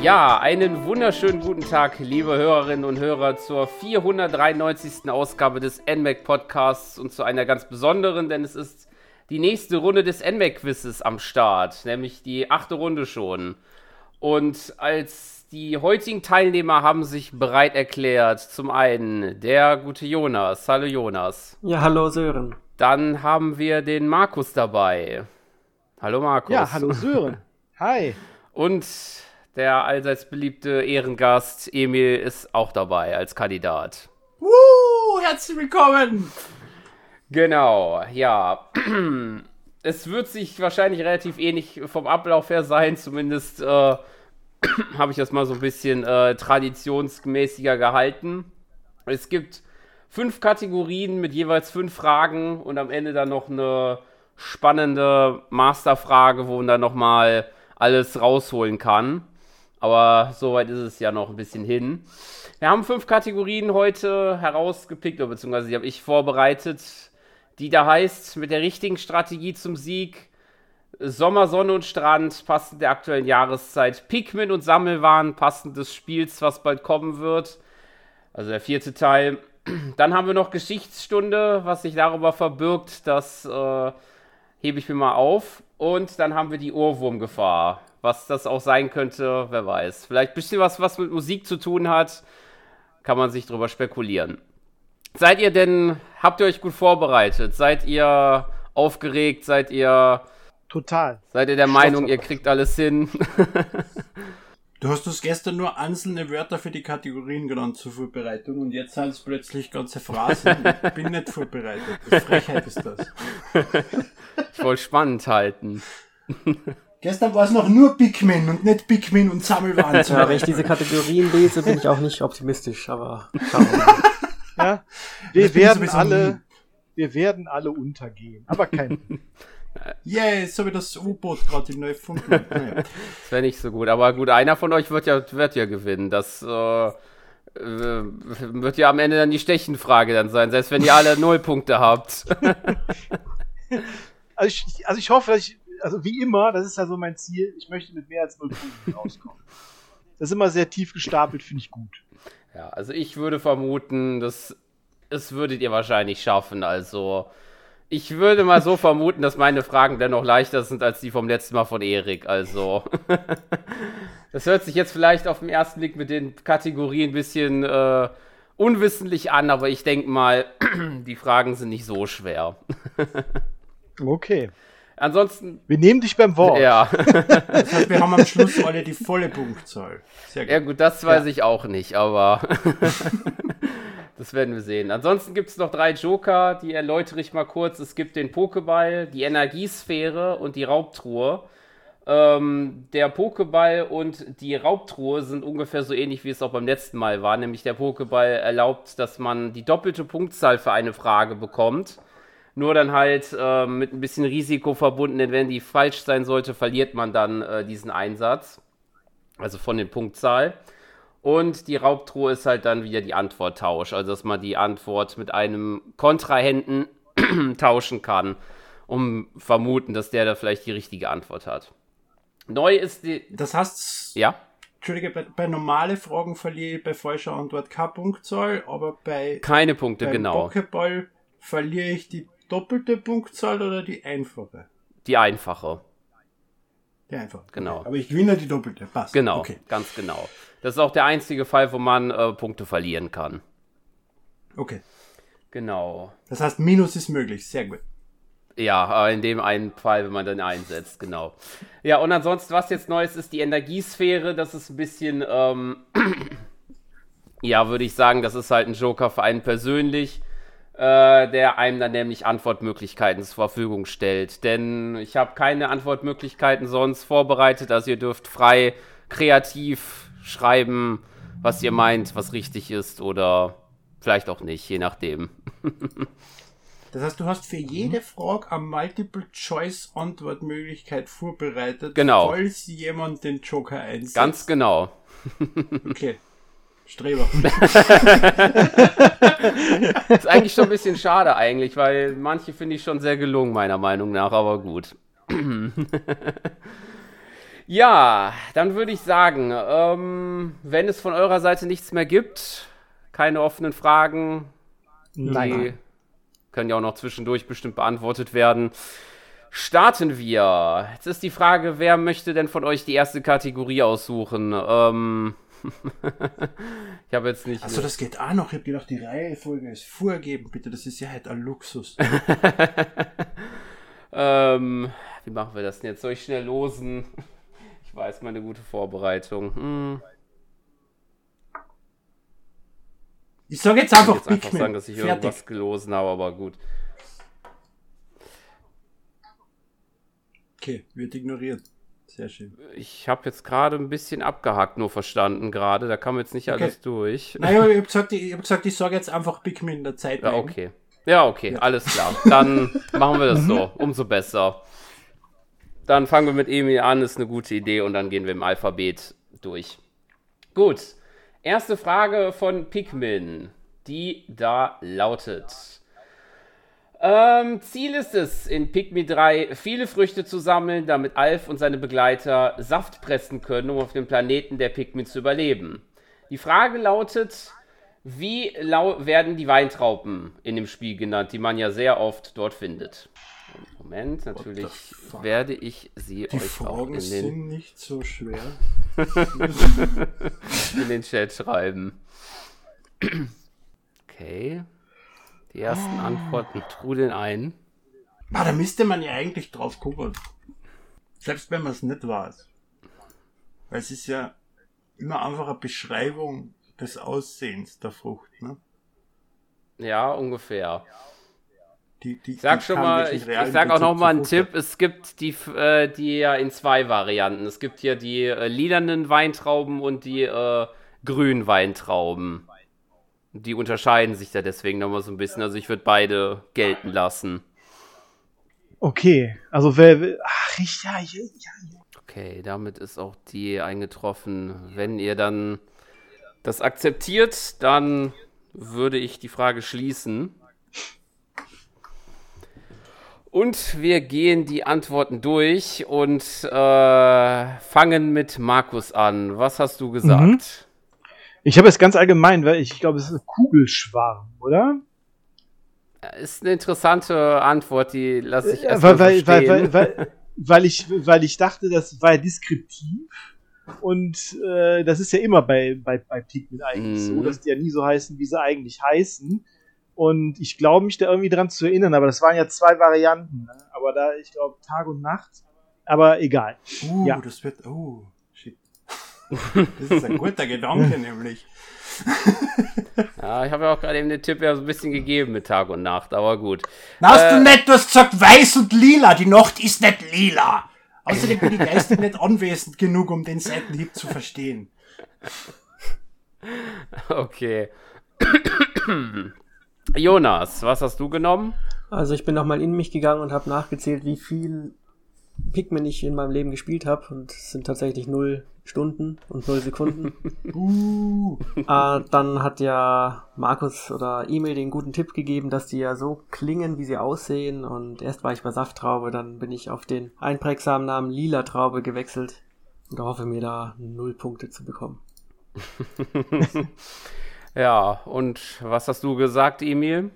Ja, einen wunderschönen guten Tag, liebe Hörerinnen und Hörer, zur 493. Ausgabe des NMAC Podcasts und zu einer ganz besonderen, denn es ist die nächste Runde des NMAC Quizzes am Start, nämlich die achte Runde schon. Und als die heutigen Teilnehmer haben sich bereit erklärt, zum einen der gute Jonas. Hallo Jonas. Ja, hallo Sören. Dann haben wir den Markus dabei. Hallo Markus. Ja, hallo Sören. Hi. Und der allseits beliebte Ehrengast Emil ist auch dabei als Kandidat. Woo, herzlich willkommen! Genau, ja. Es wird sich wahrscheinlich relativ ähnlich vom Ablauf her sein, zumindest äh, habe ich das mal so ein bisschen äh, traditionsmäßiger gehalten. Es gibt fünf Kategorien mit jeweils fünf Fragen und am Ende dann noch eine spannende Masterfrage, wo man dann nochmal alles rausholen kann. Aber soweit ist es ja noch ein bisschen hin. Wir haben fünf Kategorien heute herausgepickt, oder beziehungsweise die habe ich vorbereitet, die da heißt, mit der richtigen Strategie zum Sieg, Sommer, Sonne und Strand, passend der aktuellen Jahreszeit, Pikmin und Sammelwaren, passend des Spiels, was bald kommen wird. Also der vierte Teil. Dann haben wir noch Geschichtsstunde, was sich darüber verbirgt, das äh, hebe ich mir mal auf. Und dann haben wir die Ohrwurmgefahr. Was das auch sein könnte, wer weiß. Vielleicht ein bisschen was, was mit Musik zu tun hat. Kann man sich drüber spekulieren. Seid ihr denn, habt ihr euch gut vorbereitet? Seid ihr aufgeregt? Seid ihr. Total. Seid ihr der Meinung, ihr kriegt alles hin? Du hast uns gestern nur einzelne Wörter für die Kategorien genannt zur Vorbereitung und jetzt sind es plötzlich ganze Phrasen. Ich bin nicht vorbereitet. Das Frechheit ist das. Ich wollte spannend halten. Gestern war es noch nur Pikmin und nicht Pikmin und Sammelwaren. Ja, wenn ich diese Kategorien lese, bin ich auch nicht optimistisch, aber schauen wir mal. Ja, wir werden alle, wir werden alle untergehen. Aber kein. Yay, so wie das U-Boot gerade neu erfunden. Naja. Das wäre nicht so gut. Aber gut, einer von euch wird ja, wird ja gewinnen. Das äh, wird ja am Ende dann die Stechenfrage dann sein, selbst wenn ihr alle null Punkte habt. Also ich, also ich hoffe, dass ich, also wie immer, das ist ja so mein Ziel, ich möchte mit mehr als null Punkten rauskommen. Das ist immer sehr tief gestapelt, finde ich gut. Ja, also ich würde vermuten, das, das würdet ihr wahrscheinlich schaffen. Also ich würde mal so vermuten, dass meine Fragen dennoch leichter sind als die vom letzten Mal von Erik. Also das hört sich jetzt vielleicht auf den ersten Blick mit den Kategorien ein bisschen äh, unwissentlich an, aber ich denke mal, die Fragen sind nicht so schwer. Okay. Ansonsten, Wir nehmen dich beim Wort. ja. Das heißt, wir haben am Schluss alle die volle Punktzahl. Sehr gut. Ja, gut, das weiß ich auch nicht, aber das werden wir sehen. Ansonsten gibt es noch drei Joker, die erläutere ich mal kurz. Es gibt den Pokéball, die Energiesphäre und die Raubtruhe. Ähm, der Pokéball und die Raubtruhe sind ungefähr so ähnlich, wie es auch beim letzten Mal war. Nämlich der Pokéball erlaubt, dass man die doppelte Punktzahl für eine Frage bekommt. Nur dann halt äh, mit ein bisschen Risiko verbunden, denn wenn die falsch sein sollte, verliert man dann äh, diesen Einsatz. Also von den Punktzahl. Und die Raubtruhe ist halt dann wieder die Antworttausch. Also, dass man die Antwort mit einem Kontrahenten tauschen kann, um vermuten, dass der da vielleicht die richtige Antwort hat. Neu ist die. Das heißt, Ja? Entschuldige, bei, bei normale Fragen verliere ich bei falscher Antwort keine Punktzahl, aber bei, Keine Punkte, genau. Pokéball verliere ich die doppelte Punktzahl oder die einfache? Die einfache. Die einfache. Genau. Okay. Aber ich gewinne die doppelte. Passt. Genau, Okay. ganz genau. Das ist auch der einzige Fall, wo man äh, Punkte verlieren kann. Okay. Genau. Das heißt, Minus ist möglich. Sehr gut. Ja, äh, in dem einen Fall, wenn man dann einsetzt, genau. Ja, und ansonsten, was jetzt neu ist, ist die Energiesphäre. Das ist ein bisschen, ähm, ja, würde ich sagen, das ist halt ein Joker für einen persönlich, äh, der einem dann nämlich Antwortmöglichkeiten zur Verfügung stellt. Denn ich habe keine Antwortmöglichkeiten sonst vorbereitet, also ihr dürft frei, kreativ schreiben, was ihr meint, was richtig ist oder vielleicht auch nicht, je nachdem. Das heißt, du hast für jede Frage eine Multiple-Choice-Antwortmöglichkeit vorbereitet, Genau. falls jemand den Joker einsetzt. Ganz genau. Okay. Streber. ist eigentlich schon ein bisschen schade eigentlich, weil manche finde ich schon sehr gelungen, meiner Meinung nach, aber gut. Ja, dann würde ich sagen, ähm, wenn es von eurer Seite nichts mehr gibt, keine offenen Fragen, Nein. die können ja auch noch zwischendurch bestimmt beantwortet werden. Starten wir. Jetzt ist die Frage, wer möchte denn von euch die erste Kategorie aussuchen? Ähm, ich habe jetzt nicht. Also das geht auch noch. Ich habe gedacht, die Reihenfolge ist vorgegeben. Bitte, das ist ja halt ein Luxus. ähm, wie machen wir das denn jetzt? Soll ich schnell losen? Ich weiß, meine gute Vorbereitung. Hm. Ich sage jetzt Ich einfach will jetzt einfach sagen, dass ich Fertig. irgendwas gelosen habe, aber gut. Okay, wird ignoriert. Sehr schön. Ich habe jetzt gerade ein bisschen abgehakt nur verstanden gerade. Da kam jetzt nicht Okay. alles durch. Naja, ich habe gesagt, ich, hab gesagt, ich sage jetzt einfach Pikmin in der Zeit. Ja, okay. Ja, okay, alles klar. Dann machen wir das so. Umso besser. Dann fangen wir mit Emil an, ist eine gute Idee und dann gehen wir im Alphabet durch. Gut. Erste Frage von Pikmin, die da lautet. Ähm, Ziel ist es, in Pikmin 3 viele Früchte zu sammeln, damit Alf und seine Begleiter Saft pressen können, um auf dem Planeten der Pikmin zu überleben. Die Frage lautet, wie lau werden die Weintrauben in dem Spiel genannt, die man ja sehr oft dort findet? Moment, natürlich werde ich sie Die euch auch Fragen in den, sind nicht so schwer. in den Chat schreiben. Okay. Die ersten Antworten trudeln ein. Ah, da müsste man ja eigentlich drauf gucken. Selbst wenn man es nicht weiß. Weil es ist ja immer einfach eine Beschreibung des Aussehens der Frucht. Ne? Ja, ungefähr. Die, die, Ich sag schon mal, ich, ich sag auch noch mal einen Tipp. Es gibt die, äh, die ja in zwei Varianten. Es gibt hier die äh, lilanen Weintrauben und die äh, grünen Weintrauben. Die unterscheiden sich da deswegen nochmal so ein bisschen. Also ich würde beide gelten lassen. Okay, also wer, wer ach, ich, ja, ja, ja. Okay, damit ist auch die eingetroffen. Wenn ihr dann das akzeptiert, dann würde ich die Frage schließen. Und wir gehen die Antworten durch und äh, fangen mit Markus an. Was hast du gesagt? Mhm. Ich habe es ganz allgemein, weil ich glaube, es ist ein Kugelschwarm, oder? Ist eine interessante Antwort, die lasse ich Äh, erstmal weil, weil, weil, verstehen. weil, weil, weil, ich, weil ich dachte, das war ja deskriptiv. Und äh, das ist ja immer bei, bei, bei Pikmin eigentlich Mhm. so, dass die ja nie so heißen, wie sie eigentlich heißen. Und ich glaube mich da irgendwie dran zu erinnern, aber das waren ja zwei Varianten. Ne? Aber da, ich glaube, Tag und Nacht. Aber egal. Uh, Ja. das wird. Oh. Das ist ein guter Gedanke, nämlich. Ja, ich habe ja auch gerade eben den Tipp ja so ein bisschen gegeben mit Tag und Nacht, aber gut. Na, hast Äh, du nicht, du hast gesagt weiß und lila. Die Nacht ist nicht lila. Außerdem bin ich geistig nicht anwesend genug, um den Seitenhieb zu verstehen. Okay. Jonas, was hast du genommen? Also ich bin nochmal in mich gegangen und habe nachgezählt, wie viel Pikmin ich in meinem Leben gespielt habe. Und es sind tatsächlich null Stunden und null Sekunden. Uh, äh, dann hat ja Markus oder E-Mail den guten Tipp gegeben, dass die ja so klingen, wie sie aussehen. Und erst war ich bei Safttraube, dann bin ich auf den einprägsamen Namen Lila Traube gewechselt und hoffe mir da null Punkte zu bekommen. Ja, und was hast du gesagt, Emil?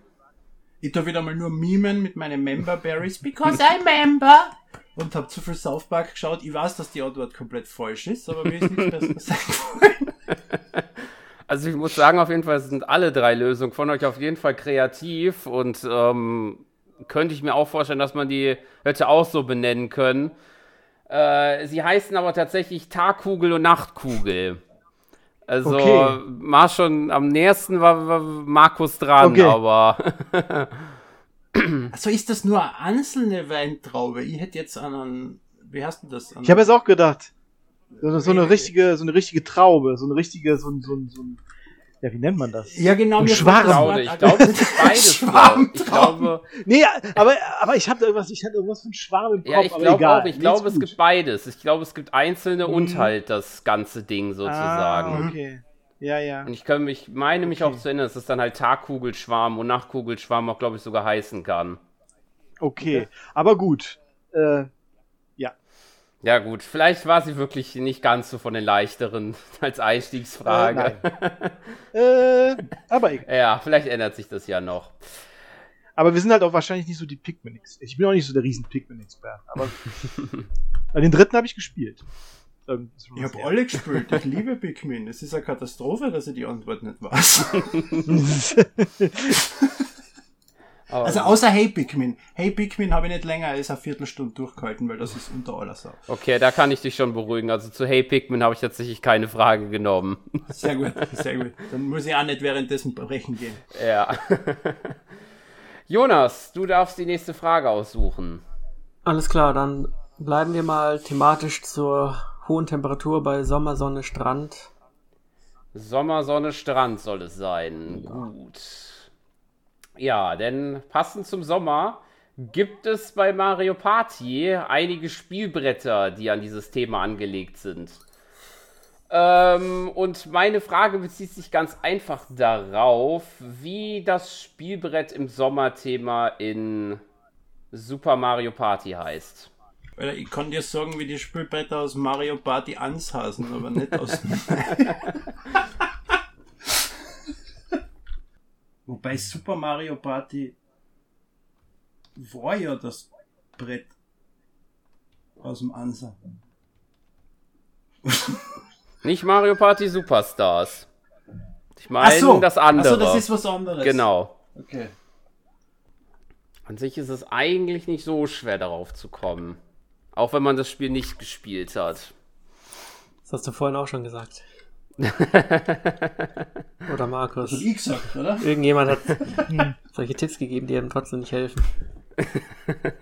ich tu wieder mal nur mimen mit meinen Member Berries, because I'm Member. Und hab zu viel South Park geschaut. Ich weiß, dass die Antwort komplett falsch ist, aber mir ist nichts Besseres eingefallen. Also ich muss sagen, auf jeden Fall sind alle drei Lösungen von euch auf jeden Fall kreativ und ähm, könnte ich mir auch vorstellen, dass man die hätte auch so benennen können. Äh, sie heißen aber tatsächlich Tagkugel und Nachtkugel. Also Okay. war schon am nächsten war, war Markus dran, Okay. aber Also ist das nur eine einzelne Weintraube? Ich hätte jetzt einen, wie heißt denn das? Ich habe jetzt auch gedacht, so, eine- so eine richtige, so eine richtige Traube, so eine richtige, so ein, so ein, so ein ja, wie nennt man das? ja, genau. Ein mir Schwarm. ich das glaube, Wort- ich glaube, es ist beides. Glaube, Nee, aber, aber ich hatte irgendwas, ich hatte irgendwas von Schwarm im Kopf, ja, ich aber glaube egal. auch. Ich Nee, glaube, es gut. gibt beides. Ich glaube, es gibt einzelne Mhm. und halt das ganze Ding sozusagen. Ah, okay. Ja, ja. Und ich kann mich, meine mich Okay. auch zu erinnern, dass es dann halt Tagkugelschwarm und Nachtkugelschwarm auch, glaube ich, sogar heißen kann. Okay. Aber gut. Äh, Ja, gut, vielleicht war sie wirklich nicht ganz so von den leichteren als Einstiegsfrage. Äh, aber egal. ja, vielleicht ändert sich das ja noch. Aber wir sind halt auch wahrscheinlich nicht so die Pikmin-Experten. Ich bin auch nicht so der riesen Pikmin-Experte. Aber den dritten habe ich gespielt. Ähm, Ich habe alle gespielt. Ich liebe Pikmin. Es ist eine Katastrophe, dass ich die Antwort nicht weiß. Aber Also außer Hey Pikmin. Hey Pikmin habe ich nicht länger als eine Viertelstunde durchgehalten, weil das ist unter aller Sau. okay, da kann ich dich schon beruhigen. Also zu Hey Pikmin habe ich tatsächlich keine Frage genommen. Sehr gut, sehr gut. Dann muss ich auch nicht währenddessen brechen gehen. ja. Jonas, du darfst die nächste Frage aussuchen. Alles klar, dann bleiben wir mal thematisch zur hohen Temperatur bei Sommer, Sonne, Strand. Sommer, Sonne, Strand soll es sein. Gut. Ja, denn passend zum Sommer gibt es bei Mario Party einige Spielbretter, die an dieses Thema angelegt sind. Ähm, und meine Frage bezieht sich ganz einfach darauf, wie das Spielbrett im Sommerthema in Super Mario Party heißt. Weil ich kann dir sagen, wie die Spielbretter aus Mario Party ansaßen, aber nicht aus. Wobei Super Mario Party war ja das Brett aus dem Ansa. Nicht Mario Party Superstars. Ich meine so, das andere. so, das ist was anderes. genau. Okay. An sich ist es eigentlich nicht so schwer darauf zu kommen. Auch wenn man das Spiel nicht gespielt hat. Das hast du vorhin auch schon gesagt. Oder Markus. Das ich gesagt, oder? Irgendjemand hat solche Tipps gegeben, die einem trotzdem nicht helfen.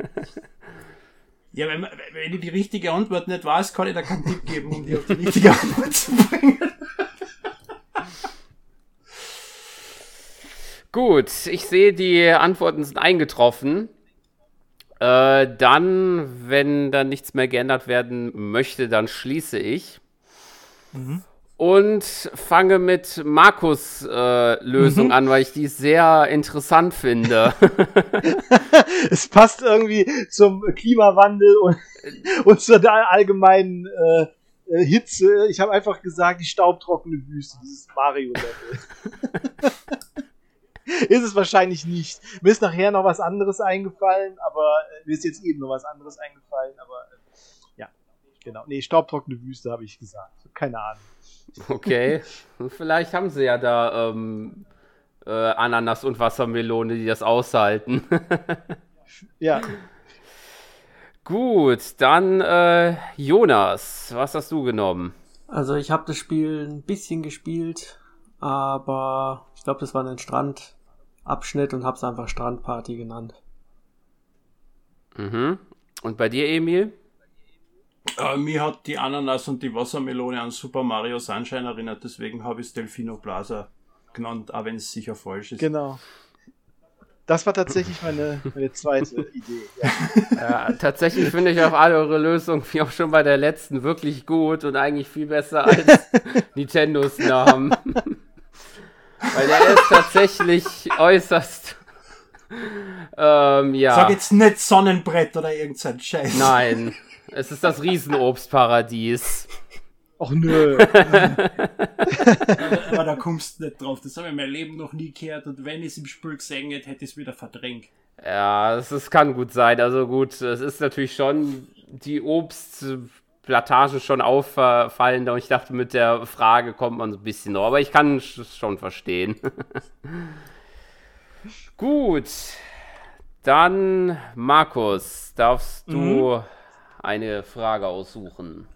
Ja, wenn, man- wenn ich die richtige Antwort nicht weiß, kann ich da keinen Tipp geben, um die auf die richtige Antwort zu bringen. Gut, ich sehe, die Antworten sind eingetroffen. Äh, dann, wenn dann nichts mehr geändert werden möchte, dann schließe ich. Und fange mit Markus äh, Lösung an, weil ich die sehr interessant finde. es passt irgendwie zum Klimawandel und, und zur allgemeinen äh, äh, Hitze. Ich habe einfach gesagt, die staubtrockene Wüste, dieses Mario-Level. ist es wahrscheinlich nicht. Mir ist nachher noch was anderes eingefallen, aber äh, mir ist jetzt eben noch was anderes eingefallen, aber äh, ja, genau. Nee, staubtrockene Wüste habe ich gesagt. Keine Ahnung. Okay. Vielleicht haben sie ja da ähm, äh, Ananas und Wassermelone, die das aushalten. Ja, Gut, dann äh, Jonas, was hast du genommen? Also ich habe das Spiel ein bisschen gespielt, aber ich glaube, das war ein Strandabschnitt und habe es einfach Strandparty genannt. Mhm. Und bei dir, Emil? Äh, mir hat die Ananas und die Wassermelone an Super Mario Sunshine erinnert, deswegen habe ich es Delfino Plaza genannt, auch wenn es sicher falsch ist. genau. Das war tatsächlich meine, meine zweite Idee. Ja. Ja, tatsächlich finde ich auch alle eure Lösungen, wie auch schon bei der letzten, wirklich gut und eigentlich viel besser als Nintendos Namen. Weil der ist tatsächlich äußerst. Ähm, ja. Sag jetzt nicht Sonnenbrett oder irgendein Scheiß. Nein. Es ist das Riesenobstparadies. Och nö. Aber da kommst du nicht drauf. Das habe ich in meinem Leben noch nie gehört und wenn ich es im Spiel gesehen hätte, hätte ich es wieder verdrängt. Ja, es kann gut sein. Also gut, es ist natürlich schon die Obstplantage schon auffallend und ich dachte, mit der Frage kommt man so ein bisschen noch. Aber ich kann es schon verstehen. gut. Dann, Markus, darfst du eine Frage aussuchen.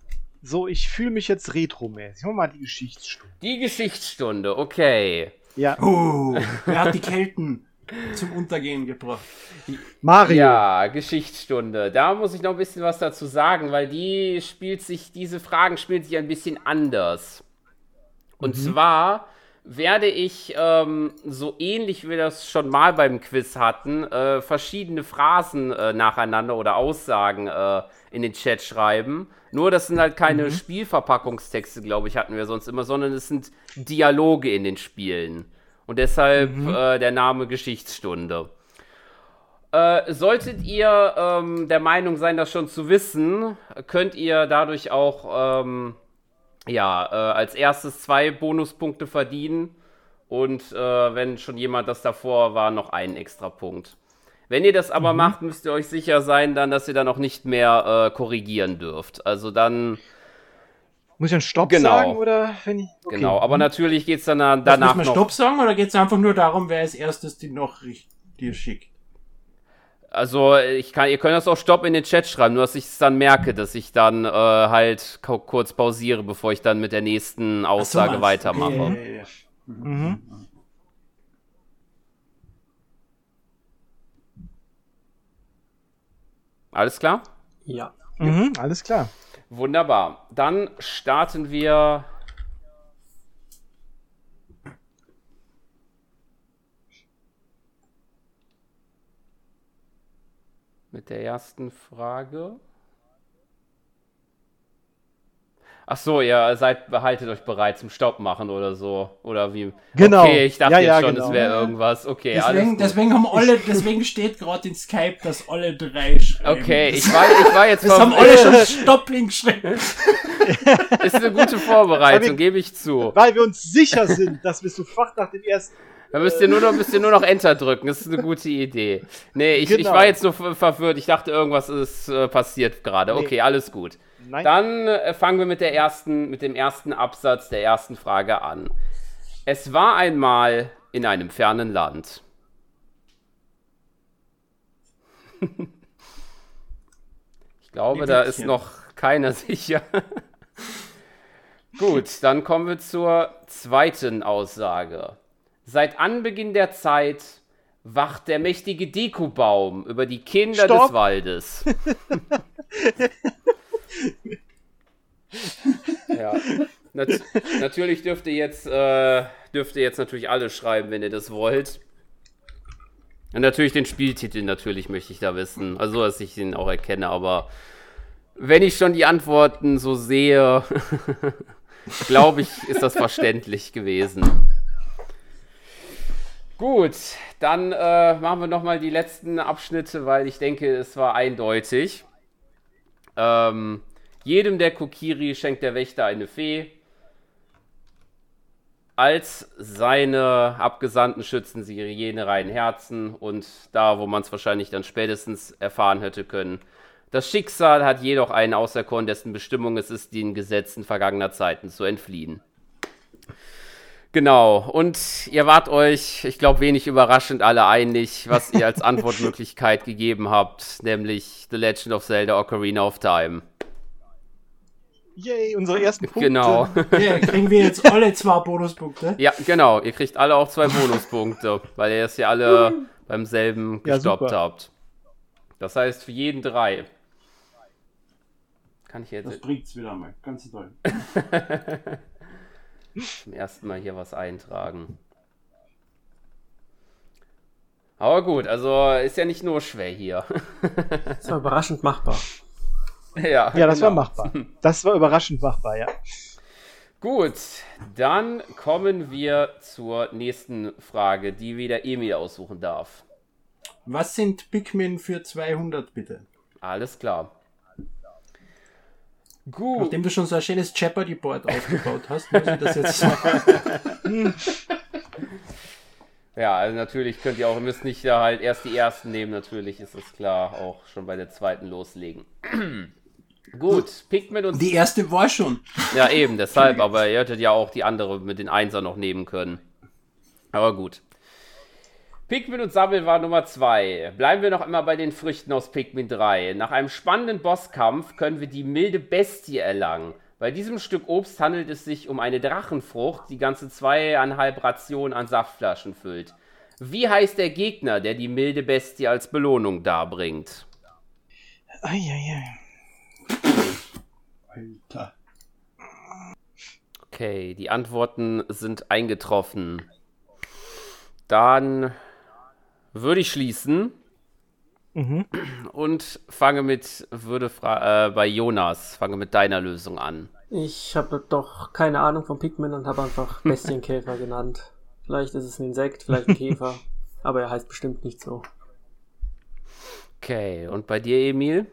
So, ich fühle mich jetzt retromäßig. Machen wir mal die Geschichtsstunde. Die Geschichtsstunde, okay. Ja, Oh, wer hat die Kelten zum Untergehen gebracht? Mario. Ja, Geschichtsstunde. Da muss ich noch ein bisschen was dazu sagen, weil die spielt sich, diese Fragen spielen sich ein bisschen anders. Und zwar werde ich ähm, so ähnlich wie wir das schon mal beim Quiz hatten, äh, verschiedene Phrasen äh, nacheinander oder Aussagen äh, in den Chat schreiben. Nur das sind halt keine Spielverpackungstexte, glaube ich, hatten wir sonst immer, sondern es sind Dialoge in den Spielen. Und deshalb äh, der Name Geschichtsstunde. Äh, solltet ihr ähm, der Meinung sein, das schon zu wissen, könnt ihr dadurch auch ähm, ja, äh, als erstes zwei Bonuspunkte verdienen und äh, wenn schon jemand das davor war, noch einen extra Punkt. Wenn ihr das aber mhm. macht, müsst ihr euch sicher sein, dann, dass ihr dann auch nicht mehr äh, korrigieren dürft. Also dann. Muss ich dann Stopp genau. sagen oder wenn ich. Okay. Genau, aber natürlich geht es dann danach. Muss man Stopp sagen oder geht es einfach nur darum, wer als erstes die noch dir schickt? Also ich kann, ihr könnt das auch Stopp in den Chat schreiben, nur dass ich es dann merke, dass ich dann äh, halt kurz pausiere, bevor ich dann mit der nächsten Aussage so, weitermache. Okay. Mhm. Alles klar? Ja. Mhm, alles klar. Wunderbar. Dann starten wir mit der ersten Frage. Ach so, ihr seid, behaltet euch bereit zum Stopp machen oder so. Oder wie? Genau. Okay, ich dachte ja, ja, jetzt schon, genau. es wäre irgendwas. Okay, deswegen, deswegen haben alle, deswegen steht gerade in Skype, dass alle drei schreiben. Okay, ich war, ich war jetzt. Das haben alle schon Stopp hingeschrieben. ist eine gute Vorbereitung, gebe ich zu. Weil wir uns sicher sind, dass wir sofort nach dem ersten da müsst ihr, nur noch, müsst ihr nur noch Enter drücken. Das ist eine gute Idee. Nee, ich, genau. ich war jetzt nur verwirrt. Ich dachte, irgendwas ist äh, passiert gerade. Okay, alles gut. Nein. Dann äh, fangen wir mit, der ersten, mit dem ersten Absatz der ersten Frage an. Es war einmal in einem fernen Land. ich glaube, da ist noch keiner sicher. Gut, dann kommen wir zur zweiten Aussage. Seit Anbeginn der Zeit wacht der mächtige Dekubaum über die Kinder Stopp. des Waldes. ja. Nat natürlich dürft ihr jetzt, äh, dürft ihr jetzt natürlich alles schreiben, wenn ihr das wollt. Und natürlich den Spieltitel, natürlich möchte ich da wissen. Also, dass ich ihn auch erkenne, aber wenn ich schon die Antworten so sehe, glaube ich, ist das verständlich gewesen. Gut, dann äh, machen wir nochmal die letzten Abschnitte, weil ich denke, es war eindeutig. Ähm, jedem der Kokiri schenkt der Wächter eine Fee. Als seine Abgesandten schützen sie jene reinen Herzen und da, wo man es wahrscheinlich dann spätestens erfahren hätte können. Das Schicksal hat jedoch einen auserkoren, dessen Bestimmung es ist, den Gesetzen vergangener Zeiten zu entfliehen. Genau, und ihr wart euch, ich glaube, wenig überraschend alle einig, was ihr als Antwortmöglichkeit gegeben habt, nämlich The Legend of Zelda Ocarina of Time. Yay, unsere ersten Punkte. Genau. Yeah, kriegen wir jetzt alle zwei Bonuspunkte? Ja, genau. Ihr kriegt alle auch zwei Bonuspunkte, weil ihr es ja alle beim selben gestoppt ja, habt. Das heißt, für jeden drei. Kann ich jetzt. Das bringt's wieder mal. Ganz toll. Zum ersten Mal hier was eintragen. Aber gut, also ist ja nicht nur schwer hier. Das war überraschend machbar. Ja, ja das genau. war machbar. Das war überraschend machbar, ja. Gut, dann kommen wir zur nächsten Frage, die wieder Emil aussuchen darf. Was sind Pikmin für 200 bitte? Alles klar. Gut. Nachdem du schon so ein schönes Jeopardy-Board aufgebaut hast, muss ich das jetzt Ja, also natürlich könnt ihr auch, ihr müsst nicht ja halt erst die ersten nehmen, natürlich ist es klar, auch schon bei der zweiten loslegen. Gut, Pikmin und. Die erste war schon. Ja, eben, deshalb, aber ihr hättet ja auch die andere mit den Einser noch nehmen können. Aber gut. Pikmin und Sabbel war Nummer 2. Bleiben wir noch einmal bei den Früchten aus Pikmin 3. Nach einem spannenden Bosskampf können wir die milde Bestie erlangen. Bei diesem Stück Obst handelt es sich um eine Drachenfrucht, die ganze zweieinhalb Rationen an Saftflaschen füllt. Wie heißt der Gegner, der die milde Bestie als Belohnung darbringt? Eieiei. Alter. Okay, die Antworten sind eingetroffen. Dann würde ich schließen. Mhm. Und fange mit, würde äh, bei Jonas, fange mit deiner Lösung an. Ich habe doch keine Ahnung von Pikmin und habe einfach Bestienkäfer genannt. Vielleicht ist es ein Insekt, vielleicht ein Käfer, aber er heißt bestimmt nicht so. Okay, und bei dir, Emil?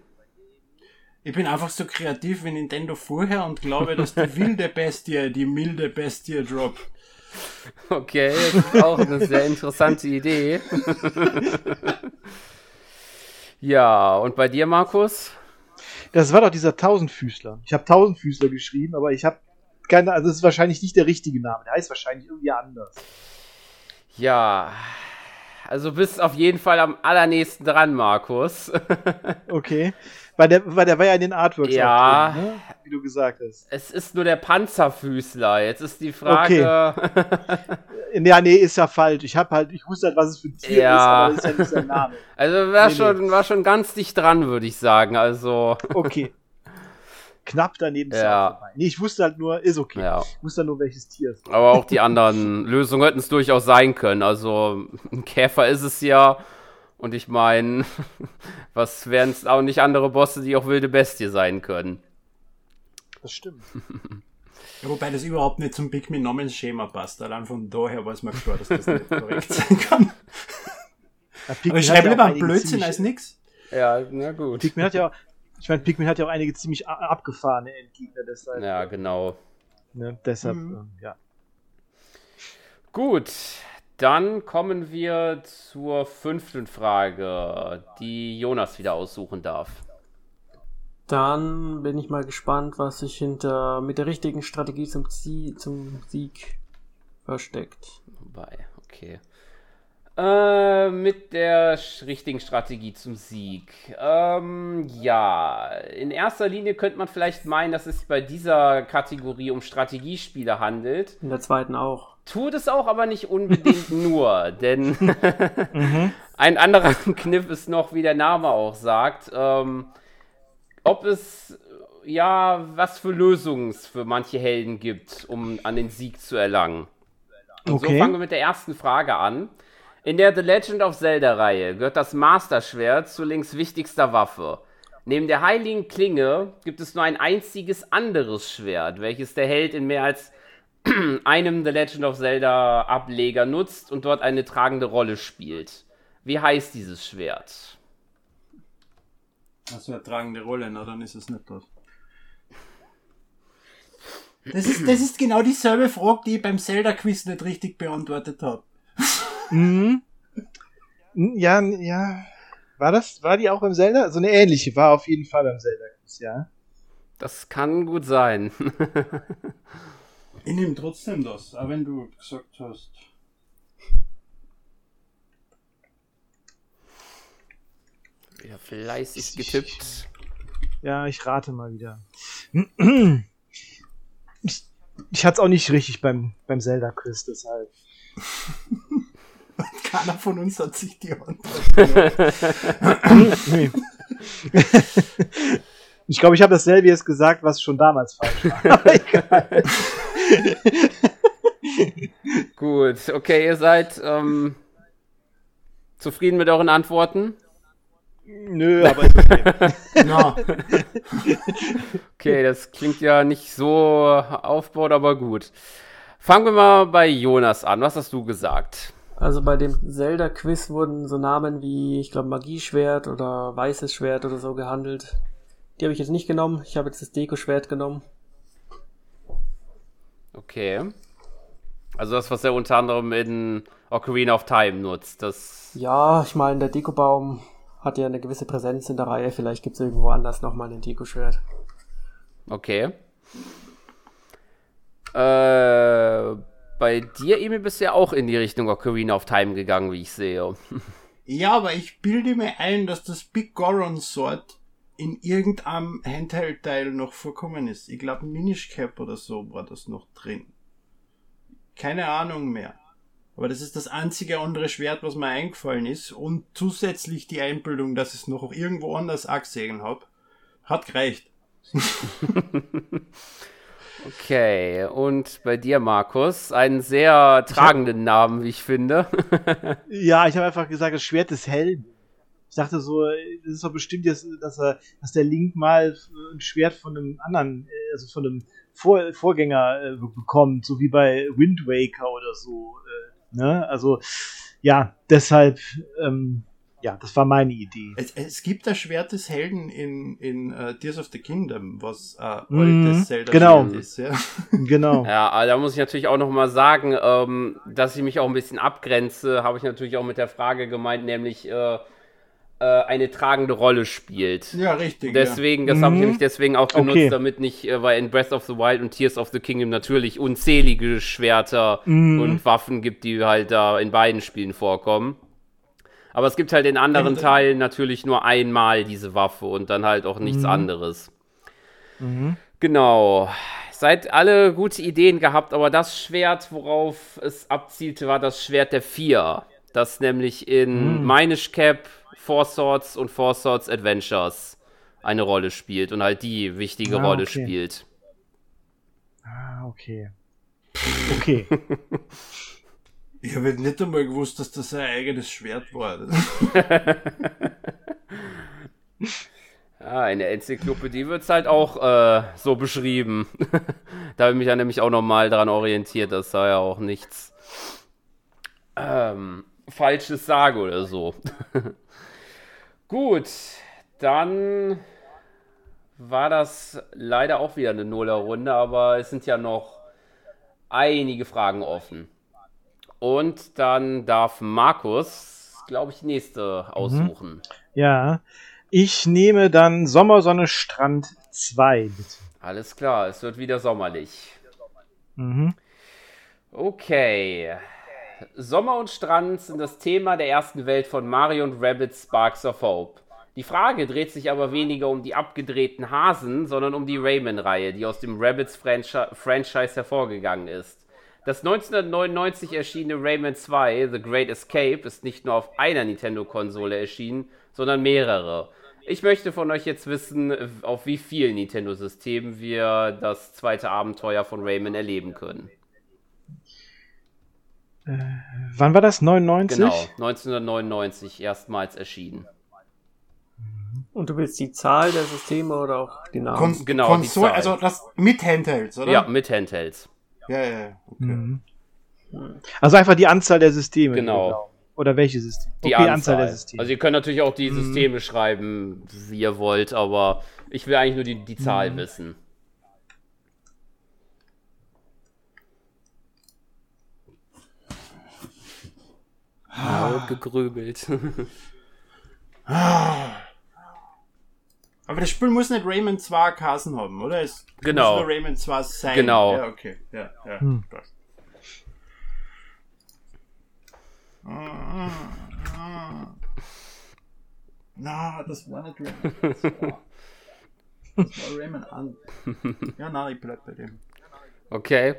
Ich bin einfach so kreativ wie Nintendo vorher und glaube, dass die wilde Bestie die milde Bestie droppt. Okay, das ist auch eine sehr interessante Idee. ja, und bei dir, Markus? Das war doch dieser Tausendfüßler. Ich habe Tausendfüßler geschrieben, aber ich habe keine, also das ist wahrscheinlich nicht der richtige Name. Der heißt wahrscheinlich irgendwie anders. Ja, also bist auf jeden Fall am allernächsten dran, Markus. okay. Weil der, weil der war ja in den Artworks. Ja. Drin, ne? Wie du gesagt hast. Es ist nur der Panzerfüßler. Jetzt ist die Frage. Okay. ja, nee, ist ja falsch. Ich habe halt, ich wusste halt, was es für ein Tier ja. ist, aber das ist ja nicht sein Name. Also war, nee, schon, nee. war schon ganz dicht dran, würde ich sagen. Also. Okay. Knapp daneben ja. vorbei. Nee, ich wusste halt nur, ist okay. Ja. Ich wusste halt nur, welches Tier es ist. Aber auch die anderen Lösungen hätten es durchaus sein können. Also ein Käfer ist es ja. Und ich meine, was wären es auch nicht andere Bosse, die auch wilde Bestie sein können? Das stimmt. Ja, wobei das überhaupt nicht zum Pikmin-Namensschema passt. Allein von daher weiß man klar, dass das nicht korrekt sein kann. Ja, Aber ich schreibe lieber Blödsinn als nix. Ja, na gut. Pikmin hat ja, ich meine, Pikmin hat ja auch einige ziemlich abgefahrene Endgegner, deshalb. Ja, genau. Ne, deshalb, mhm. ähm, ja. Gut, dann kommen wir zur fünften Frage, die Jonas wieder aussuchen darf. Dann bin ich mal gespannt, was sich hinter mit der richtigen Strategie zum, Zie zum Sieg versteckt. Wobei, okay. Äh, mit der richtigen Strategie zum Sieg. Ähm, ja, in erster Linie könnte man vielleicht meinen, dass es bei dieser Kategorie um Strategiespiele handelt. In der zweiten auch. Tut es auch, aber nicht unbedingt nur, denn mhm. ein anderer Kniff ist noch, wie der Name auch sagt, ähm, ob es ja was für Lösungen es für manche Helden gibt, um an den Sieg zu erlangen. Und okay. so fangen wir mit der ersten Frage an. In der The Legend of Zelda-Reihe gehört das Master-Schwert zu Links wichtigster Waffe. Neben der heiligen Klinge gibt es nur ein einziges anderes Schwert, welches der Held in mehr als einem The Legend of Zelda Ableger nutzt und dort eine tragende Rolle spielt. Wie heißt dieses Schwert? Das wäre tragende Rolle, na dann ist es nicht das. Das ist, das ist genau dieselbe Frage, die ich beim Zelda-Quiz nicht richtig beantwortet habe. Mhm. Ja, ja. War das, war die auch beim Zelda? So eine ähnliche war auf jeden Fall beim Zelda-Quiz, ja. Das kann gut sein. ich nehme trotzdem das, auch wenn du gesagt hast. Wieder fleißig getippt. Ja, ich rate mal wieder. Ich, ich hatte es auch nicht richtig beim, beim Zelda-Quiz, deshalb. Keiner von uns hat sich die Hand. ich glaube, ich habe dasselbe jetzt gesagt, was schon damals falsch war. Gut, okay, ihr seid ähm, zufrieden mit euren Antworten? Nö, aber okay. no. okay, das klingt ja nicht so aufbaut, aber gut. Fangen wir mal bei Jonas an. Was hast du gesagt? Also bei dem Zelda-Quiz wurden so Namen wie, ich glaube, Magieschwert oder Weißes Schwert oder so gehandelt. Die habe ich jetzt nicht genommen. Ich habe jetzt das Deko-Schwert genommen. Okay. Also das, was er unter anderem in Ocarina of Time nutzt. Das ja, ich meine, der Deko-Baum hat ja eine gewisse Präsenz in der Reihe. Vielleicht gibt es irgendwo anders nochmal ein Deko-Schwert. Okay. Äh, bei dir, Emil, bist du ja auch in die Richtung Ocarina of Time gegangen, wie ich sehe. Ja, aber ich bilde mir ein, dass das Big Goron Sword in irgendeinem Handheld-Teil noch vorkommen ist. Ich glaube, Minish Cap oder so war das noch drin. Keine Ahnung mehr. Aber das ist das einzige andere Schwert, was mir eingefallen ist. Und zusätzlich die Einbildung, dass ich es noch irgendwo anders angesehen habe. Hat gereicht. Okay, und bei dir, Markus, einen sehr tragenden hab, Namen, wie ich finde. ja, ich habe einfach gesagt, das Schwert des Helden. Ich dachte so, das ist doch bestimmt jetzt, dass, er, dass der Link mal ein Schwert von einem anderen, also von einem Vor Vorgänger äh, bekommt, so wie bei Wind Waker oder so. Äh, ne? Also, ja, deshalb ähm, ja, das war meine Idee. Es, es gibt das Schwert des Helden in, in uh, Tears of the Kingdom, was äh, Mhm, altes Zelda genau. Ist. Ja. Genau. Ja, da muss ich natürlich auch noch mal sagen, ähm, dass ich mich auch ein bisschen abgrenze, habe ich natürlich auch mit der Frage gemeint, nämlich äh, äh, eine tragende Rolle spielt. ja, richtig. Deswegen, das habe ich Mhm. nämlich deswegen auch genutzt, Okay. damit nicht, äh, weil in Breath of the Wild und Tears of the Kingdom natürlich unzählige Schwerter Mhm. und Waffen gibt, die halt da in beiden Spielen vorkommen. Aber es gibt halt in anderen Teilen natürlich nur einmal diese Waffe und dann halt auch nichts Mhm. anderes. Genau. Seid alle gute Ideen gehabt, aber das Schwert, worauf es abzielte, war das Schwert der Vier. Das nämlich in Minish Cap, Four Swords und Four Swords Adventures eine Rolle spielt und halt die wichtige Ah, Rolle okay. spielt. Ah, okay. Okay. Ich habe nicht einmal gewusst, dass das ein eigenes Schwert war. Ja, in der Enzyklopädie wird es halt auch äh, so beschrieben. da habe ich mich ja nämlich auch nochmal daran orientiert, dass da ja auch nichts ähm, Falsches sage oder so. Gut, dann war das leider auch wieder eine Nuller-Runde, aber es sind ja noch einige Fragen offen. Und dann darf Markus, glaube ich, die nächste aussuchen. ja. Ich nehme dann Sommersonne Strand 2, bitte. Alles klar, es wird wieder sommerlich. Mhm. Okay. Sommer und Strand sind das Thema der ersten Welt von Mario und Rabbids Sparks of Hope. Die Frage dreht sich aber weniger um die abgedrehten Hasen, sondern um die Rayman-Reihe, die aus dem Rabbids Franchi Franchise hervorgegangen ist. Das 1999 erschienene Rayman 2, The Great Escape, ist nicht nur auf einer Nintendo-Konsole erschienen, sondern mehrere. Ich möchte von euch jetzt wissen, auf wie vielen Nintendo-Systemen wir das zweite Abenteuer von Rayman erleben können. Wann war das? 99? Genau, 1999 erstmals erschienen. Und du willst die Zahl der Systeme oder auch die Namen? Kon Genau, die Konsole, Zahl. also das mit Handhelds, oder? Ja, mit Handhelds. Ja, ja, ja. Okay. Mhm. Also einfach die Anzahl der Systeme. Genau. Oder welche Systeme? Die okay, Anzahl. der Systeme. Also ihr könnt natürlich auch die Mhm. Systeme schreiben, wie ihr wollt, aber ich will eigentlich nur die, die Zahl Mhm. wissen. Laut gegrübelt. Aber das Spiel muss nicht Rayman 2 Kassen haben, oder? Es Genau. muss nur Rayman 2 sein. Genau. Ja, okay. Ja, ja. Hm. Ah, ah. Na, das war nicht Rayman 2. Das war Rayman an. Ja, nein, ich bleib bei dem. Okay.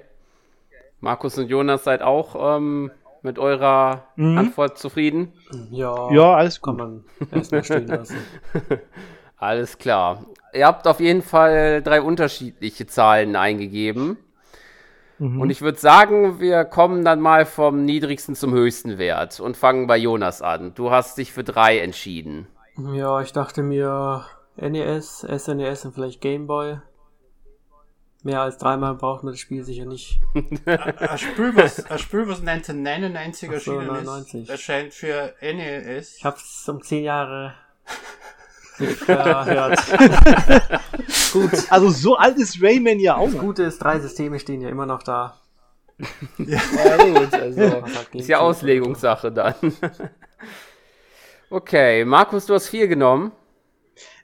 Markus und Jonas seid auch ähm, mit eurer Mhm. Antwort zufrieden? Ja, ja, alles kann gut. man erstmal stehen lassen. Alles klar. Ihr habt auf jeden Fall drei unterschiedliche Zahlen eingegeben. Mhm. Und ich würde sagen, wir kommen dann mal vom niedrigsten zum höchsten Wert und fangen bei Jonas an. Du hast dich für drei entschieden. Ja, ich dachte mir NES, SNES und vielleicht Gameboy. Mehr als dreimal braucht man das Spiel sicher nicht. Ein Spiel, was, ein Spiel, was 1999 Ach so, erschienen 99. ist, erscheint für NES. Ich hab's um zehn Jahre Gut. Also so alt ist Rayman ja auch. Das Gute ist, drei Systeme stehen ja immer noch da. Ja, gut, also. Ist ja? Auslegungssache dann. Okay, Markus, du hast vier genommen.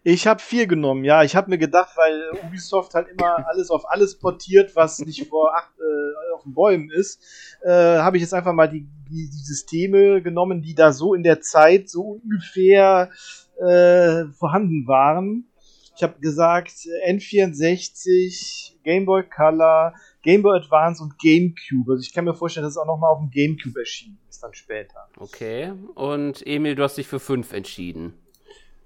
Ich habe vier genommen, ja. Ich habe mir gedacht, weil Ubisoft halt immer alles auf alles portiert, was nicht vor acht äh, auf den Bäumen ist, äh, habe ich jetzt einfach mal die, die, die Systeme genommen, die da so in der Zeit so ungefähr äh, vorhanden waren. Ich habe gesagt äh, N64, Game Boy Color, Game Boy Advance und GameCube. Also ich kann mir vorstellen, dass es auch noch mal auf dem GameCube erschienen ist dann später. Okay. Und Emil, du hast dich für fünf entschieden.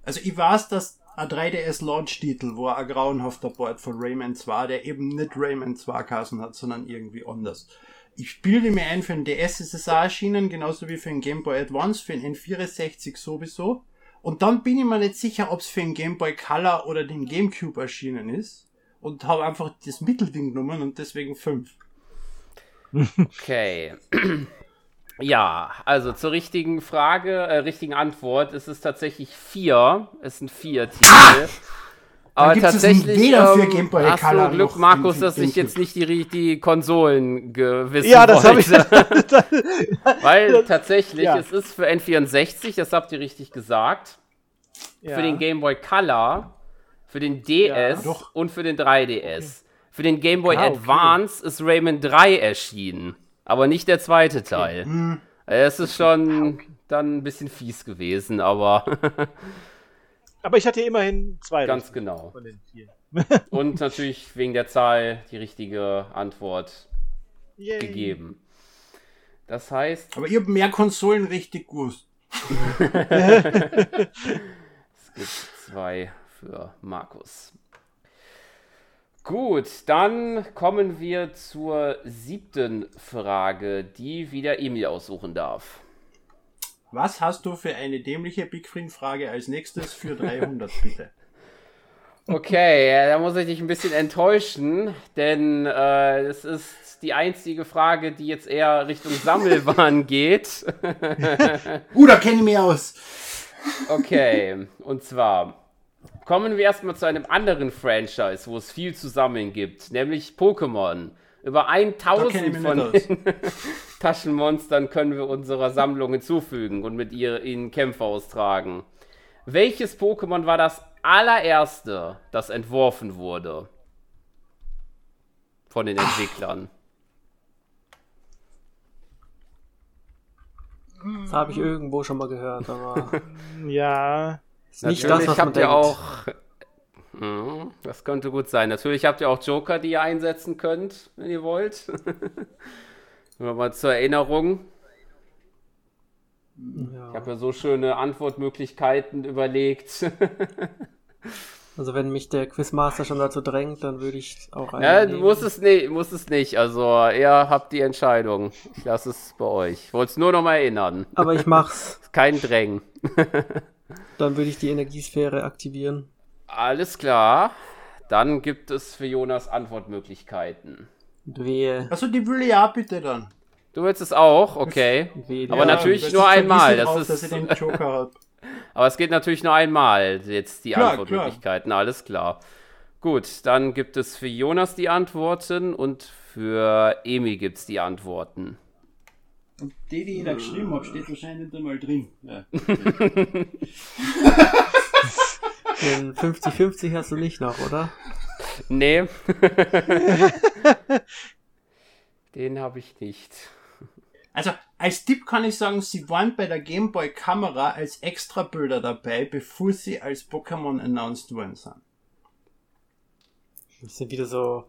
Also ich weiß, dass ein 3DS Launch-Titel war ein grauenhafter Board von Rayman 2, der eben nicht Rayman 2 Kassen hat, sondern irgendwie anders. Ich spielte mir ein, für den DS ist es auch erschienen, genauso wie für den Game Boy Advance, für den N64 sowieso. Und dann bin ich mir nicht sicher, ob es für den Game Boy Color oder den GameCube erschienen ist. Und habe einfach das Mittelding genommen und deswegen 5. Okay. Ja, also zur richtigen Frage, äh, richtigen Antwort ist es tatsächlich vier. Es sind vier Titel. Aber es tatsächlich weder für ähm, Game Boy hast Color du Glück, Markus, für dass ich jetzt nicht die, die Konsolen gewissen Ja, das habe ich. Weil tatsächlich, Ja. es ist für N64, das habt ihr richtig gesagt, Ja. für den Game Boy Color, für den DS doch. und für den 3DS. Für den Game Boy Ah, okay. Advance ist Rayman 3 erschienen, aber nicht der zweite Teil. Hm. Es ist schon dann ein bisschen fies gewesen, aber Aber ich hatte ja immerhin zwei. ganz richtig genau. Von den vier. Und natürlich wegen der Zahl die richtige Antwort Yay. gegeben. Das heißt, Aber ich habe mehr Konsolen richtig gewusst. es gibt zwei für Markus. Gut, dann kommen wir zur siebten Frage, die wieder Emil aussuchen darf. Was hast du für eine dämliche Big Frage als nächstes für 300, bitte? Okay, ja, da muss ich dich ein bisschen enttäuschen, denn äh, es ist die einzige Frage, die jetzt eher Richtung Sammelwahn geht. Uh, da kenne ich mich aus. Okay, und zwar kommen wir erstmal zu einem anderen Franchise, wo es viel zu sammeln gibt, nämlich Pokémon. Über Da kenn ich 1000 mich von Taschenmonstern können wir unserer Sammlung hinzufügen und mit ihr ihnen Kämpfe austragen. Welches Pokémon war das allererste, das entworfen wurde? Von den Entwicklern. Das habe ich irgendwo schon mal gehört, aber Ja. ist nicht Natürlich das, was man habt ihr denkt. auch. Hm, das könnte gut sein. Natürlich habt ihr auch Joker, die ihr einsetzen könnt, wenn ihr wollt. Nur mal zur Erinnerung. Ich Ja. habe ja so schöne Antwortmöglichkeiten überlegt. Also wenn mich der Quizmaster schon dazu drängt, dann würde ich auch einen ja, nehmen. musst es, nicht, musst es nicht. Also, ihr habt die Entscheidung. Ich lasse es bei euch. Ich wollte es nur noch mal erinnern. Aber ich mach's. Kein Drängen. Dann würde ich die Energiesphäre aktivieren. Alles klar. Dann gibt es für Jonas Antwortmöglichkeiten. Wehe, Also die will auch bitte dann. Du willst es auch? Okay. wehe. Aber natürlich das nur ist einmal, das raus, ist- dass ich den Joker habe. Aber es geht natürlich nur einmal, jetzt die Klar, Antwortmöglichkeiten, alles klar. Gut, dann gibt es für Jonas die Antworten und für Emi gibt es die Antworten. Und die, die ich da geschrieben habe, steht wahrscheinlich nicht einmal drin. Ja. Den 50-50 hast du nicht noch, oder? Nee. Den habe ich nicht. Also als Tipp kann ich sagen, sie waren bei der Game Boy Kamera als Extrabilder dabei, bevor sie als Pokémon announced worden sind. Das sind wieder so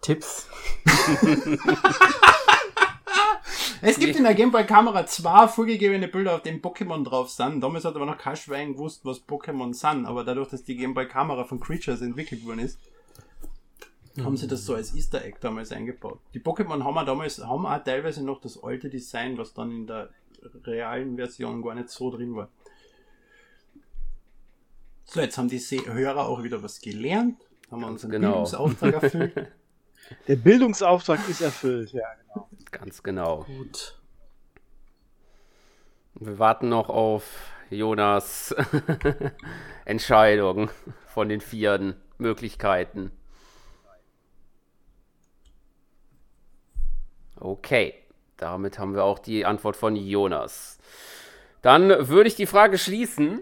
Tipps. Es gibt in der Game Boy Kamera zwei vorgegebene Bilder, auf denen Pokémon drauf sind. Damals hat aber noch kein Schwein gewusst, was Pokémon sind. Aber dadurch, dass die Game Boy Kamera von Creatures entwickelt worden ist, haben sie das so als Easter Egg damals eingebaut. Die Pokémon haben auch damals, haben auch teilweise noch das alte Design, was dann in der realen Version gar nicht so drin war. So, jetzt haben die Hörer auch wieder was gelernt, haben wir unseren genau. Bildungsauftrag erfüllt. Der Bildungsauftrag ist erfüllt, ja, genau. Ganz genau. Gut. Wir warten noch auf Jonas Entscheidung von den vier Möglichkeiten. Okay, damit haben wir auch die Antwort von Jonas. Dann würde ich die Frage schließen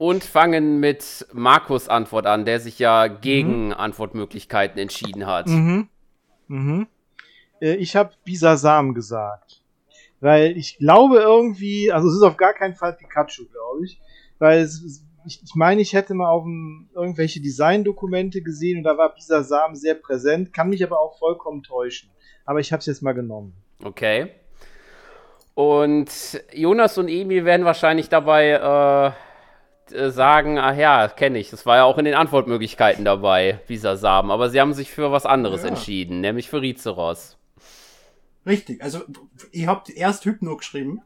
und fangen mit Markus Antwort an, der sich ja gegen Antwortmöglichkeiten entschieden hat. Mhm. Mhm. Äh, Ich habe Bisasam gesagt. Weil ich glaube irgendwie, also es ist auf gar keinen Fall Pikachu, glaube ich. Weil es, ich, ich meine, ich hätte mal auf dem, irgendwelche Designdokumente gesehen und da war Bisasam sehr präsent, kann mich aber auch vollkommen täuschen. Aber ich habe es jetzt mal genommen. Okay. Und Jonas und Emi werden wahrscheinlich dabei äh, äh, sagen, ach ja, kenne ich. Das war ja auch in den Antwortmöglichkeiten dabei, dieser Samen. Aber sie haben sich für was anderes Ja. entschieden, nämlich für Rizeros. Richtig, also ich habe erst Hypno geschrieben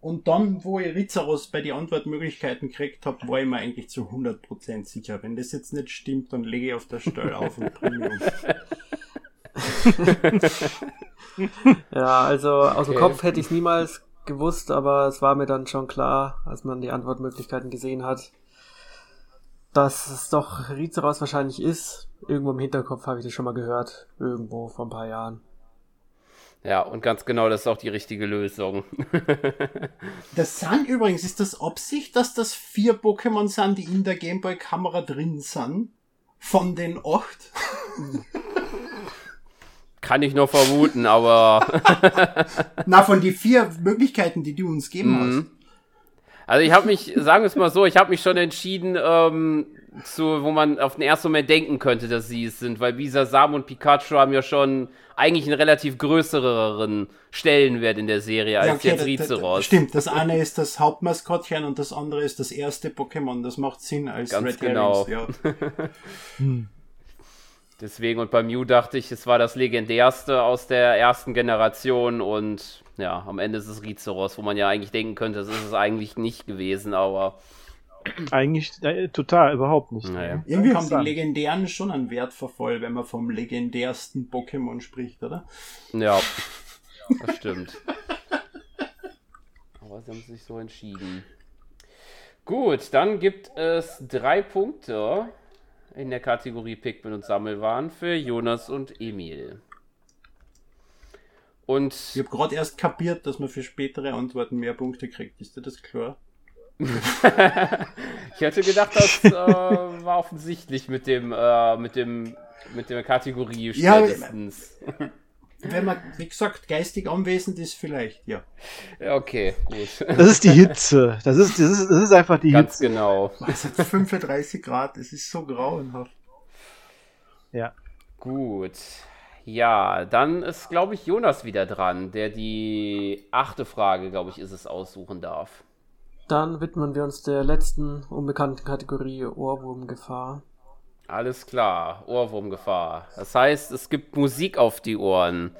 und dann, wo ich Rizaros bei den Antwortmöglichkeiten gekriegt habe, war ich mir eigentlich zu 100% sicher. Wenn das jetzt nicht stimmt, dann lege ich auf der Stelle auf und bringe mich um. Ja, also aus dem Okay. Kopf hätte ich es niemals gewusst, aber es war mir dann schon klar, als man die Antwortmöglichkeiten gesehen hat, dass es doch Rizeros wahrscheinlich ist. Irgendwo im Hinterkopf habe ich das schon mal gehört. Irgendwo vor ein paar Jahren. Ja, und ganz genau, das ist auch die richtige Lösung. Das sind übrigens, ist das Absicht, dass das vier Pokémon sind, die in der Gameboy-Kamera drin sind? Von den acht? Kann ich nur vermuten, aber Na, von die vier Möglichkeiten, die du uns geben Mhm. hast. also ich habe mich, sagen wir es mal so, ich habe mich schon entschieden, ähm, zu, wo man auf den ersten Moment denken könnte, dass sie es sind, weil Bisasam und Pikachu haben ja schon eigentlich einen relativ größeren Stellenwert in der Serie als jetzt da- da- Rizeros. Stimmt, das eine ist das Hauptmaskottchen und das andere ist das erste Pokémon. Das macht Sinn als Ganz Red genau. Herrings. Ja. Deswegen und bei Mew dachte ich, es war das legendärste aus der ersten Generation und ja, am Ende ist es Rizeros, wo man ja eigentlich denken könnte, das ist es eigentlich nicht gewesen, aber Eigentlich äh, total, überhaupt nicht. naja. Irgendwie haben die. Legendären schon einen Wert vervoll, wenn man vom legendärsten Pokémon spricht, oder? Ja, das stimmt. Aber sie haben sich so entschieden. Gut, dann gibt es drei Punkte in der Kategorie Pikmin und Sammelwaren für Jonas und Emil. Und Ich habe gerade erst kapiert, dass man für spätere Antworten mehr Punkte kriegt. Ist dir das klar? ich hätte gedacht, das äh, war offensichtlich mit dem, äh, mit dem, mit der Kategorie Ja, spätestens. Wenn man, wie gesagt, geistig anwesend ist, vielleicht, ja. Okay, gut. Das ist die Hitze. Das ist, das ist, das ist einfach die Ganz Hitze. genau. Es hat 35 Grad, es ist so grauenhaft. Ja. Gut. Ja, dann ist, glaube ich, Jonas wieder dran, der die achte Frage, glaube ich, ist es, aussuchen darf. Dann widmen wir uns der letzten unbekannten Kategorie Ohrwurmgefahr. Alles klar, Ohrwurmgefahr. Das heißt, es gibt Musik auf die Ohren.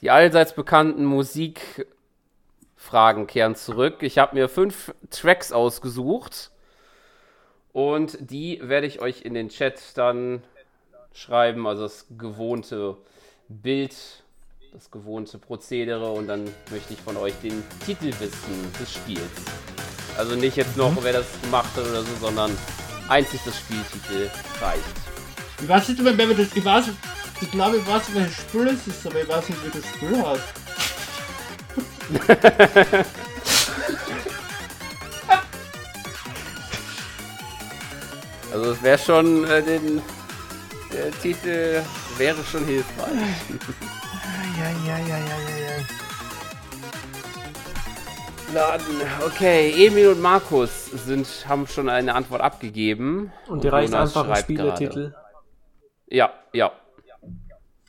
Die allseits bekannten Musikfragen kehren zurück. Ich habe mir fünf Tracks ausgesucht und die werde ich euch in den Chat dann schreiben, also das gewohnte Bild, das gewohnte Prozedere und dann möchte ich von euch den Titel wissen des Spiels. Also nicht jetzt noch, wer das gemacht hat oder so, sondern einzig das Spieltitel reicht. Ich weiß nicht, wenn wir das, ich weiß, ich glaube, ich weiß, welches Spiel es ist, aber ich weiß nicht, wie das Spiel heißt. Also es wäre schon äh, den der Titel wäre schon hilfreich. Ja, ja, ja, ja, ja, ja. Laden. Okay, Emil und Markus sind haben schon eine Antwort abgegeben. Und dir reicht einfach ein Spieletitel. Ja, ja.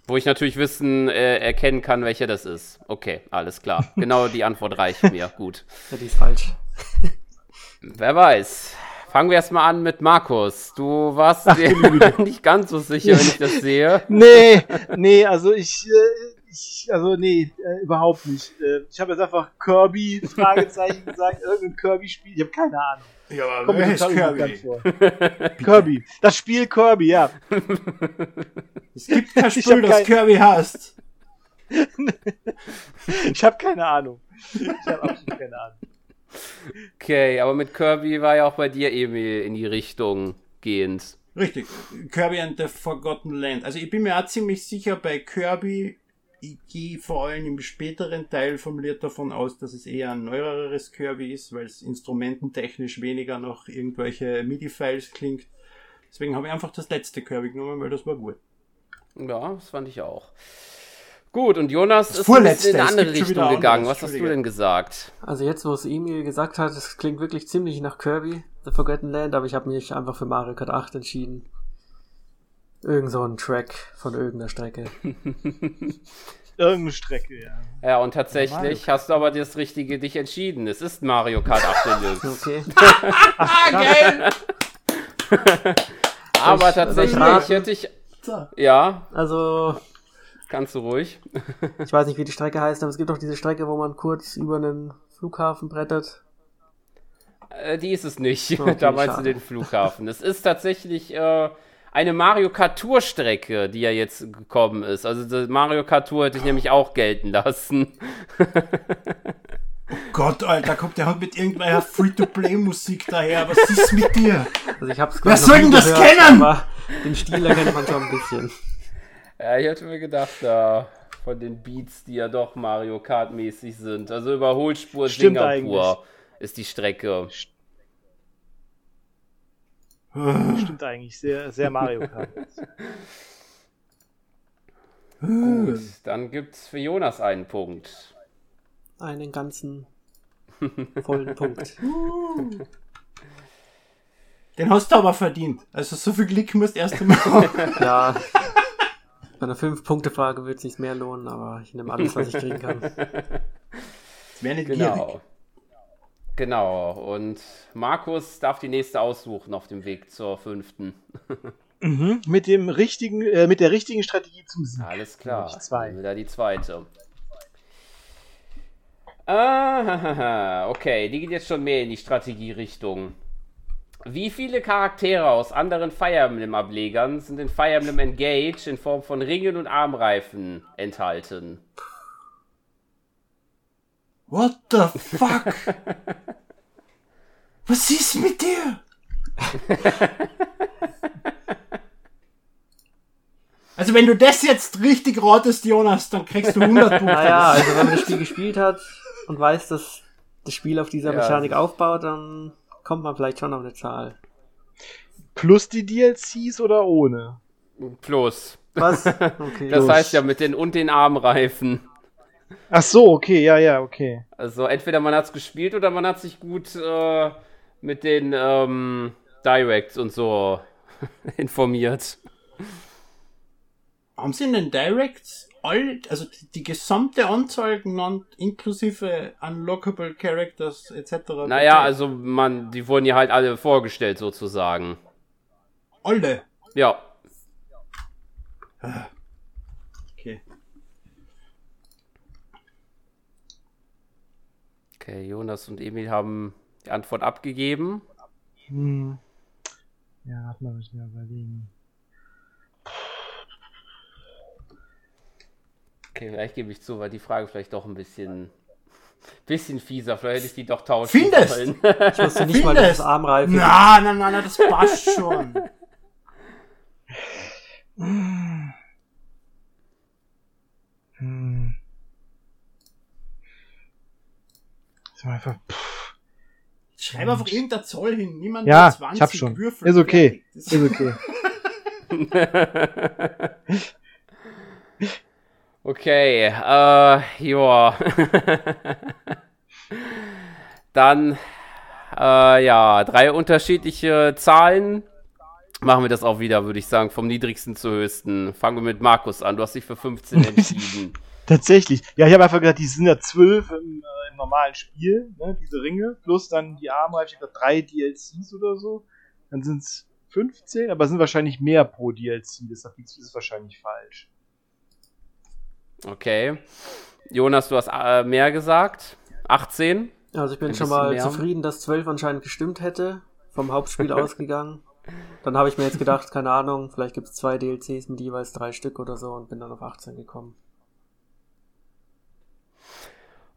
Wo ich natürlich wissen, äh, erkennen kann, welcher das ist. Okay, alles klar. Genau die Antwort reicht mir. Gut. Ja, die ist falsch. Wer weiß. Fangen wir erstmal an mit Markus. Du warst dir nicht ganz so sicher, wenn ich das sehe. Nee, nee, also ich, äh, ich also nee, äh, überhaupt nicht. Äh, ich habe jetzt einfach Kirby, Fragezeichen gesagt, irgendein Kirby-Spiel, ich habe keine Ahnung. Ja, aber Kommt mir total Kirby? vor. Kirby, das Spiel Kirby, ja. Es gibt kein Spiel, das kein- Kirby heißt. Ich habe keine Ahnung. Ich habe absolut keine Ahnung. Okay, aber mit Kirby war ja auch bei dir, Emil, in die Richtung gehend. Richtig, Kirby and the Forgotten Land. Also ich bin mir auch ziemlich sicher bei Kirby, ich gehe vor allem im späteren Teil formuliert davon aus, dass es eher ein neueres Kirby ist, weil es instrumententechnisch weniger nach irgendwelche MIDI-Files klingt. Deswegen habe ich einfach das letzte Kirby genommen, weil das war gut. Ja, das fand ich auch. Gut, und Jonas Das ist bisschen in Vorletzte, eine andere Richtung gegangen. Was hast du denn gesagt? Also jetzt, wo es Emil gesagt hat, es klingt wirklich ziemlich nach Kirby, The Forgotten Land, aber ich habe mich einfach für Mario Kart 8 entschieden. Irgend so ein Track von irgendeiner Strecke. Irgendeine Strecke, ja. Ja, und tatsächlich hast du aber das Richtige dich entschieden. Es ist Mario Kart 8 Deluxe. Okay. Geil! aber ich tatsächlich raten? hätte ich. So. Ja, Also, kannst du ruhig. ich weiß nicht, wie die Strecke heißt, aber es gibt doch diese Strecke, wo man kurz über einen Flughafen brettert. Äh, die ist es nicht. Okay, da meinst schade. du den Flughafen. Es ist tatsächlich äh, eine Mario Kart Tour Strecke, die ja jetzt gekommen ist. Also das Mario Kart Tour hätte ich nämlich auch gelten lassen. Gott, Alter, kommt der halt mit irgendwelcher Free-to-Play-Musik daher. Was ist mit dir? Also ich hab's Wer soll denn das gehört, kennen? Aber den Stil erkennt man schon ein bisschen. Ja, ich hatte mir gedacht, da von den Beats, die ja doch Mario Kart mäßig sind. Also Überholspur Stimmt Singapur ist die Strecke. Stimmt eigentlich, sehr, sehr Mario Kart. Gut, dann gibt's für Jonas einen Punkt. Einen ganzen vollen Punkt. Den hast du aber verdient. Also so viel Glück musst du erst einmal haben. Ja, bei einer 5-Punkte-Frage wird es sich mehr lohnen, aber ich nehme alles, was ich kriegen kann. Das wäre nicht gierig. Genau. Und Markus darf die nächste aussuchen auf dem Weg zur fünften. Mhm. Mit dem richtigen, äh, mit der richtigen Strategie zum Sieg. Alles klar. Zwei. Wieder die zweite. Ah, okay, die geht jetzt schon mehr in die Strategierichtung. Wie viele Charaktere aus anderen Fire Emblem-Ablegern sind in Fire Emblem Engage in Form von Ringen und Armreifen enthalten? What the fuck? Was ist mit dir? Also wenn du das jetzt richtig ratest, Jonas, dann kriegst du 100 Punkte. Naja, also wenn man das Spiel gespielt hat und weiß, dass das Spiel auf dieser Ja. Mechanik aufbaut, dann kommt man vielleicht schon auf eine Zahl. Plus die DLCs oder ohne? Plus. Was? Okay. Das Plus. heißt ja mit den und den Armreifen. Ach so, okay, ja, ja, okay. Also entweder man hat es gespielt oder man hat sich gut äh, mit den ähm, Directs und so informiert. Haben sie in den Directs all, also die, die gesamte Anzahl genannt, inklusive unlockable Characters etc.? Naja, also man, die wurden ja halt alle vorgestellt sozusagen. Alle. Ja. Okay. Okay, Jonas und Emil haben die Antwort abgegeben. Hm. Ja, warte mal, muss ich mir überlegen. Okay, vielleicht gebe ich zu, weil die Frage vielleicht doch ein bisschen, bisschen fieser. Vielleicht hätte ich die doch tauschen Findest? sollen. Ich wusste nicht mal, dass Findest? es Armreifen Na, na, na, na, das passt schon. Das war einfach. Pff, Schreib einfach irgendeine Zahl hin. Niemand Ja, hat 20 ich hab schon. Würfel. Ist okay. Ist okay. Okay, äh, ja. Dann, äh, ja, drei unterschiedliche Zahlen. Machen wir das auch wieder, würde ich sagen, vom niedrigsten zu höchsten. Fangen wir mit Markus an. Du hast dich für 15 entschieden. Tatsächlich. Ja, ich habe einfach gesagt, die sind ja zwölf im, äh, im normalen Spiel, ne, diese Ringe, plus dann die Armreifen, ich glaube drei DLCs oder so. Dann sind es 15, aber es sind wahrscheinlich mehr pro DLC, deshalb ist es wahrscheinlich falsch. Okay. Jonas, du hast äh, mehr gesagt. 18. Also ich bin schon mal mehr. zufrieden, dass 12 anscheinend gestimmt hätte. Vom Hauptspiel ausgegangen. Dann habe ich mir jetzt gedacht, keine Ahnung, vielleicht gibt es zwei DLCs mit jeweils drei Stück oder so und bin dann auf 18 gekommen.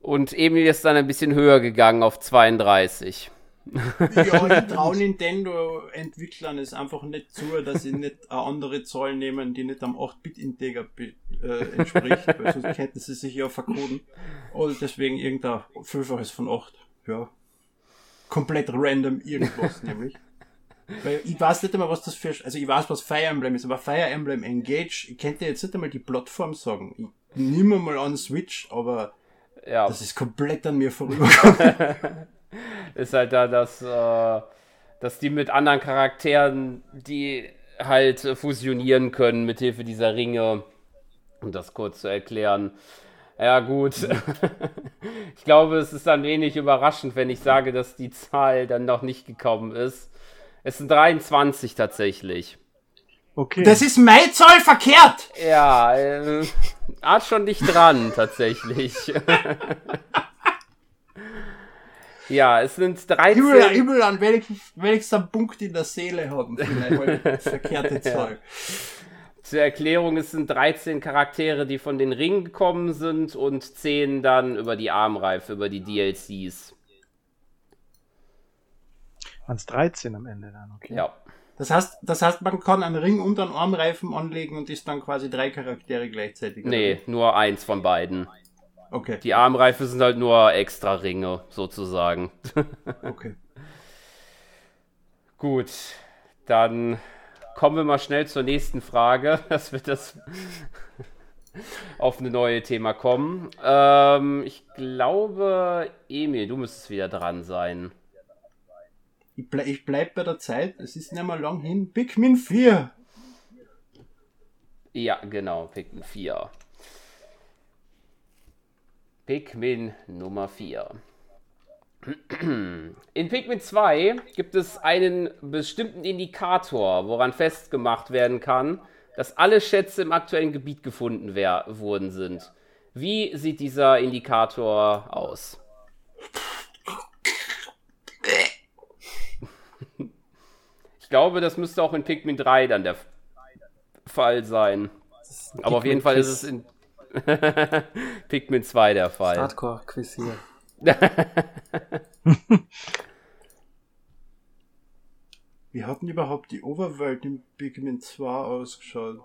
Und Emil ist dann ein bisschen höher gegangen auf 32. Ja, ich traue Nintendo-Entwicklern es einfach nicht zu, dass sie nicht eine andere Zahl nehmen, die nicht am 8-Bit-Integer be- äh, entspricht, weil sonst könnten sie sich ja verkoden. Und deswegen irgendein Fünffaches von 8. Ja. Komplett random irgendwas, nämlich. Weil ich weiß nicht einmal, was das für, also ich weiß, was Fire Emblem ist, aber Fire Emblem Engage, ich könnte jetzt nicht einmal die Plattform sagen. Ich nehme mal an Switch, aber Ja, das ist komplett an mir vorübergegangen. ist halt da, dass, äh, dass die mit anderen Charakteren, die halt äh, fusionieren können mit Hilfe dieser Ringe. Um das kurz zu erklären. Ja, gut. ich glaube, es ist dann wenig überraschend, wenn ich sage, dass die Zahl dann noch nicht gekommen ist. Es sind 23 tatsächlich. Okay. Das ist meine Zahl verkehrt! Ja, äh, art schon dicht dran, tatsächlich. Ja, es sind 13. Himmel, Himmel an, wenigstens, wenigstens einen Punkt in der Seele haben, vielleicht, das verkehrte Zeug. Zur Erklärung, es sind 13 Charaktere, die von den Ringen gekommen sind und 10 dann über die Armreife, über die DLCs. Waren es 13 am Ende dann, okay. Ja. Das heißt, das heißt, man kann einen Ring unter einen Armreifen anlegen und ist dann quasi drei Charaktere gleichzeitig. oder Nee, nur eins von beiden. Okay, Die Armreife sind halt nur extra Ringe, sozusagen. okay. Gut, dann kommen wir mal schnell zur nächsten Frage, dass wir das auf eine neue Thema kommen. Ähm, ich glaube, Emil, du müsstest wieder dran sein. Ich, ble ich bleib bei der Zeit, es ist nicht mehr lang hin. Pikmin 4. Ja, genau, Pikmin 4. Pikmin Nummer 4. In Pikmin 2 gibt es einen bestimmten Indikator, woran festgemacht werden kann, dass alle Schätze im aktuellen Gebiet gefunden wer worden sind. Wie sieht dieser Indikator aus? Glaube, das müsste auch in Pikmin 3 dann der Fall sein. Aber auf jeden Fall ist es in Pikmin 2 der Fall. Hardcore-Quiz hier. Wie hat denn überhaupt die Overworld in Pikmin 2 ausgeschaut?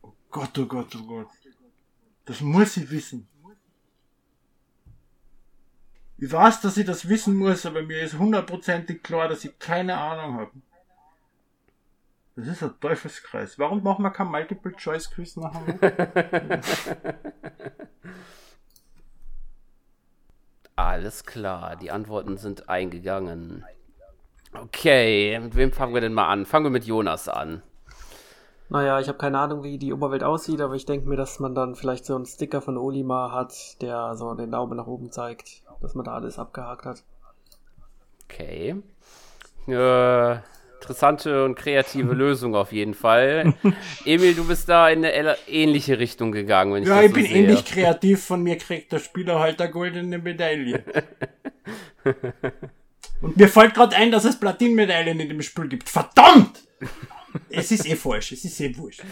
Oh Gott, oh Gott, oh Gott. Das muss ich wissen. Ich weiß, dass ich das wissen muss, aber mir ist hundertprozentig klar, dass ich keine Ahnung habe. Das ist ein Teufelskreis. Warum machen wir kein Multiple-Choice-Quiz nachher? Alles klar, die Antworten sind eingegangen. Okay, mit wem fangen wir denn mal an? Fangen wir mit Jonas an. Naja, ich habe keine Ahnung, wie die Oberwelt aussieht, aber ich denke mir, dass man dann vielleicht so einen Sticker von Olimar hat, der so den Daumen nach oben zeigt, dass man da alles abgehakt hat. Okay. Äh, interessante und kreative Lösung auf jeden Fall. Emil, du bist da in eine ähnliche Richtung gegangen, wenn ich Ja, das ich so bin sehe. ähnlich kreativ. Von mir kriegt der Spieler halt eine goldene Medaille. Und mir fällt gerade ein, dass es Platinmedaillen in dem Spiel gibt. Verdammt! Es ist eh falsch, es ist eh wurscht.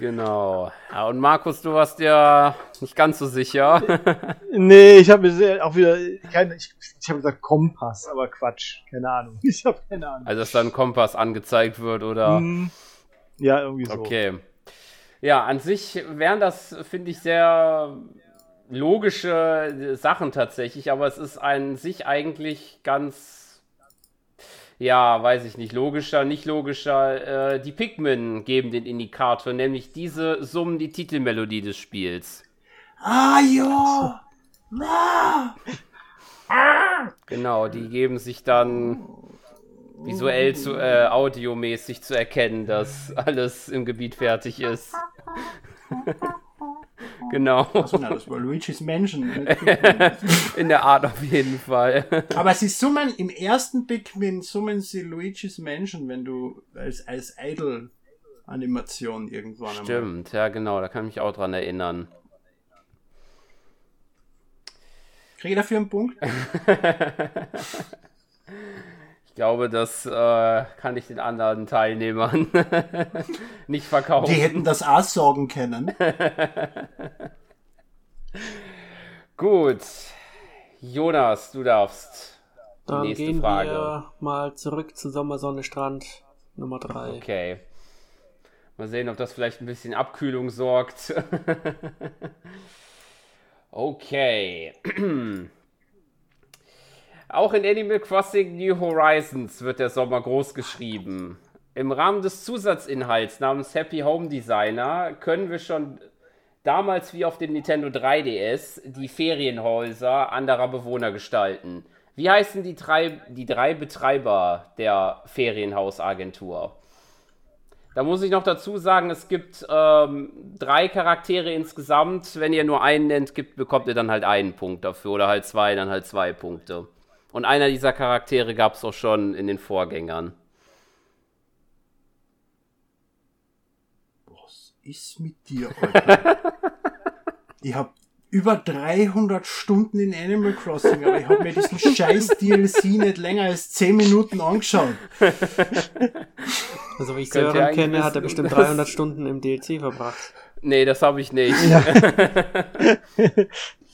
Genau. Ja, und Markus, du warst ja nicht ganz so sicher. Nee, ich habe mir auch wieder keine, ich, ich habe gesagt Kompass, aber Quatsch, keine Ahnung. Ich habe keine Ahnung. Also, dass da ein Kompass angezeigt wird, oder? Hm, ja, irgendwie so. Okay. Ja, an sich wären das, finde ich, sehr logische Sachen tatsächlich, aber es ist an sich eigentlich ganz, ja, weiß ich nicht, logischer, nicht logischer. Äh, die Pikmin geben den Indikator, nämlich diese summen die Titelmelodie des Spiels. Ah, ja! Na! Genau, die geben sich dann visuell zu, äh, audiomäßig zu erkennen, dass alles im Gebiet fertig ist. genau. Also, na, das war Luigi's Mansion. Pikmin. In der Art auf jeden Fall. Aber sie summen, im ersten Pikmin summen sie Luigi's Mansion, wenn du als, als Idol-Animation irgendwann einmal. Stimmt, ja genau, da kann ich mich auch dran erinnern. Krieg ich dafür einen Punkt? Ich glaube, das äh, kann ich den anderen Teilnehmern nicht verkaufen. Die hätten das auch sagen können. Gut. Jonas, du darfst. Die Dann nächste gehen Frage. wir mal zurück zu Sommersonne Strand Nummer 3. Okay. Mal sehen, ob das vielleicht ein bisschen Abkühlung sorgt. okay. Auch in Animal Crossing New Horizons wird der Sommer groß geschrieben. Im Rahmen des Zusatzinhalts namens Happy Home Designer können wir schon damals wie auf dem Nintendo 3DS die Ferienhäuser anderer Bewohner gestalten. Wie heißen die drei, die drei Betreiber der Ferienhausagentur? Da muss ich noch dazu sagen, es gibt ähm, drei Charaktere insgesamt. Wenn ihr nur einen nennt, gibt, bekommt ihr dann halt einen Punkt dafür. Oder halt zwei, dann halt zwei Punkte. Und einer dieser Charaktere gab es auch schon in den Vorgängern. Boss. ist mit dir, Alter? ich habe über 300 Stunden in Animal Crossing, aber ich habe mir diesen scheiß DLC nicht länger als 10 Minuten angeschaut. Also wie ich Könnt Sören kenne, hat er bestimmt 300 Stunden im DLC verbracht. Nee, das habe ich nicht.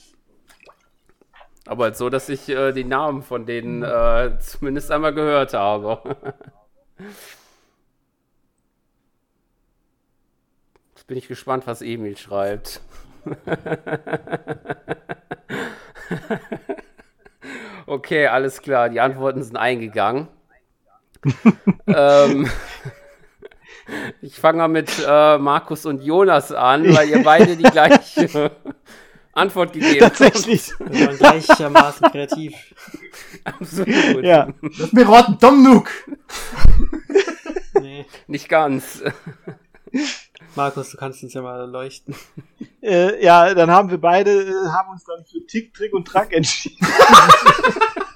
Aber so, dass ich äh, die Namen von denen äh, zumindest einmal gehört habe. Jetzt bin ich gespannt, was Emil schreibt. okay, alles klar. Die Antworten sind eingegangen. ähm, ich fange mal mit äh, Markus und Jonas an, weil ihr beide die gleiche Antwort gegeben. Tatsächlich. Wir waren gleichermaßen kreativ. Absolut. Ja. Lass mich raten, Tom Nook! Nee. Nicht ganz. Markus, du kannst uns ja mal leuchten. Äh, ja, dann haben wir beide, äh, haben uns dann für Tick, Trick und Track entschieden.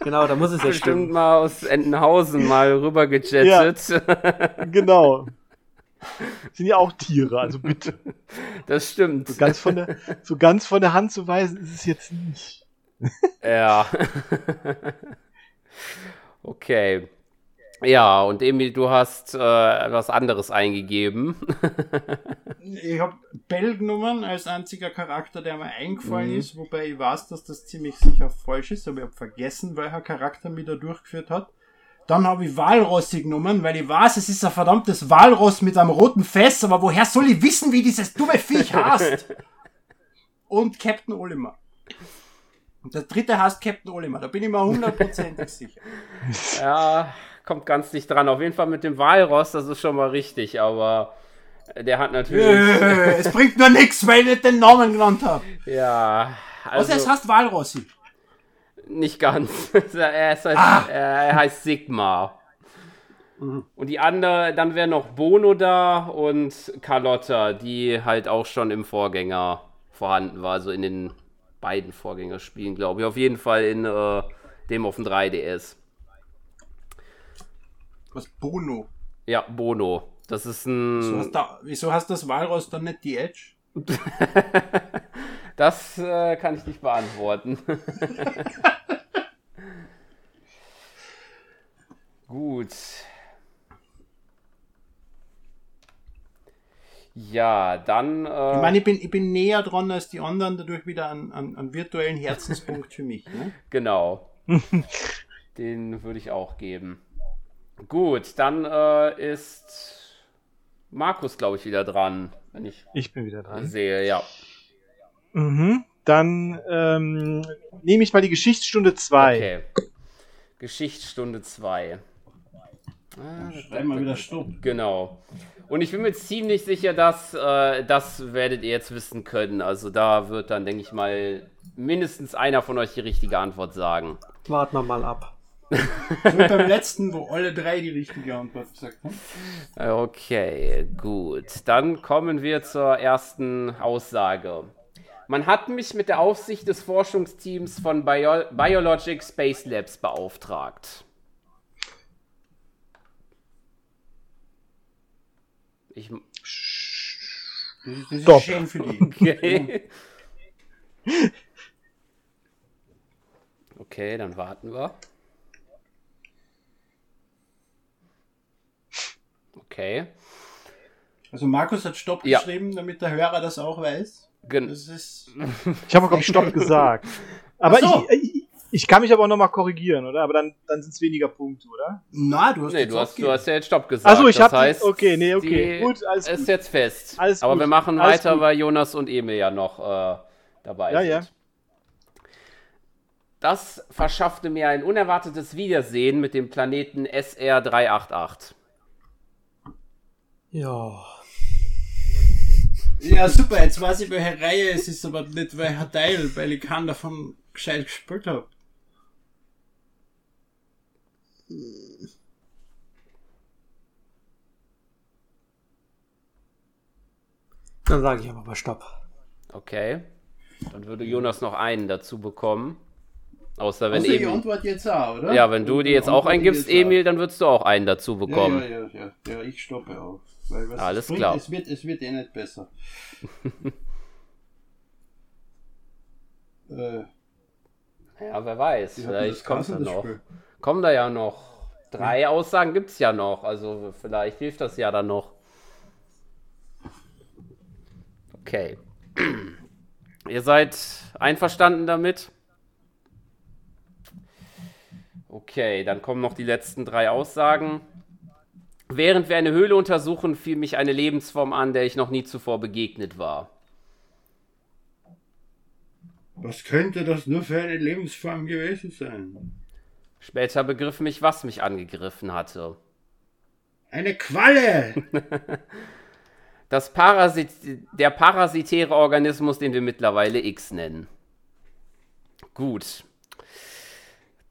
Genau, da muss es ja Bestimmt stimmen. mal aus Entenhausen mal rüber gejettet. genau. Sind ja auch Tiere, also bitte. Das stimmt. So ganz von der, so ganz von der Hand zu weisen ist es jetzt nicht. Ja. okay. Ja, und Emil, du hast äh, was anderes eingegeben. Ich habe Bell genommen als einziger Charakter, der mir eingefallen ist, wobei ich weiß, dass das ziemlich sicher falsch ist, aber ich habe vergessen, welcher Charakter mich da durchgeführt hat. Dann habe ich Walrossi genommen, weil ich weiß, es ist ein verdammtes Walross mit einem roten Fest, aber woher soll ich wissen, wie dieses dumme Viech heißt? Und Captain Olimar. Und der dritte heißt Captain Olimar, da bin ich mir hundertprozentig sicher. ja, kommt ganz nicht dran. Auf jeden Fall mit dem Walross, das ist schon mal richtig, aber der hat natürlich. Es bringt nur nichts, weil ich nicht den Namen genannt habe. ja. Also, es Also, heißt Walrossi. Nicht ganz. er, ist halt, Ah. er heißt Sigma. Und die andere, dann wäre noch Bono da und Carlotta, die halt auch schon im Vorgänger vorhanden war, also in den beiden Vorgängerspielen, glaube ich. Auf jeden Fall in äh, dem auf dem 3DS. Was Bono? Ja, Bono. Das ist Wieso ein. hast, da, wieso hast das Walross dann nicht die Edge? Das äh, kann ich nicht beantworten. Gut. Ja, dann. Äh, Ich meine, ich bin, ich bin näher dran als die anderen, dadurch wieder einen, einen, einen virtuellen Herzenspunkt für mich. Ne? Genau. Den würde ich auch geben. Gut, dann äh, ist Markus, glaube ich, wieder dran, wenn ich Ich bin wieder dran. sehe, ja. Mhm. Dann ähm, nehme ich mal die Geschichtsstunde 2. Okay. Geschichtsstunde 2. Ah, Schreib mal wieder Stopp. Genau. Und ich bin mir ziemlich sicher, dass äh, das werdet ihr jetzt wissen können. Also da wird dann, denke ich mal, mindestens einer von euch die richtige Antwort sagen. Warten wir mal ab. So beim letzten, wo alle drei die richtige Antwort gesagt haben. Okay, gut. Dann kommen wir zur ersten Aussage. Man hat mich mit der Aufsicht des Forschungsteams von Bio Biologic Space Labs beauftragt. Ich, Stopp. schön für die. okay. Okay, dann warten wir. Okay. Also Markus hat Stopp Ja. geschrieben, damit der Hörer das auch weiß. Gen Das ist. Ich habe auch Stopp gesagt. Aber so. ich, ich, ich kann mich aber auch nochmal korrigieren, oder? Aber dann, dann sind es weniger Punkte, oder? Na, du hast Nee, du hast, du hast ja jetzt Stopp gesagt. Achso, ich das habe heißt, Okay, nee, okay. Gut, alles ist gut. jetzt fest. Alles Aber gut. wir machen Alles weiter, gut. weil Jonas und Emil ja noch äh, dabei Ja, sind. ja. Das verschaffte mir ein unerwartetes Wiedersehen mit dem Planeten SR388. Ja. Ja, super, jetzt weiß ich, welche Reihe es ist, aber nicht welcher Teil, weil ich keinen davon gescheit gespielt habe. Dann sage ich aber mal Stopp. Okay. Dann würde Jonas noch einen dazu bekommen. Außer wenn Also Emil. antworte jetzt auch, Ja, oder? Ja, wenn du die jetzt auch jetzt auch. Emil, dann würdest du auch einen dazu Ja, bekommen. ja, ja, ja, ja, ich stoppe auch. Alles es bringt, klar. Es wird, es wird eh nicht besser. äh, Ja, wer weiß. Vielleicht kommt da noch. Spiel? Kommen da ja noch. Drei Aussagen gibt es ja noch. Also vielleicht hilft das ja dann noch. Okay. Ihr seid einverstanden damit? Okay, dann kommen noch die letzten drei Aussagen. Während wir eine Höhle untersuchen, fiel mich eine Lebensform an, der ich noch nie zuvor begegnet war. Was könnte das nur für eine Lebensform gewesen sein? Später begriff mich, was mich angegriffen hatte. Eine Qualle! Das Parasit der parasitäre Organismus, den wir mittlerweile X nennen. Gut.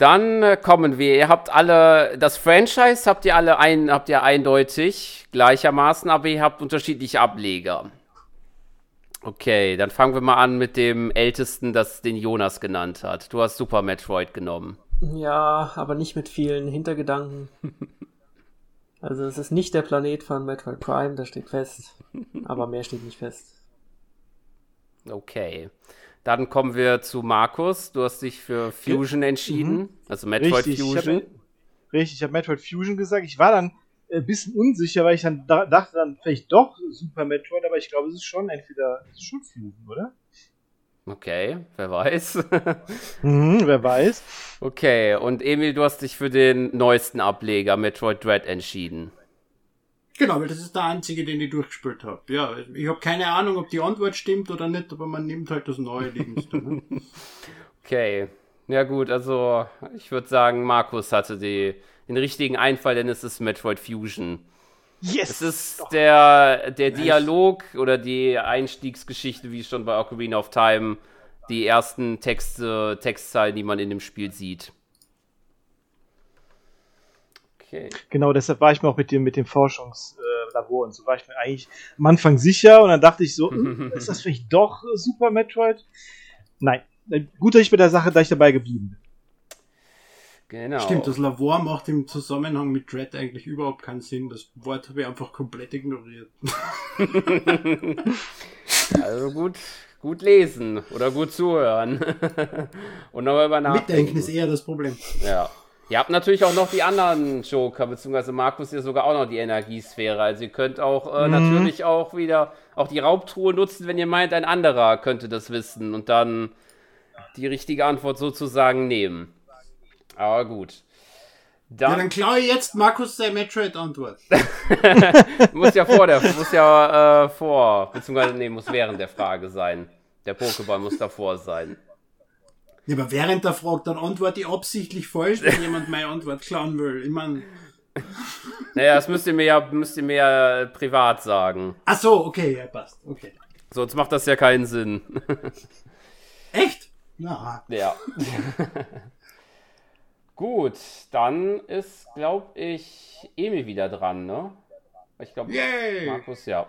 Dann äh, kommen wir. Ihr habt alle das Franchise habt ihr alle ein, habt ihr eindeutig gleichermaßen, aber ihr habt unterschiedliche Ableger. Okay, dann fangen wir mal an mit dem ältesten, das den Jonas genannt hat. Du hast Super Metroid genommen. Ja, aber nicht mit vielen Hintergedanken. Also es ist nicht der Planet von Metroid Prime, das steht fest. Aber mehr steht nicht fest. Okay. Dann kommen wir zu Markus. Du hast dich für Fusion entschieden. Also Metroid Richtig, ich Fusion. habe richtig, ich habe Metroid Fusion gesagt. Ich war dann ein bisschen unsicher, weil ich dann da, dachte dann vielleicht doch Super Metroid, aber ich glaube, es ist schon entweder es ist schon Fusion, oder? Okay, wer weiß. Mhm, wer weiß. okay, und Emil, du hast dich für den neuesten Ableger Metroid Dread entschieden. Genau, weil das ist der einzige, den ich durchgespielt habe. Ja, ich habe keine Ahnung, ob die Antwort stimmt oder nicht, aber man nimmt halt das Neueliegendste. Ne? Okay. Ja gut, also ich würde sagen, Markus hatte die, den richtigen Einfall, denn es ist Metroid Fusion. Yes! Es ist der, der Dialog oder die Einstiegsgeschichte, wie schon bei Ocarina of Time, die ersten Texte, Textzeilen, die man in dem Spiel sieht. Okay. Genau, deshalb war ich mir auch mit dem, mit dem Forschungslabor und so war ich mir eigentlich am Anfang sicher und dann dachte ich so, hm, ist das vielleicht doch äh, Super Metroid? Nein. Äh, Gut, dass ich bei der Sache gleich dabei geblieben bin. Genau. Stimmt, das Labor macht im Zusammenhang mit Dread eigentlich überhaupt keinen Sinn. Das Wort habe ich einfach komplett ignoriert. Also gut, gut lesen oder gut zuhören. Und nochmal über Mitdenken nachdenken. ist eher das Problem. Ja. Ihr habt natürlich auch noch die anderen Joker, beziehungsweise Markus hier sogar auch noch die Energiesphäre. Also ihr könnt auch äh, natürlich auch wieder auch die Raubtruhe nutzen, wenn ihr meint, ein anderer könnte das wissen und dann die richtige Antwort sozusagen nehmen. Aber gut. Ja, Dann, dann klaue jetzt Markus seine Metroid-Antwort. muss ja vor der, muss ja äh, vor, beziehungsweise nee, muss während der Frage sein. Der Pokéball muss davor sein. Ja, aber während der Frage, dann antworte ich absichtlich falsch, wenn jemand meine Antwort klauen will. Ich meine, Naja, das müsst ihr mir ja, müsst ihr mir ja privat sagen. ach so, okay, ja, passt. Okay. Sonst macht das ja keinen Sinn. Echt? Na, Ja. Gut, dann ist, glaube ich, Emil wieder dran, ne? Ich glaube! Markus, ja.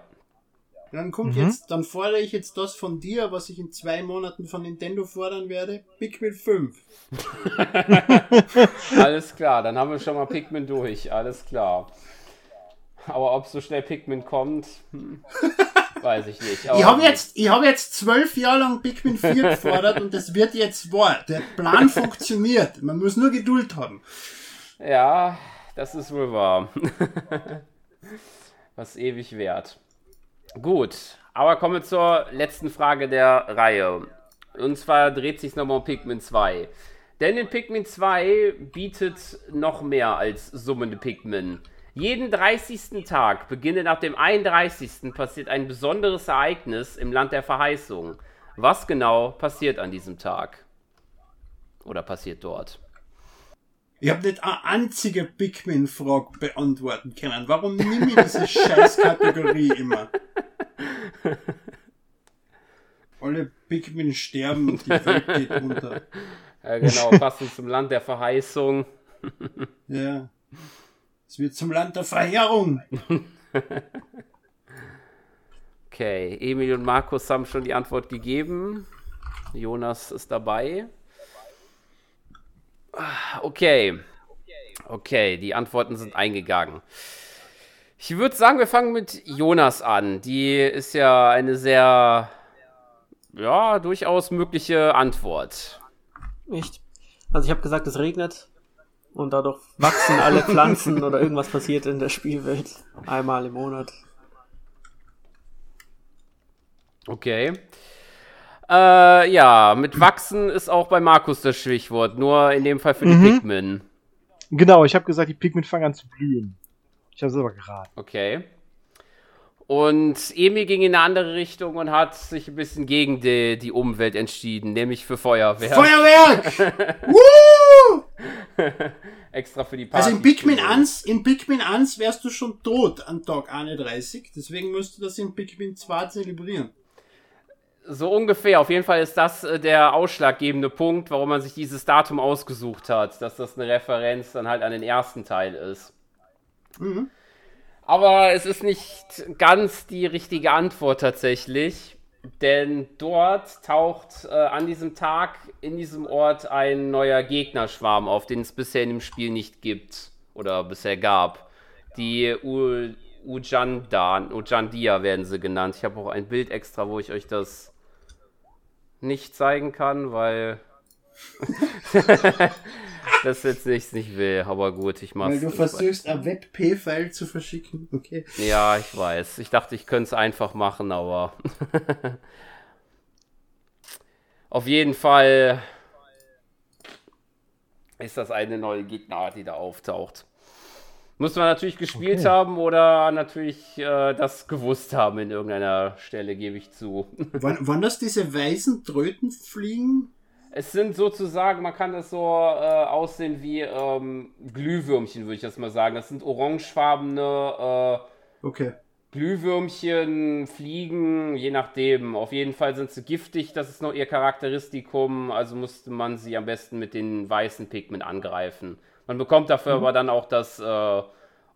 Dann kommt jetzt, dann fordere ich jetzt das von dir, was ich in zwei Monaten von Nintendo fordern werde. Pikmin 5. Alles klar, dann haben wir schon mal Pikmin durch, alles klar. Aber ob so schnell Pikmin kommt, hm, weiß ich nicht. Aber Ich habe jetzt, ich habe jetzt zwölf Jahre lang Pikmin 4 gefordert und das wird jetzt wahr. Der Plan funktioniert. Man muss nur Geduld haben. Ja, das ist wohl wahr. Was ewig wert. Gut, aber kommen wir zur letzten Frage der Reihe. Und zwar dreht sich nochmal um Pikmin 2. Denn in Pikmin 2 bietet noch mehr als summende Pikmin. Jeden 30. Tag, beginnend ab dem 31. passiert ein besonderes Ereignis im Land der Verheißung. Was genau passiert an diesem Tag? Oder passiert dort? Ich habe nicht eine einzige Pikmin-Frage beantworten können. Warum nehme ich diese Scheißkategorie immer? Alle Pikmin sterben und die Welt geht unter. Ja, genau, passend zum Land der Verheißung. Ja. Es wird zum Land der Verheerung. Okay, Emil und Markus haben schon die Antwort gegeben. Jonas ist dabei. Okay. Okay, die Antworten sind eingegangen. Ich würde sagen, wir fangen mit Jonas an. Die ist ja eine sehr, ja, durchaus mögliche Antwort. Echt? Also ich habe gesagt, es regnet und dadurch wachsen alle Pflanzen oder irgendwas passiert in der Spielwelt einmal im Monat. Okay. Äh, ja, mit wachsen ist auch bei Markus das Stichwort, nur in dem Fall für die Mhm. Pikmin. Genau, ich habe gesagt, die Pigment fangen an zu blühen. Ich habe es aber geraten. Okay. Und Emi ging in eine andere Richtung und hat sich ein bisschen gegen die, die Umwelt entschieden, nämlich für Feuerwehr. Feuerwerk! Woo! Extra für die Party. Also in Pikmin 1, in Pikmin 1 wärst du schon tot an Tag 31, deswegen musst du das in Pikmin 2 zelebrieren. So ungefähr. Auf jeden Fall ist das äh, der ausschlaggebende Punkt, warum man sich dieses Datum ausgesucht hat, dass das eine Referenz dann halt an den ersten Teil ist. Mhm. Aber es ist nicht ganz die richtige Antwort tatsächlich, denn dort taucht äh, an diesem Tag in diesem Ort ein neuer Gegnerschwarm auf, den es bisher in dem Spiel nicht gibt oder bisher gab. Die U Ujandan, Ujandia werden sie genannt. Ich habe auch ein Bild extra, wo ich euch das nicht zeigen kann, weil das jetzt nicht, nicht will. Aber gut, ich mach's. Weil du versuchst, ein WebP-File zu verschicken. Okay. ja, ich weiß. Ich dachte, ich könnte es einfach machen, aber. Auf jeden Fall ist das eine neue Gegnerart, die da auftaucht. Muss man natürlich gespielt Okay. haben oder natürlich äh, das gewusst haben in irgendeiner Stelle, gebe ich zu. Waren, waren das diese weißen Trötenfliegen? Es sind sozusagen, man kann das so äh, aussehen wie ähm, Glühwürmchen, würde ich das mal sagen. Das sind orangefarbene äh, Okay. Glühwürmchen, Fliegen, je nachdem. Auf jeden Fall sind sie giftig, das ist noch ihr Charakteristikum, also musste man sie am besten mit den weißen Pigment angreifen. Man bekommt dafür aber dann auch das äh,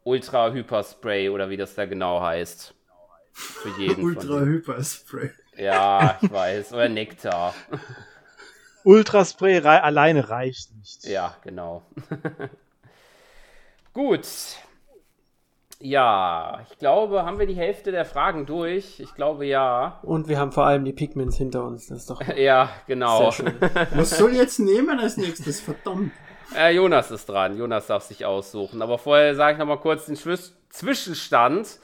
Ultra Hyper Spray oder wie das da genau heißt. Für jeden. von Ultra denen. Hyper Spray. Ja, ich weiß. Oder Nektar. Ultraspray rei alleine reicht nicht. Ja, genau. Gut. Ja, ich glaube, haben wir die Hälfte der Fragen durch? Ich glaube ja. Und wir haben vor allem die Pigments hinter uns. Das ist doch Ja, genau. sehr schön. Was soll ich jetzt nehmen als nächstes? Verdammt. Äh, Jonas ist dran. Jonas darf sich aussuchen. Aber vorher sage ich noch mal kurz den Schwiss Zwischenstand,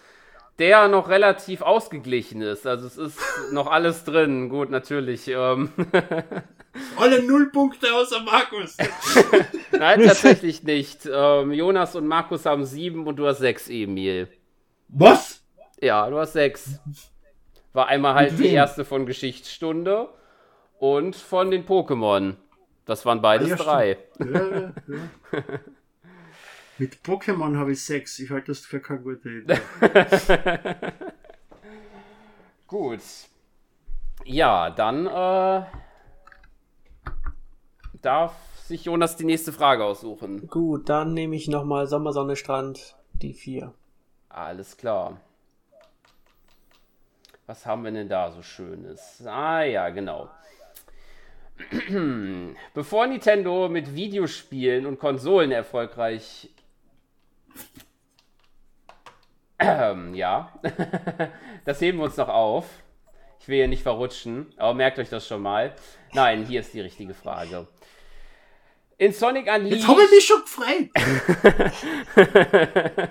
der noch relativ ausgeglichen ist. Also es ist noch alles drin. Gut, natürlich. Ähm, Alle Nullpunkte außer Markus. nein, tatsächlich nicht. Ähm, Jonas und Markus haben sieben und du hast sechs, Emil. Was? Ja, du hast sechs. War einmal halt die erste von Geschichtsstunde und von den Pokémon. Das waren beides Ah, ja, drei. Ja, ja. Mit Pokémon habe ich sechs. Ich halte das für keine gute Idee. Gut. Ja, dann äh, darf sich Jonas die nächste Frage aussuchen. Gut, dann nehme ich nochmal Sommersonne Strand, die vier. Alles klar. Was haben wir denn da so Schönes? Ah ja, genau. Bevor Nintendo mit Videospielen und Konsolen erfolgreich. Ähm, ja, das heben wir uns noch auf. Ich will hier nicht verrutschen, aber merkt euch das schon mal. Nein, hier ist die richtige Frage. In Sonic Unleashed. Jetzt habe ich mich schon gefreut.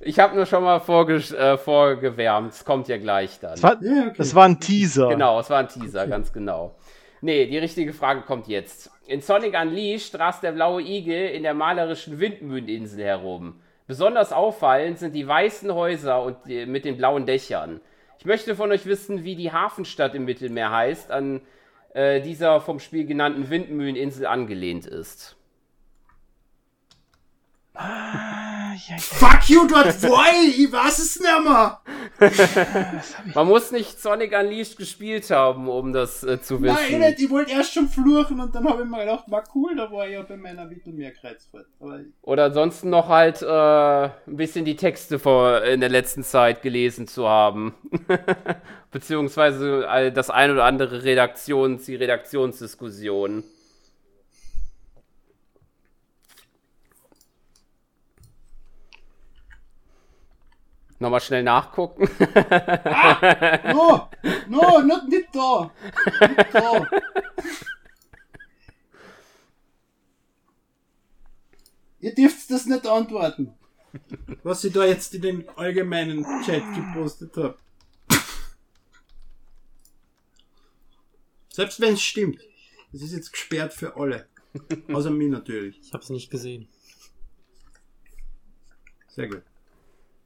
Ich habe nur schon mal vorge äh, vorgewärmt. Es kommt ja gleich dann. Das war, Ja, okay. das war ein Teaser. Genau, es war ein Teaser, ganz genau. Nee, die richtige Frage kommt jetzt. In Sonic Unleashed rast der blaue Igel in der malerischen Windmühleninsel herum. Besonders auffallend sind die weißen Häuser und die, mit den blauen Dächern. Ich möchte von euch wissen, wie die Hafenstadt im Mittelmeer heißt, an äh, dieser vom Spiel genannten Windmühleninsel angelehnt ist. Ja, ja. Fuck you, dort boy! Ich weiß es nicht mehr. Man muss nicht Sonic Unleashed gespielt haben, um das äh, zu wissen. Nein, nicht. Ich wollte erst schon fluchen und dann habe ich mir gedacht, war cool, da war ich ja bei meiner Mittelmeerkreuzfahrt. Oder ansonsten noch halt äh, ein bisschen die Texte vor, in der letzten Zeit gelesen zu haben. Beziehungsweise äh, das ein oder andere Redaktions, die Redaktionsdiskussion. Nochmal schnell nachgucken. No, no, nicht, nicht da. Nicht da. Ihr dürft das nicht antworten. Was ich da jetzt in den allgemeinen Chat gepostet habe. Selbst wenn es stimmt. Es ist jetzt gesperrt für alle. Außer mir natürlich. Ich habe es nicht gesehen. Sehr gut.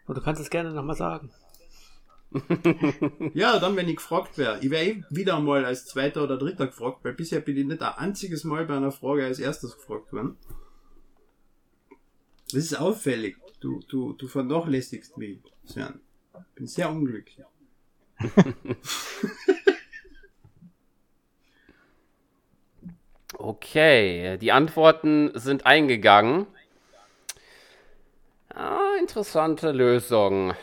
Aber du kannst es gerne nochmal sagen. Ja, dann, wenn ich gefragt wäre. Ich wäre eh wieder mal als Zweiter oder Dritter gefragt, weil bisher bin ich nicht ein einziges Mal bei einer Frage als erstes gefragt worden. Das ist auffällig. Du, du, du vernachlässigst mich, Sven. Bin sehr unglücklich. Okay, die Antworten sind eingegangen. Ah, interessante Lösung.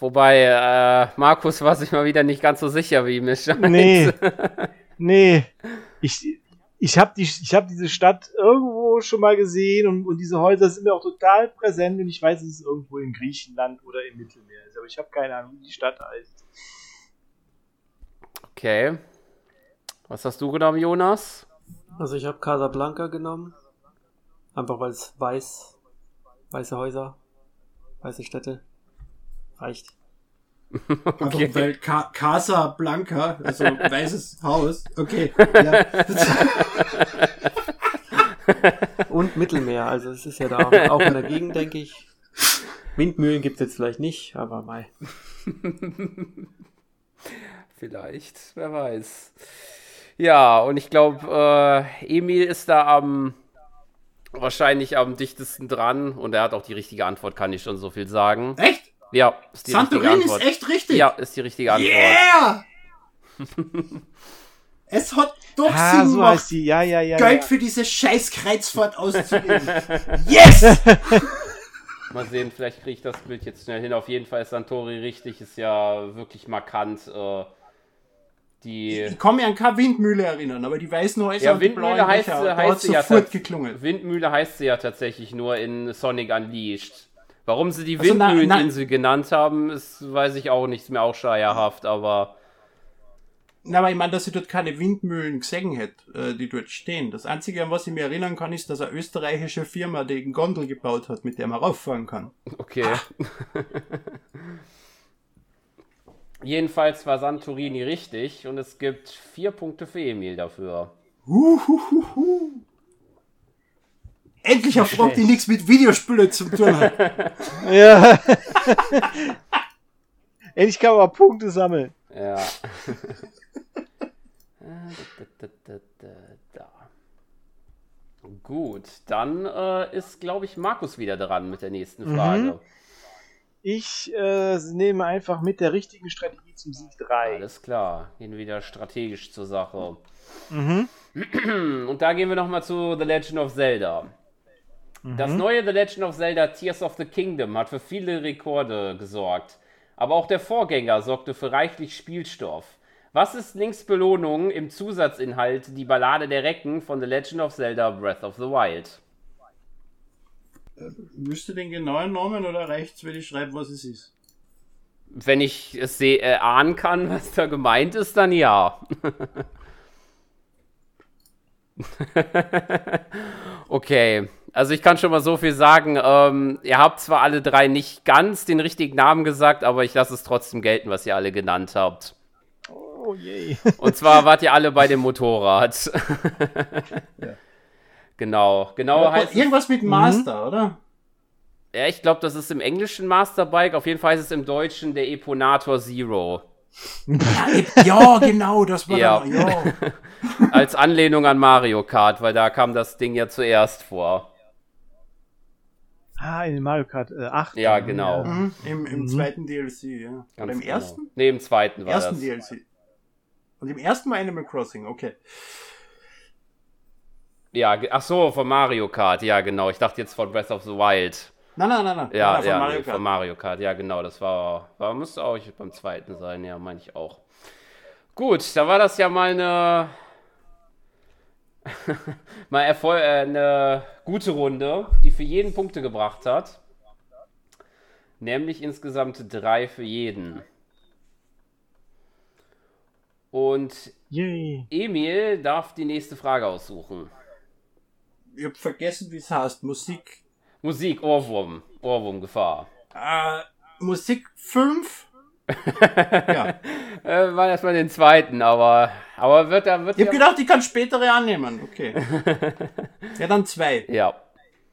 Wobei, äh, Markus war sich mal wieder nicht ganz so sicher wie mich. Nee. nee. Ich, ich habe die, ich hab diese Stadt irgendwo schon mal gesehen und, und diese Häuser sind mir auch total präsent und ich weiß, es ist irgendwo in Griechenland oder im Mittelmeer. ist, Aber ich habe keine Ahnung, wie die Stadt heißt. Okay. Was hast du genommen, Jonas? Also ich habe Casablanca genommen. Einfach weil es weiß, weiße Häuser, weiße Städte. Reicht. Einfach weil Ca Casa Blanca, also weißes Haus. Okay. Ja. Und Mittelmeer, also es ist ja da auch in der Gegend, denke ich. Windmühlen gibt es jetzt vielleicht nicht, aber mal. Vielleicht, wer weiß. Ja, und ich glaube, äh, Emil ist da am wahrscheinlich am dichtesten dran und er hat auch die richtige Antwort, kann ich schon so viel sagen. Echt? Ja, ist die richtige Santorin Antwort. ist echt richtig. Ja, ist die richtige Antwort. Yeah! es hat doch Ah, Sinn so gemacht, die. Ja, ja, ja. Geld ja. für diese scheiß Kreuzfahrt auszugeben. yes! Mal sehen, vielleicht kriege ich das Bild jetzt schnell hin. Auf jeden Fall ist Santori richtig, ist ja wirklich markant. Äh, die Ich kann mich an keine Windmühle erinnern, aber die weißen Häuser Ja, und die Windmühle blauen heißt, Löcher, heißt sie ja sofort tats- geklungen. Windmühle heißt sie ja tatsächlich nur in Sonic Unleashed. Warum sie die Also, Windmühleninsel genannt haben, ist, weiß ich auch nicht, ist mir auch schleierhaft, aber Na, aber ich meine, dass ich dort keine Windmühlen gesehen hätte, äh, die dort stehen. Das Einzige, an was ich mich erinnern kann, ist, dass eine österreichische Firma die Gondel gebaut hat, mit der man rauffahren kann. okay. Jedenfalls war Santorini richtig und es gibt vier Punkte für Emil dafür. Huhuhuhu. Endlich eine die nichts mit Videospielen zu tun hat. Ja. Endlich kann man Punkte sammeln. Ja. Gut, dann äh, ist, glaube ich, Markus wieder dran mit der nächsten Frage. Ich äh, nehme einfach mit der richtigen Strategie zum Sieg 3. Alles klar, gehen wir wieder strategisch zur Sache. Mhm. Und da gehen wir nochmal zu The Legend of Zelda. Das neue The Legend of Zelda Tears of the Kingdom hat für viele Rekorde gesorgt. Aber auch der Vorgänger sorgte für reichlich Spielstoff. Was ist Links Belohnung im Zusatzinhalt Die Ballade der Recken von The Legend of Zelda Breath of the Wild? Müsste den genauen Namen oder reicht's, wenn ich schreibe, was es ist? Wenn ich es seh, äh, ahnen kann, was da gemeint ist, dann ja. okay, also ich kann schon mal so viel sagen. Ähm, ihr habt zwar alle drei nicht ganz den richtigen Namen gesagt, aber ich lasse es trotzdem gelten, was ihr alle genannt habt. Oh je. Und zwar wart ihr alle bei dem Motorrad. Genau, genau heißt es, Irgendwas mit Master, oder? ja, ich glaube, das ist im englischen Masterbike, auf jeden Fall ist es im deutschen der Eponator Zero. Ja, genau, das war Ja. da, ja. Als Anlehnung an Mario Kart, weil da kam das Ding ja zuerst vor. Ah, in Mario Kart äh, 8. Ja, genau. Mhm, Im, im zweiten DLC, ja. Oder Ganz im genau. ersten? Nee, im zweiten war ersten das. DLC. Und im ersten war Animal Crossing, okay. Ja, ach so, von Mario Kart, ja, genau. Ich dachte jetzt von Breath of the Wild. Nein, nein, nein, nein. Ja, nein, von ja, Mario Kart. von Mario Kart, ja, genau. Das war, war müsste auch beim zweiten sein, ja, meine ich auch. Gut, da war das ja mal eine, mal Erfol äh, eine gute Runde, die für jeden Punkte gebracht hat. Nämlich insgesamt drei für jeden. Und Yay. Emil darf die nächste Frage aussuchen. Ich hab vergessen, wie es heißt. Musik. Musik, Ohrwurm. Ohrwurmgefahr. Äh, Musik 5. ja. Äh, war erstmal den zweiten, aber, aber wird da wird Ich hab gedacht, ich kann spätere annehmen. Okay. ja, dann zwei. ja.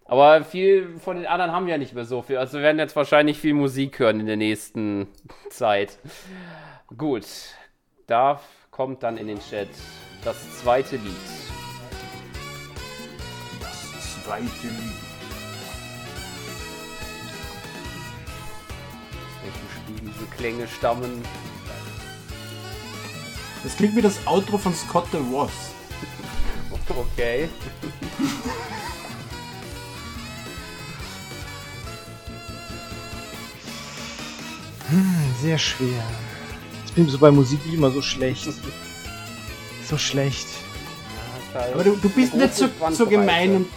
Aber viel von den anderen haben wir ja nicht mehr so viel. Also wir werden jetzt wahrscheinlich viel Musik hören in der nächsten Zeit. Gut. Da kommt dann in den Chat das zweite Lied. Das zweite Lied. Aus welchem Spiel diese Klänge stammen. Das klingt wie das Outro von Scott the Ross. Okay. Sehr schwer. Ich bin so bei Musik wie immer so schlecht. So schlecht. Aber du, du bist nicht so, so gemein und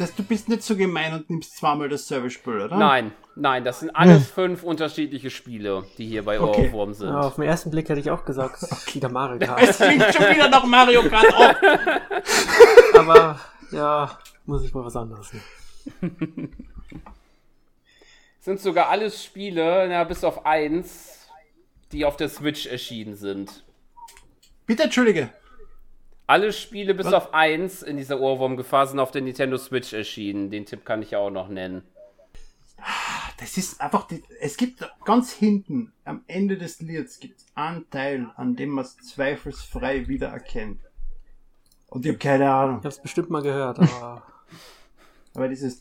das, du bist nicht so gemein und nimmst zweimal das Service-Spiel, oder? Nein, nein, das sind alles fünf unterschiedliche Spiele, die hier bei Okay. Ohrwurm sind. Ja, auf den ersten Blick hätte ich auch gesagt, wieder Mario Kart. Es klingt schon wieder nach Mario Kart. Oh. Aber ja, muss ich mal was anderes nehmen. sind sogar alles Spiele, na, bis auf eins, die auf der Switch erschienen sind. Bitte entschuldige. Alle Spiele bis Was? auf eins in dieser Ohrwurmgefahr sind auf der Nintendo Switch erschienen. Den Tipp kann ich ja auch noch nennen. Das ist einfach, die, es gibt ganz hinten, am Ende des Lieds, gibt es einen Teil, an dem man es zweifelsfrei wiedererkennt. Und ich habe keine Ahnung. Ich hab's bestimmt mal gehört, aber Aber dieses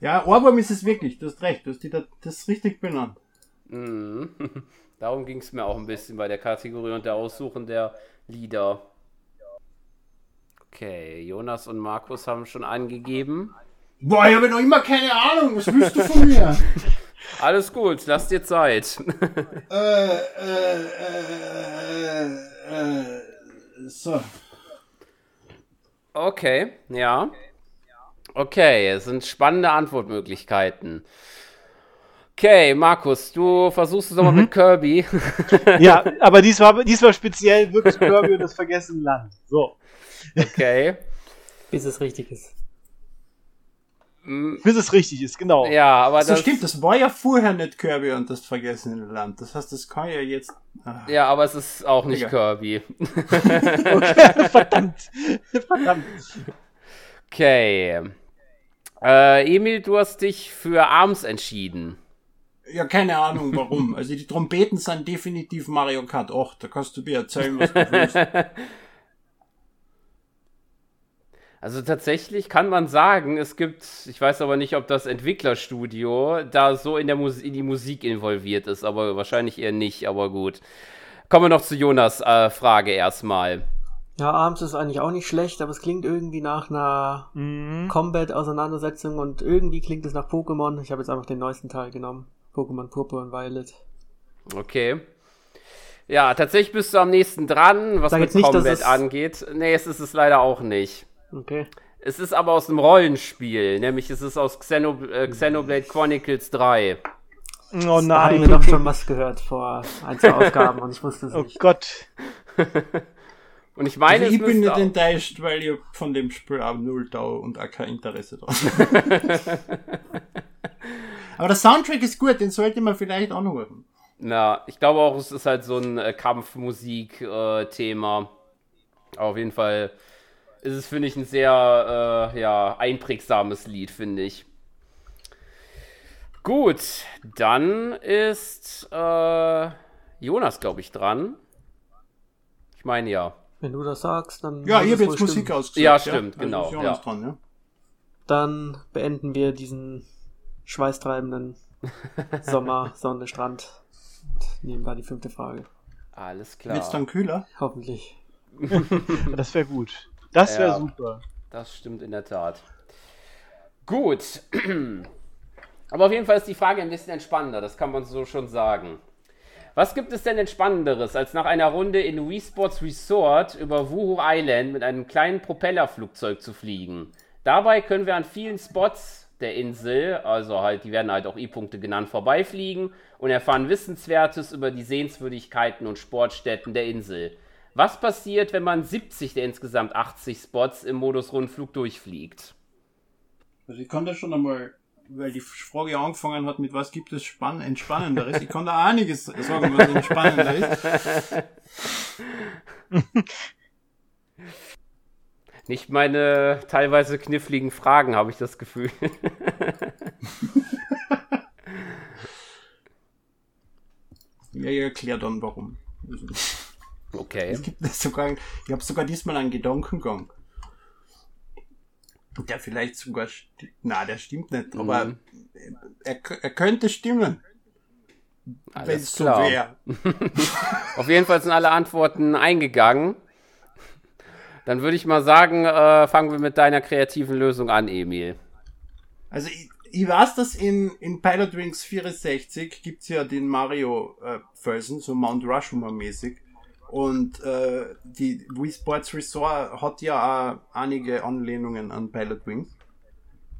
Ja, Ohrwurm ist es wirklich, du hast recht, du hast die da, das richtig benannt. Mhm. Darum ging es mir auch ein bisschen bei der Kategorie und der Aussuchen der Lieder. Okay, Jonas und Markus haben schon angegeben. Boah, ich habe noch immer keine Ahnung, was willst du von mir? Alles gut, lass dir Zeit. äh, äh, äh, äh, so. Okay, ja. Okay, es sind spannende Antwortmöglichkeiten. Okay, Markus, du versuchst es nochmal mit Kirby. Ja, aber dies war, dies war speziell wirklich Kirby und das vergessene Land. So. Okay. bis es richtig ist. Bis es richtig ist, genau. Ja, aber So das, stimmt, das war ja vorher nicht Kirby und das vergessene Land. Das heißt, das kann ja jetzt. Ah. ja, aber es ist auch nicht Egal. Kirby. Verdammt. Verdammt. Okay. Äh, Emil, du hast dich für Arms entschieden. Ja, keine Ahnung warum. Also die Trompeten sind definitiv Mario Kart 8. Da kannst du mir erzählen, was du willst. Also tatsächlich kann man sagen, es gibt, ich weiß aber nicht, ob das Entwicklerstudio da so in, der Mus in die Musik involviert ist, aber wahrscheinlich eher nicht, aber gut. Kommen wir noch zu Jonas äh, Frage erstmal. Ja, abends ist eigentlich auch nicht schlecht, aber es klingt irgendwie nach einer Mhm. Combat-Auseinandersetzung und irgendwie klingt es nach Pokémon. Ich habe jetzt einfach den neuesten Teil genommen. Pokémon Purpur und Violet. Okay. Ja, tatsächlich bist du am nächsten dran, was Sag mit jetzt nicht, Combat es- angeht. Nee, es ist es leider auch nicht. Okay. Es ist aber aus einem Rollenspiel, nämlich es ist aus Xeno äh, Xenoblade Chronicles 3. Oh Da haben wir nein. doch schon was gehört vor ein, zwei Ausgaben und ich wusste es Oh nicht. Gott. Und ich meine, Also ich bin nicht enttäuscht, weil ich von dem Spiel auch null Tau und auch kein Interesse dran. Aber der Soundtrack ist gut, den sollte man vielleicht anhören. Na, ich glaube auch, es ist halt so ein äh, Kampfmusik-Thema. Auf jeden Fall ist es, finde ich, ein sehr äh, ja, einprägsames Lied, finde ich. Gut, dann ist äh, Jonas, glaube ich, dran. Ich meine ja. Wenn du das sagst, dann. Ja, muss ich es habe wohl jetzt Musik stimmen. ausgesucht. Ja, stimmt, Also genau, ist Jonas ja. Dran, ja. Dann beenden wir diesen schweißtreibenden Sommer, Sonne, Strand und nehmen da die fünfte Frage. Alles klar. Wird's dann kühler? Hoffentlich. Das wäre gut. Das wäre Ja. super. Das stimmt in der Tat. Gut. Aber auf jeden Fall ist die Frage ein bisschen entspannender, das kann man so schon sagen. Was gibt es denn Entspannenderes, als nach einer Runde in Wii Sports Resort über Wuhu Island mit einem kleinen Propellerflugzeug zu fliegen? Dabei können wir an vielen Spots der Insel, also halt, die werden halt auch I-Punkte genannt, vorbeifliegen und erfahren Wissenswertes über die Sehenswürdigkeiten und Sportstätten der Insel. Was passiert, wenn man 70 der insgesamt 80 Spots im Modus Rundflug durchfliegt? Also ich kann da schon einmal, weil die Frage angefangen hat mit was gibt es spann entspannenderes, ich kann da einiges sagen, was entspannender ist. Nicht meine teilweise kniffligen Fragen, habe ich das Gefühl. ja, ich erkläre dann warum. Okay. Es gibt sogar, ich habe sogar diesmal einen Gedankengang. Der vielleicht sogar, na, der stimmt nicht, aber Mhm. er, er könnte stimmen, wenn Alles es so klar. wäre. Auf jeden Fall sind alle Antworten eingegangen. Dann würde ich mal sagen, äh, fangen wir mit deiner kreativen Lösung an, Emil. Also ich, ich weiß, dass in, in Pilot Wings 64 gibt's ja den Mario äh, Felsen, so Mount Rushmore mäßig. Und äh, die Wii Sports Resort hat ja auch einige Anlehnungen an Pilot Wings.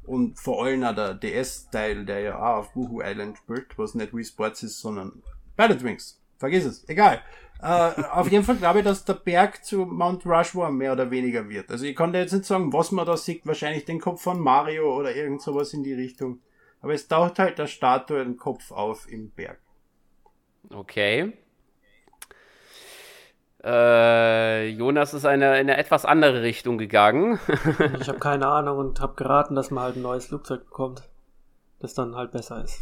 Und vor allem auch der DS-Teil, der ja auch auf Wuhu Island spielt, was nicht Wii Sports ist, sondern Pilot Wings. Vergiss es, egal. Äh, auf jeden Fall glaube ich, dass der Berg zu Mount Rushmore mehr oder weniger wird. Also ich kann dir jetzt nicht sagen, was man da sieht. Wahrscheinlich den Kopf von Mario oder irgend sowas in die Richtung. Aber es taucht halt der Statue ein Kopf auf im Berg. Okay. Äh, Jonas ist eine, in eine etwas andere Richtung gegangen. Ich habe keine Ahnung und habe geraten, dass man halt ein neues Flugzeug bekommt. Das dann halt besser ist.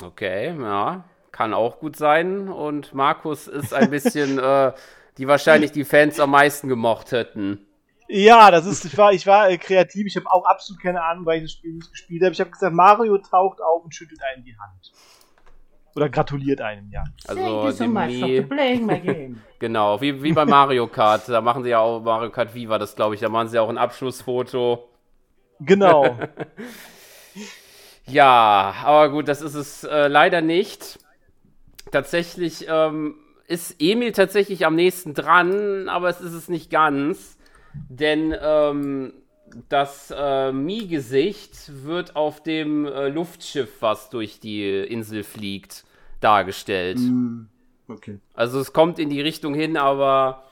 Okay, ja. Kann auch gut sein. Und Markus ist ein bisschen, äh, die wahrscheinlich die Fans am meisten gemocht hätten. Ja, das ist, ich war, ich war äh, kreativ, ich habe auch absolut keine Ahnung, weil ich das Spiel nicht gespielt habe. Ich habe gesagt, Mario taucht auf und schüttelt einen die Hand. Oder gratuliert einem, ja. Also dem Mii- Genau, wie, wie bei Mario Kart. Da machen sie ja auch Mario Kart Viva, das glaube ich. Da machen sie auch ein Abschlussfoto. Genau. Ja, aber gut, das ist es äh, leider nicht. Tatsächlich ähm, ist Emil tatsächlich am nächsten dran, aber es ist es nicht ganz. Denn ähm, das äh, Mii-Gesicht wird auf dem äh, Luftschiff, was durch die Insel fliegt, dargestellt. Okay. Also es kommt in die Richtung hin, aber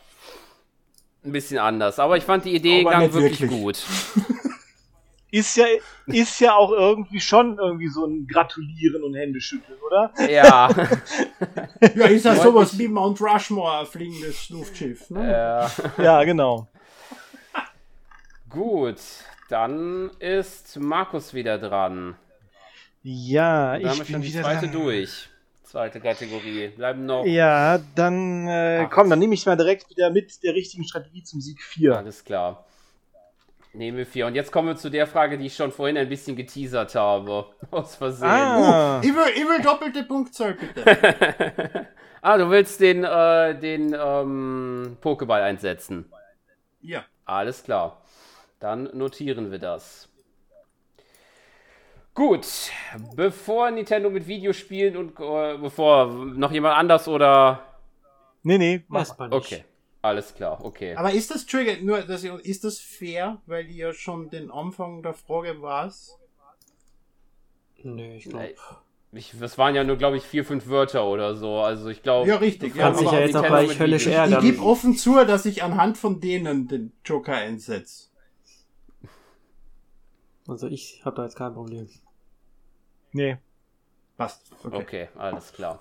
ein bisschen anders. Aber ich fand die Idee nicht wirklich, wirklich. gut. Ist ja, ist ja auch irgendwie schon irgendwie so ein Gratulieren und Händeschütteln, oder? Ja. Ja, ist ja sowas wie Mount Rushmore, fliegendes Luftschiff. Ne? äh, Ja, genau. gut, dann ist Markus wieder dran. Ja, ich schon bin die wieder zweite dran. durch. Zweite Kategorie. Bleiben noch. Ja, dann äh, komm, dann nehme ich mal direkt wieder mit der richtigen Strategie zum Sieg 4. Alles klar. Nehmen wir vier. Und jetzt kommen wir zu der Frage, die ich schon vorhin ein bisschen geteasert habe. Aus Versehen. Ah, Ich, will, ich will doppelte Punktzahl, bitte. Ah, du willst den, äh, den ähm, Pokéball einsetzen. ja. Alles klar. Dann notieren wir das. Gut, bevor Nintendo mit Videospielen und äh, bevor noch jemand anders oder. nee, nee, mach Erstmal nicht. Okay, alles klar, okay. Aber ist das, Entschuldige, nur, dass ich, ist das fair, weil ich ja schon den Anfang der Frage weiß? Nö, ich glaube. Nee. Ich, das waren ja nur, glaube ich, vier, fünf Wörter oder so. Also ich glaube. Ja, richtig. Ja, dich aber ja jetzt auch Nintendo gleich mit höllisch Videospielen. ich ärgern. gebe offen zu, dass ich anhand von denen den Joker einsetze. Also ich habe da jetzt kein Problem. Nee. Passt. Okay. Okay, alles klar.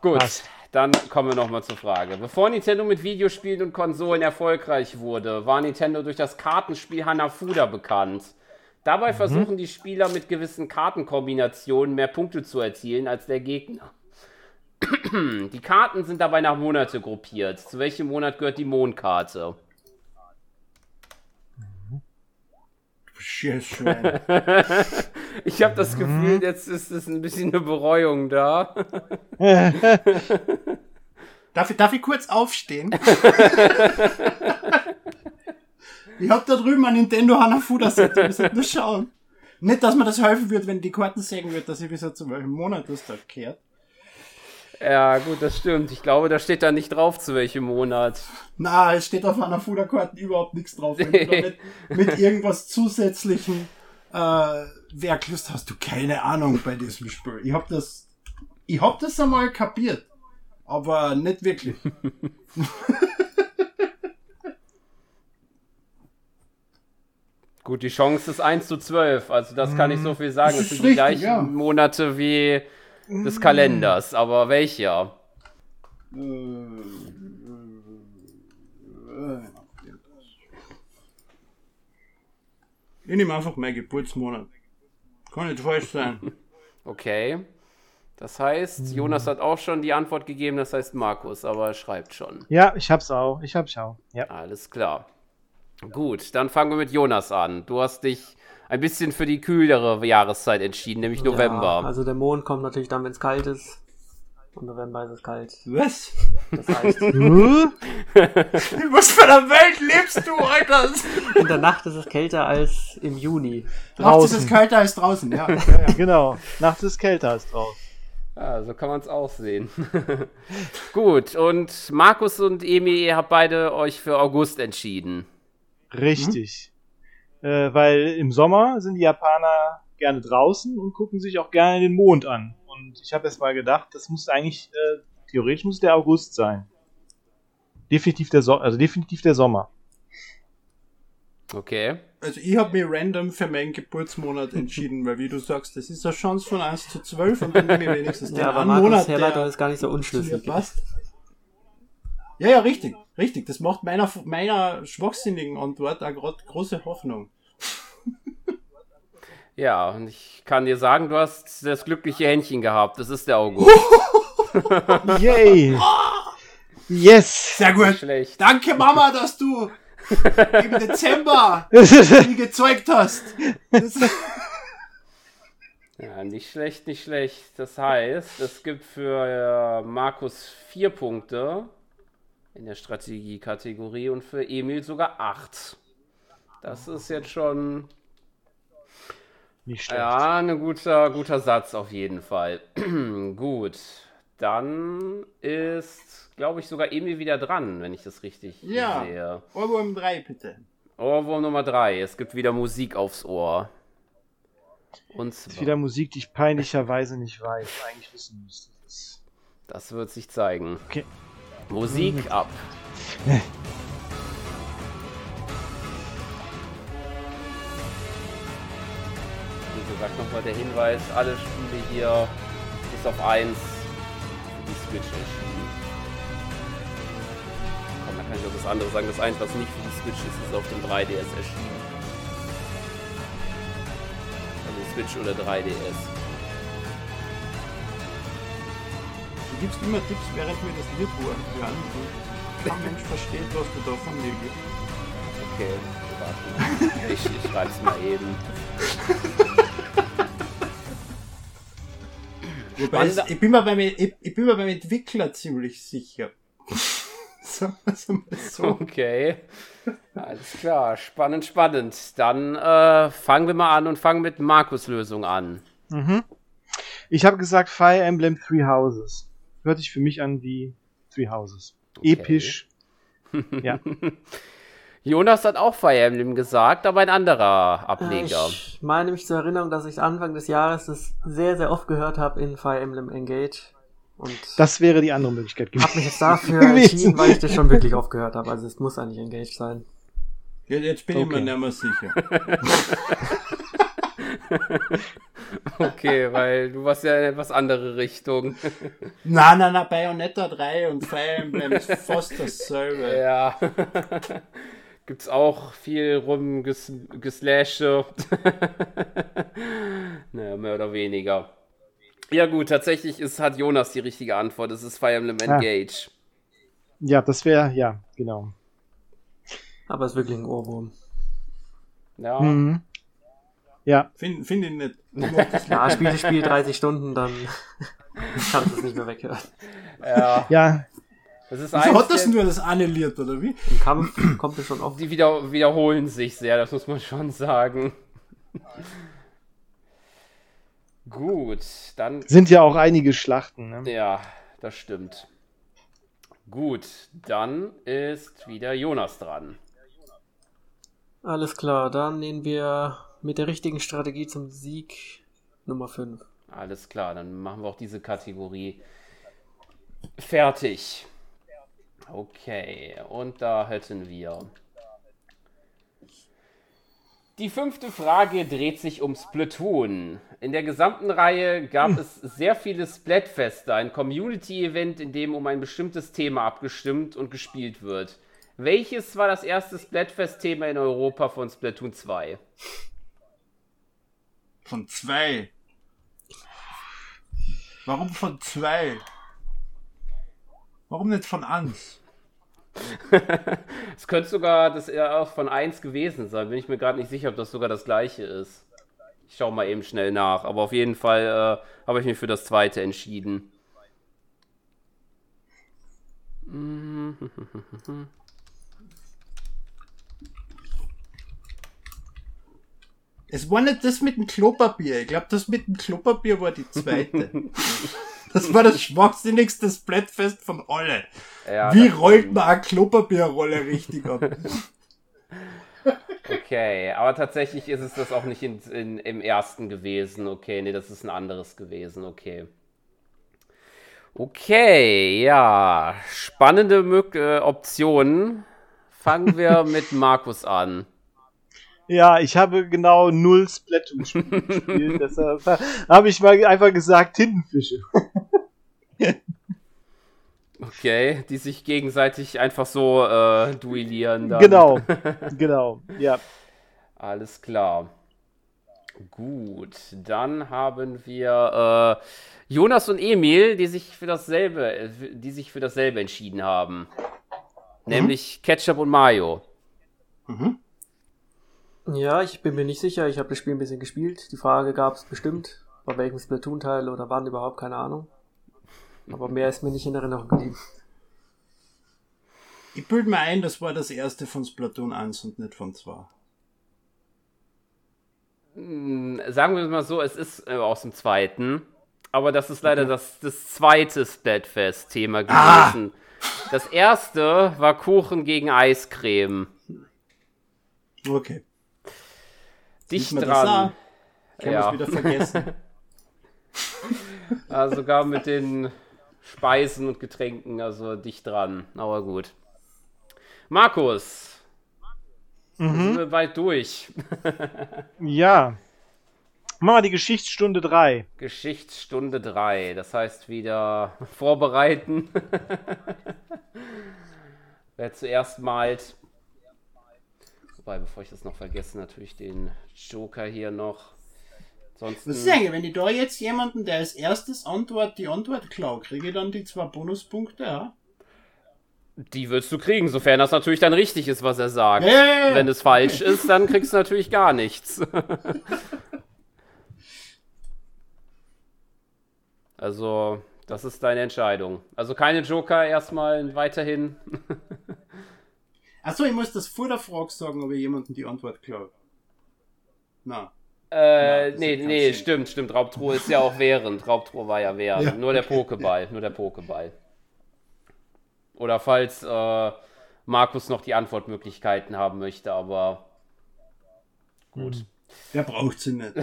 Gut, Passt. dann kommen wir nochmal zur Frage. Bevor Nintendo mit Videospielen und Konsolen erfolgreich wurde, war Nintendo durch das Kartenspiel Hanafuda bekannt. Dabei versuchen die Spieler mit gewissen Kartenkombinationen mehr Punkte zu erzielen als der Gegner. Die Karten sind dabei nach Monate gruppiert. Zu welchem Monat gehört die Mondkarte? Scheiß Schwein. Ich habe das Gefühl, jetzt ist es ein bisschen eine Bereuung da. Darf ich, darf ich kurz aufstehen? ich hab da drüben ein Nintendo Hanafuda Set, ihr müsst nur schauen. Nicht, dass mir das helfen wird, wenn die Karten sagen wird, dass ich bis zu welchem Monat das da kehrt. Ja, gut, das stimmt. Ich glaube, da steht da nicht drauf, zu welchem Monat. Na, es steht auf einer Fooderkarte überhaupt nichts drauf. Wenn du da mit, irgendwas zusätzlichen äh, Werklust hast du keine Ahnung bei diesem Spiel. Ich hab das, ich hab das einmal kapiert, aber nicht wirklich. Gut, die Chance ist 1 zu 12, also das kann ich so viel sagen. Das Es sind die richtig, gleichen ja. Monate wie des Kalenders, aber welcher? Ich nehme einfach meinen Geburtsmonat. Kann nicht falsch sein. Okay. Das heißt, Jonas hat auch schon die Antwort gegeben, das heißt Markus, aber er schreibt schon. Ja, ich hab's auch. Ich hab's auch. Ja. Alles klar. Gut, dann fangen wir mit Jonas an. Du hast dich ein bisschen für die kühlere Jahreszeit entschieden, nämlich November. Ja, also der Mond kommt natürlich dann, wenn es kalt ist. Und November ist es kalt. Was? Das heißt, Hm? In was für einer Welt lebst du, Alter? in der Nacht ist es kälter als im Juni. Nachts ist es kälter als draußen, ja. ja, ja. Genau. Nachts ist kälter als draußen. Ja, so kann man es auch sehen. Gut, und Markus und Emi, ihr habt beide euch für August entschieden. Richtig. Äh, weil im Sommer sind die Japaner gerne draußen und gucken sich auch gerne den Mond an. Und ich habe jetzt mal gedacht, das muss eigentlich, äh, theoretisch muss der August sein. Definitiv der, so also definitiv der Sommer. Okay. Also ich habe mich random für meinen Geburtsmonat entschieden, weil wie du sagst, das ist eine Chance von 1 zu 12 und dann nehme ich wenigstens den Ja, aber einen Markus Monat, Herleitung der ist gar nicht so mir unschlüssig. passt. Ja, ja, richtig, richtig. Das macht meiner, meiner schwachsinnigen Antwort auch gerade große Hoffnung. Ja, und ich kann dir sagen, du hast das glückliche Händchen gehabt. Das ist der August. Yay! Yes! Sehr Nicht gut. schlecht. Danke, Mama, dass du im Dezember mir gezeugt hast. Das, Ja, nicht schlecht, nicht schlecht. Das heißt, es gibt für äh, Markus vier Punkte in der Strategie-Kategorie und für Emil sogar acht. Das ist jetzt schon Nicht schlecht. ja, ein guter, guter Satz auf jeden Fall. Gut, dann ist, glaube ich, sogar Emil wieder dran, wenn ich das richtig Ja. sehe. Ohrwurm 3, bitte. Ohrwurm Nummer drei. Es gibt wieder Musik aufs Ohr. Und Das ist wieder Musik, die ich peinlicherweise nicht weiß, eigentlich wissen müsste. Das- das wird sich zeigen. Okay. Musik ab. Wie gesagt, nochmal der Hinweis, alle Spiele hier bis auf eins für die Switch erschienen. Komm, dann kann ich auch das andere sagen. Das eins, was nicht für die Switch ist, ist auf dem 3DS erschienen. Also Switch oder 3DS. Gibst immer Tipps, während wir das Lied hören. Und kein Mensch versteht, was du da von mir gibst. Okay, warte. Ich, ich schreib's mal eben. Wobei es, ich, bin mir beim, ich, ich bin mir beim Entwickler ziemlich sicher. So. Okay. Alles klar. Spannend, spannend. Dann äh, fangen wir mal an und fangen mit Markus Lösung an. Mhm. Ich habe gesagt Fire Emblem Three Houses. Hört sich für mich an wie Three Houses. Episch. ja. Jonas hat auch Fire Emblem gesagt, aber ein anderer Ableger. Ich meine mich zur Erinnerung, dass ich Anfang des Jahres das sehr, sehr oft gehört habe in Fire Emblem Engage. Und Das wäre die andere Möglichkeit habe mich gewesen. jetzt dafür Gewesen. entschieden, weil ich das schon wirklich oft gehört habe. Also es muss eigentlich Engage sein. Jetzt bin ich Okay. mir nicht mehr sicher. Okay, weil du warst ja in etwas andere Richtung. na, na, na, Bayonetta 3 und Fire Emblem ist fast dasselbe. Ja. Gibt's auch viel rumgeslashe. naja, mehr oder weniger. Ja gut, tatsächlich ist, hat Jonas die richtige Antwort. Es ist Fire Emblem Ah. Engage. Ja, das wäre, ja, genau. Aber es ist wirklich ein Ohrwurm. Ja. Mhm. Ja, Finde find ich nicht. Ja, spiele das Spiel 30 Stunden, dann kannst du es nicht mehr weghören. ja. ja, Das ist Wieso hat das nur das annulliert, oder wie? Im Kampf kommt es schon oft. Die wieder, wiederholen sich sehr, das muss man schon sagen. Gut, dann sind ja auch einige Schlachten. Ne? Ja, das stimmt. Gut, dann ist wieder Jonas dran. Alles klar, dann nehmen wir mit der richtigen Strategie zum Sieg Nummer 5. Alles klar, dann machen wir auch diese Kategorie fertig. Okay, und da hätten wir. Die fünfte Frage dreht sich um Splatoon. In der gesamten Reihe gab es sehr viele Splatfeste, ein Community-Event, in dem um ein bestimmtes Thema abgestimmt und gespielt wird. Welches war das erste Splatfest-Thema in Europa von Splatoon 2? Von zwei. Warum von zwei? Warum nicht von eins? Es könnte sogar das eher von 1 gewesen sein. Bin ich mir gerade nicht sicher, ob das sogar das gleiche ist. Ich schaue mal eben schnell nach. Aber auf jeden Fall äh, habe ich mich für das zweite entschieden. Es war nicht das mit dem Klopapier. Ich glaube, das mit dem Klopapier war die zweite. das war das schwachsinnigste Splatfest von alle. Ja, Wie rollt man eine Klopapierrolle richtig ab? Okay, aber tatsächlich ist es das auch nicht in, in, im ersten gewesen. Okay, nee, das ist ein anderes gewesen. Okay. Okay, ja. Spannende Mög äh, Optionen. Fangen wir mit Markus an. Ja, ich habe genau null Splatoon-Spiele gespielt. Deshalb habe ich mal einfach gesagt Tintenfische. Okay, die sich gegenseitig einfach so äh, duellieren. Dann. Genau, genau. Ja, Alles klar. Gut, dann haben wir äh, Jonas und Emil, die sich für dasselbe, die sich für dasselbe entschieden haben. Nämlich Ketchup und Mayo. Mhm. Ja, ich bin mir nicht sicher. Ich habe das Spiel ein bisschen gespielt. Die Frage gab es bestimmt, bei welchem Splatoon-Teil oder wann überhaupt, keine Ahnung. Aber mehr ist mir nicht in Erinnerung geblieben. Ich bilde mir ein, das war das erste von Splatoon 1 und nicht von 2. Hm, Sagen wir mal so, es ist äh, aus dem zweiten, aber das ist leider das, das zweite Splatfest-Thema Ah! gewesen. Das erste war Kuchen gegen Eiscreme. Okay. Dicht dran. das auch? Kann Ja. wieder vergessen. Also sogar mit den Speisen und Getränken, also dicht dran. Aber gut. Markus, sind wir bald durch. ja. Machen wir die Geschichtsstunde 3. Geschichtsstunde 3, das heißt wieder vorbereiten. Wer zuerst malt. Wobei, bevor ich das noch vergesse, natürlich den Joker hier noch. Ansonsten, Was ist eigentlich, wenn ich da jetzt jemanden, der als erstes Antwort die Antwort klau, kriege ich dann die zwei Bonuspunkte, ja? die würdest du kriegen, sofern das natürlich dann richtig ist, was er sagt. Ja, ja, ja. Wenn es falsch ist, dann kriegst du natürlich gar nichts. also, das ist deine Entscheidung. Also keine Joker erstmal weiterhin. Achso, ich muss das vor der Frage sagen, ob ich jemanden die Antwort klau. Na. Äh, das nee, nee, Sinn. stimmt, stimmt. Raubtruhe ist ja auch während. Raubtruhe war ja während. Ja, nur der okay. Pokéball, nur der Pokéball. Oder falls äh, Markus noch die Antwortmöglichkeiten haben möchte, aber gut. Der braucht sie nicht.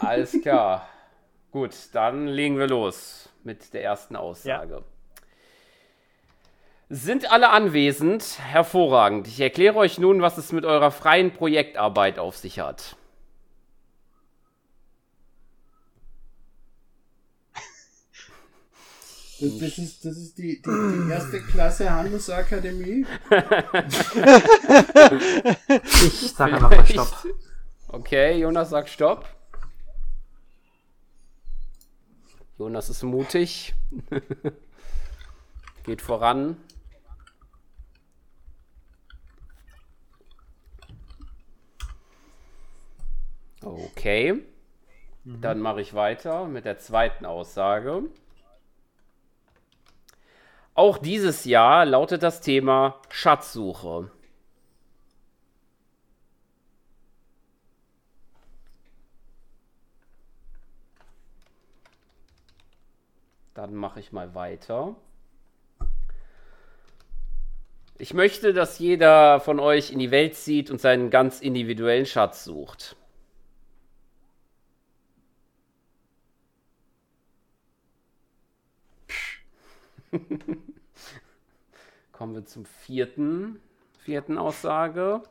Alles klar. Gut, dann legen wir los mit der ersten Aussage. Sind alle anwesend? Hervorragend. Ich erkläre euch nun, was es mit eurer freien Projektarbeit auf sich hat. Das, das, ist, das ist die, die, die erste Klasse Handelsakademie. Ich sage einfach mal Stopp. Okay, Jonas sagt Stopp. Jonas ist mutig. Geht voran. Okay. Dann mache ich weiter mit der zweiten Aussage. Auch dieses Jahr lautet das Thema Schatzsuche. Dann mache ich mal weiter. Ich möchte, dass jeder von euch in die Welt zieht und seinen ganz individuellen Schatz sucht. Kommen wir zum vierten, vierten Aussage.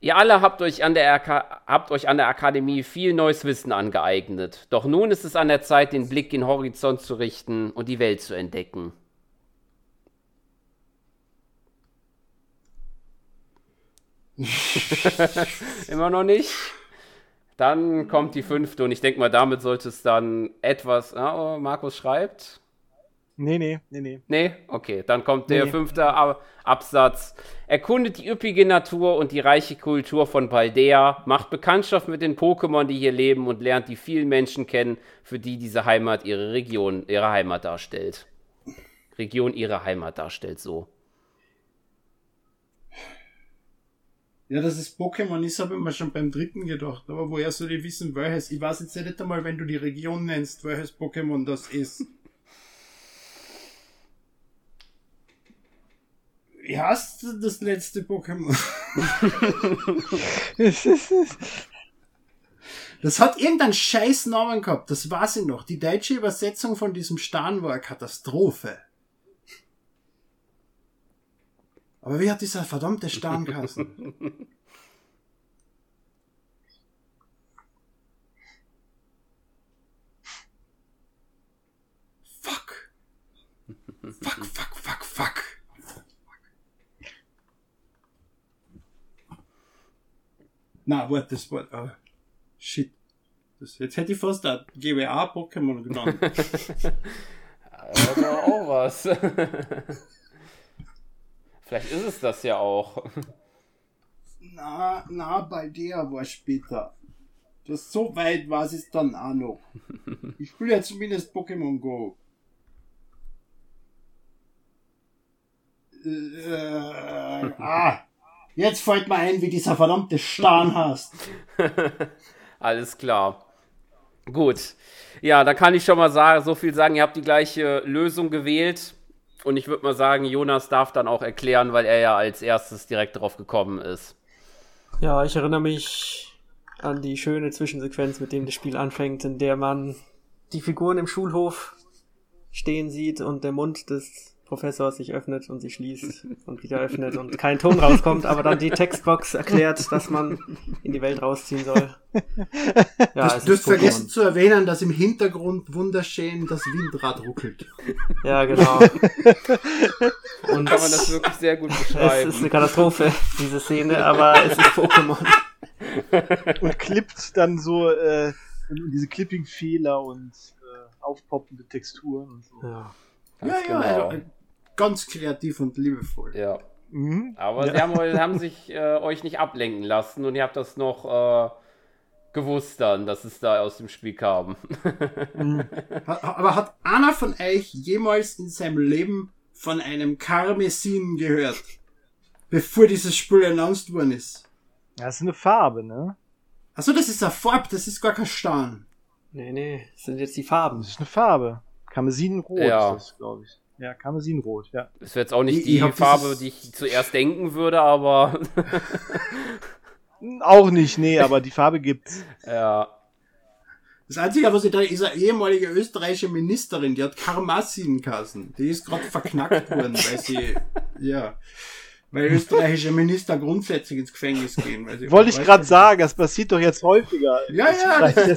Ihr alle habt euch, an der habt euch an der Akademie viel neues Wissen angeeignet. Doch nun ist es an der Zeit, den Blick in den Horizont zu richten und die Welt zu entdecken. Immer noch nicht? Dann kommt die fünfte und ich denke mal, damit sollte es dann etwas. Oh, Markus schreibt. Nee, nee, nee, nee. Nee? Okay, dann kommt der nee. fünfte Absatz. Erkundet die üppige Natur und die reiche Kultur von Paldea, macht Bekanntschaft mit den Pokémon, die hier leben und lernt die vielen Menschen kennen, für die diese Heimat ihre Region, ihre Heimat darstellt. Region ihre Heimat darstellt, so. Ja, das ist Pokémon ist, habe ich mir schon beim dritten gedacht. Aber woher soll ich wissen, welches? Ich weiß jetzt nicht einmal, wenn du die Region nennst, welches Pokémon das ist. Wie heißt das letzte Pokémon? das hat irgendeinen scheiß Namen gehabt, das weiß ich noch. Die deutsche Übersetzung von diesem Stern war eine Katastrophe. Aber wie hat dieser verdammte Stern geheißen? fuck, fuck, fuck. Na, warte, das war. Oh, shit. Das, jetzt hätte ich fast ein GWA-Pokémon genannt. Aber auch was. Vielleicht ist es das ja auch. Na, na, bei der war später. Das so weit war es dann auch noch. Ich spiele ja zumindest Pokémon Go. Äh, ah, jetzt fällt mir ein, wie dieser verdammte Stern hast. Alles klar. Gut. Ja, da kann ich schon mal sagen, so viel sagen, ihr habt die gleiche Lösung gewählt. Und ich würde mal sagen, Jonas darf dann auch erklären, weil er ja als erstes direkt drauf gekommen ist. Ja, ich erinnere mich an die schöne Zwischensequenz, mit dem das Spiel anfängt, in der man die Figuren im Schulhof stehen sieht und der Mund des Professor sich öffnet und sich schließt und wieder öffnet und kein Ton rauskommt, aber dann die Textbox erklärt, dass man in die Welt rausziehen soll. Ja, du, hast vergessen zu erwähnen, dass im Hintergrund wunderschön das Windrad ruckelt. Ja, genau. Und kann man das wirklich sehr gut beschreiben. Es ist eine Katastrophe, diese Szene, aber es ist Pokémon. Und klippt dann so äh, diese Clipping-Fehler und äh, aufpoppende Texturen und so. Ja. Ganz ja, genau. ja, also, ganz kreativ und liebevoll. Ja. Mhm. Aber ja. sie haben, haben sich äh, euch nicht ablenken lassen und ihr habt das noch äh, gewusst dann, dass es da aus dem Spiel kam. Mhm. Aber hat einer von euch jemals in seinem Leben von einem Karmesin gehört? Bevor dieses Spiel announced worden ist. Das ist eine Farbe, ne? Achso, das ist eine Farbe, das ist gar kein Stein. Nee, nee, das sind jetzt die Farben. Das ist eine Farbe. Karmesinrot ja. ist das, glaube ich. Ja, Karmesinrot, ja. Das wäre jetzt auch nicht ich, die ich Farbe, die ich zuerst denken würde, aber. auch nicht, nee, aber die Farbe gibt's. Ja. Das Einzige, was ich da ist eine ehemalige österreichische Ministerin, die hat Karmasin-Kassen. Die ist gerade verknackt worden, weil sie, ja, weil österreichische Minister grundsätzlich ins Gefängnis gehen. Weil sie Wollte ich gerade sagen, das passiert doch jetzt häufiger. Ja, ja. Das,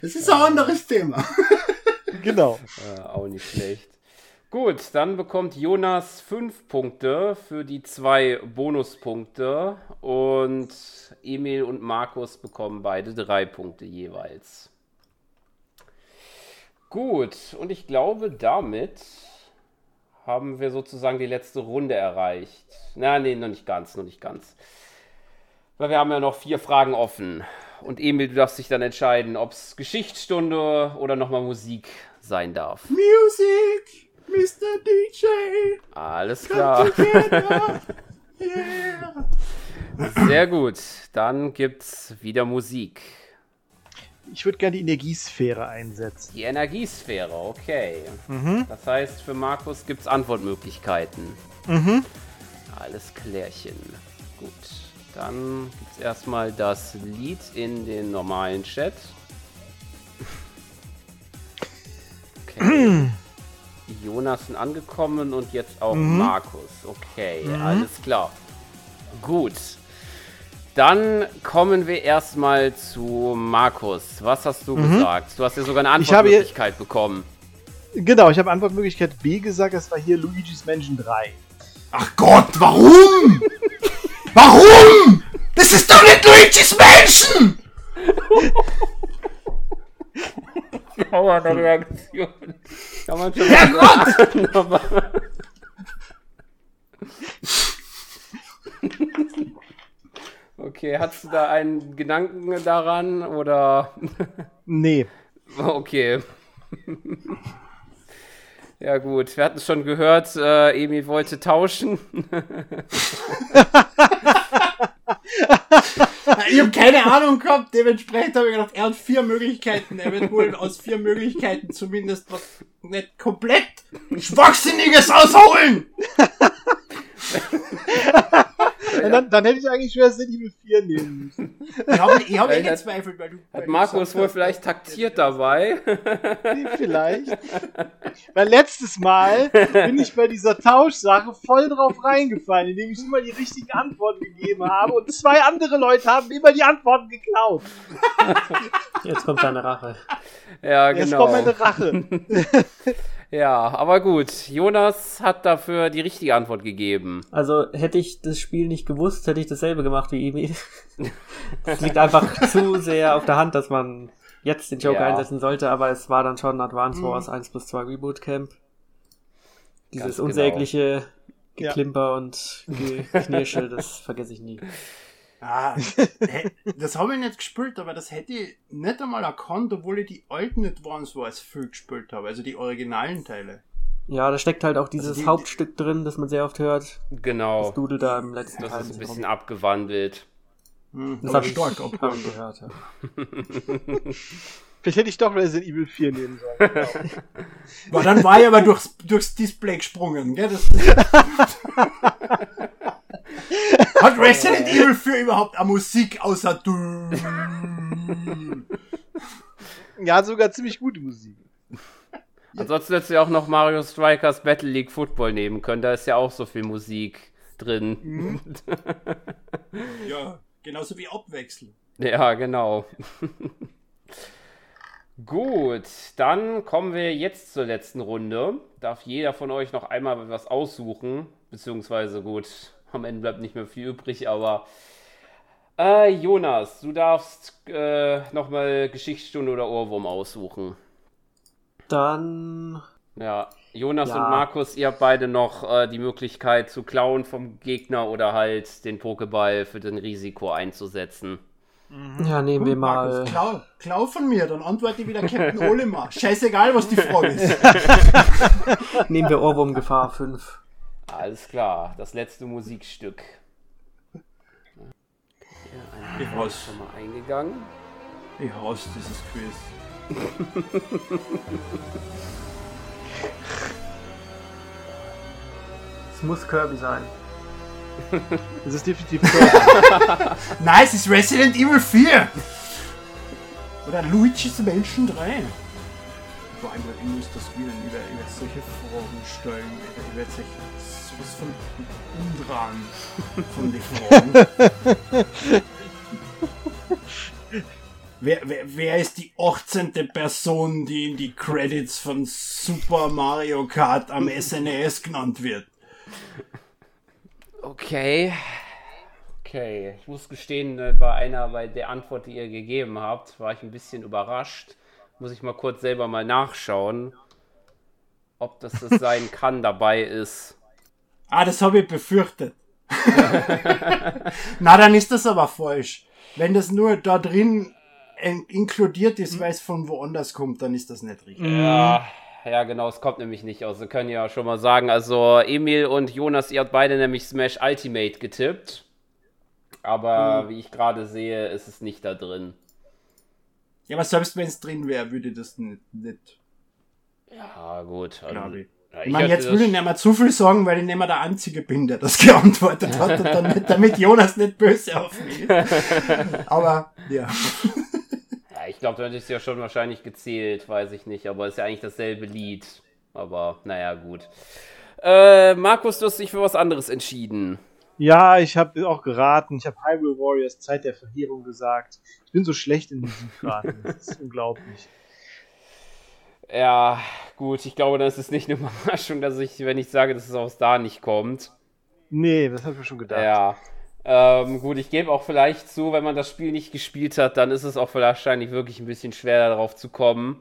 das ist ein anderes Thema. Genau. Äh, auch nicht schlecht. Gut, dann bekommt Jonas fünf Punkte für die zwei Bonuspunkte und Emil und Markus bekommen beide drei Punkte jeweils. Gut, und ich glaube, damit haben wir sozusagen die letzte Runde erreicht. Na, nee, noch nicht ganz, noch nicht ganz. Weil wir haben ja noch vier Fragen offen. Und Emil, du darfst dich dann entscheiden, ob es Geschichtsstunde oder nochmal Musik sein darf. Music, Mr. DJ. Alles klar. yeah. Sehr gut. Dann gibt's wieder Musik. ich würde gerne die Energiesphäre einsetzen. Die Energiesphäre, okay. Mhm. Das heißt, für Markus gibt es Antwortmöglichkeiten. Mhm. Alles klärchen. Gut. Dann gibt es erstmal das Lied in den normalen Chat. Okay. Jonas sind angekommen und jetzt auch Markus. Okay, alles klar. Gut. Dann kommen wir erstmal zu Markus. Was hast du gesagt? Du hast ja sogar eine Ich habe hier- Antwortmöglichkeit bekommen. Genau, ich habe Antwortmöglichkeit B gesagt, das war hier Luigi's Mansion 3. Ach Gott, warum? warum? Das ist doch nicht Luigi's der Reaktion. Kann man schon aber Okay, hast du da einen Gedanken daran oder Nee. okay. Ja gut, wir hatten es schon gehört, äh, Emi wollte tauschen. Ich habe keine Ahnung gehabt, dementsprechend habe ich gedacht, er hat vier Möglichkeiten. Er wird wohl aus vier Möglichkeiten zumindest was nicht komplett Schwachsinniges ausholen! Ja, Dann, dann hätte ich eigentlich Resident Evil 4 nehmen müssen. Ich habe ich hab Hat- gezweifelt, weil du. Hat Markus gesagt wohl vielleicht taktiert dabei? Nee, vielleicht. Weil letztes Mal bin ich bei dieser Tauschsache voll drauf reingefallen, indem ich immer die richtigen Antworten gegeben habe und zwei andere Leute haben immer die Antworten geklaut. Jetzt kommt seine Rache. Ja, Jetzt genau. kommt meine Rache. Ja, aber gut. Jonas hat dafür die richtige Antwort gegeben. Also hätte ich das Spiel nicht gewusst, hätte ich dasselbe gemacht wie Emi. Es liegt einfach zu sehr auf der Hand, dass man jetzt den Joker Ja. einsetzen sollte, aber es war dann schon Advance Wars 1 plus 2 Reboot Camp. Dieses Ganz genau. unsägliche Ja. Geklimper und Geknirsche, das vergesse ich nie. Ah, das habe ich nicht gespielt, aber das hätte ich nicht einmal erkannt, obwohl ich die alten Advance Wars viel gespielt habe, also die originalen Teile. Ja, da steckt halt auch dieses Also die- Hauptstück drin, das man sehr oft hört. Genau. Das Dudel da im letzten Das Teil. ist ein bisschen rum. abgewandelt. Hm, Das aber habe ich, stark abgehandelt. gehört. Ja. Vielleicht hätte ich doch Resident Evil 4 nehmen sollen. Boah, dann war ich aber durchs, durchs Display gesprungen, gell? Das, Hat Resident Evil 4 überhaupt eine Musik außer du? Ja, sogar ziemlich gute Musik. Ansonsten hättest du ja auch noch Mario Strikers Battle League Football nehmen können. Da ist ja auch so viel Musik drin. Ja, genauso wie Abwechseln. Ja, genau. Gut, dann kommen wir jetzt zur letzten Runde. Darf jeder von euch noch einmal was aussuchen? Beziehungsweise gut, am Ende bleibt nicht mehr viel übrig, aber äh, Jonas, du darfst äh, nochmal Geschichtsstunde oder Ohrwurm aussuchen. Dann Ja, Jonas Ja. und Markus, ihr habt beide noch äh, die Möglichkeit zu klauen vom Gegner oder halt den Pokéball für den Risiko einzusetzen. ja, nehmen wir mal. Markus, klau, klau von mir, dann antworte ich wieder Captain Olimar. Scheißegal, was die Frage ist. Nehmen wir Ohrwurm Gefahr 5. Alles klar, das letzte Musikstück. Ja, Ich ein hasse, schon mal eingegangen. ich hasse dieses Quiz. Es muss Kirby sein. Das ist definitiv Kirby. Nein, es ist Resident Evil 4. Oder Luigi's Mansion 3. Vor allem, ich muss das wieder über, über solche Fragen stellen. Werde sich sowas von umdran von den Fragen. wer, wer, wer ist die 18. Person, die in die Credits von Super Mario Kart am SNES genannt wird? Okay. Okay, ich muss gestehen, äh, bei einer, bei der Antwort, die ihr gegeben habt, war ich ein bisschen überrascht. Muss ich mal kurz selber mal nachschauen, ob das das sein kann, dabei ist. Ah, das habe ich befürchtet. Na, dann ist das aber falsch. Wenn das nur da drin in- inkludiert ist, weil es von woanders kommt, dann ist das nicht richtig. Ja, ja, genau, es kommt nämlich nicht aus. Wir können ja schon mal sagen, also Emil und Jonas, ihr habt beide nämlich Smash Ultimate getippt. Aber wie ich gerade sehe, ist es nicht da drin. Ja, aber selbst wenn es drin wäre, würde das nicht, nicht Ja, gut. Also, ich. ja, Ich meine, hatte jetzt will ich nicht mehr zu viel sagen, weil ich nicht mehr der Einzige bin, der das geantwortet hat und damit, damit Jonas nicht böse auf mich ist. Aber, ja. Ja, ich glaube, du hättest ja schon wahrscheinlich gezählt, weiß ich nicht, aber ist ja eigentlich dasselbe Lied. Aber naja, gut. Äh, Markus, du hast dich für was anderes entschieden. Ja, ich habe auch geraten. Ich habe Hyrule Warriors Zeit der Verheerung gesagt. Ich bin so schlecht in Musikraten. Das ist unglaublich. Ja, gut, ich glaube, das ist nicht eine Überraschung, dass ich, wenn ich sage, dass es aus da nicht kommt. Nee, das habe ich mir schon gedacht. Ja. Ähm, gut, ich gebe auch vielleicht zu, wenn man das Spiel nicht gespielt hat, dann ist es auch wahrscheinlich wirklich ein bisschen schwer darauf zu kommen.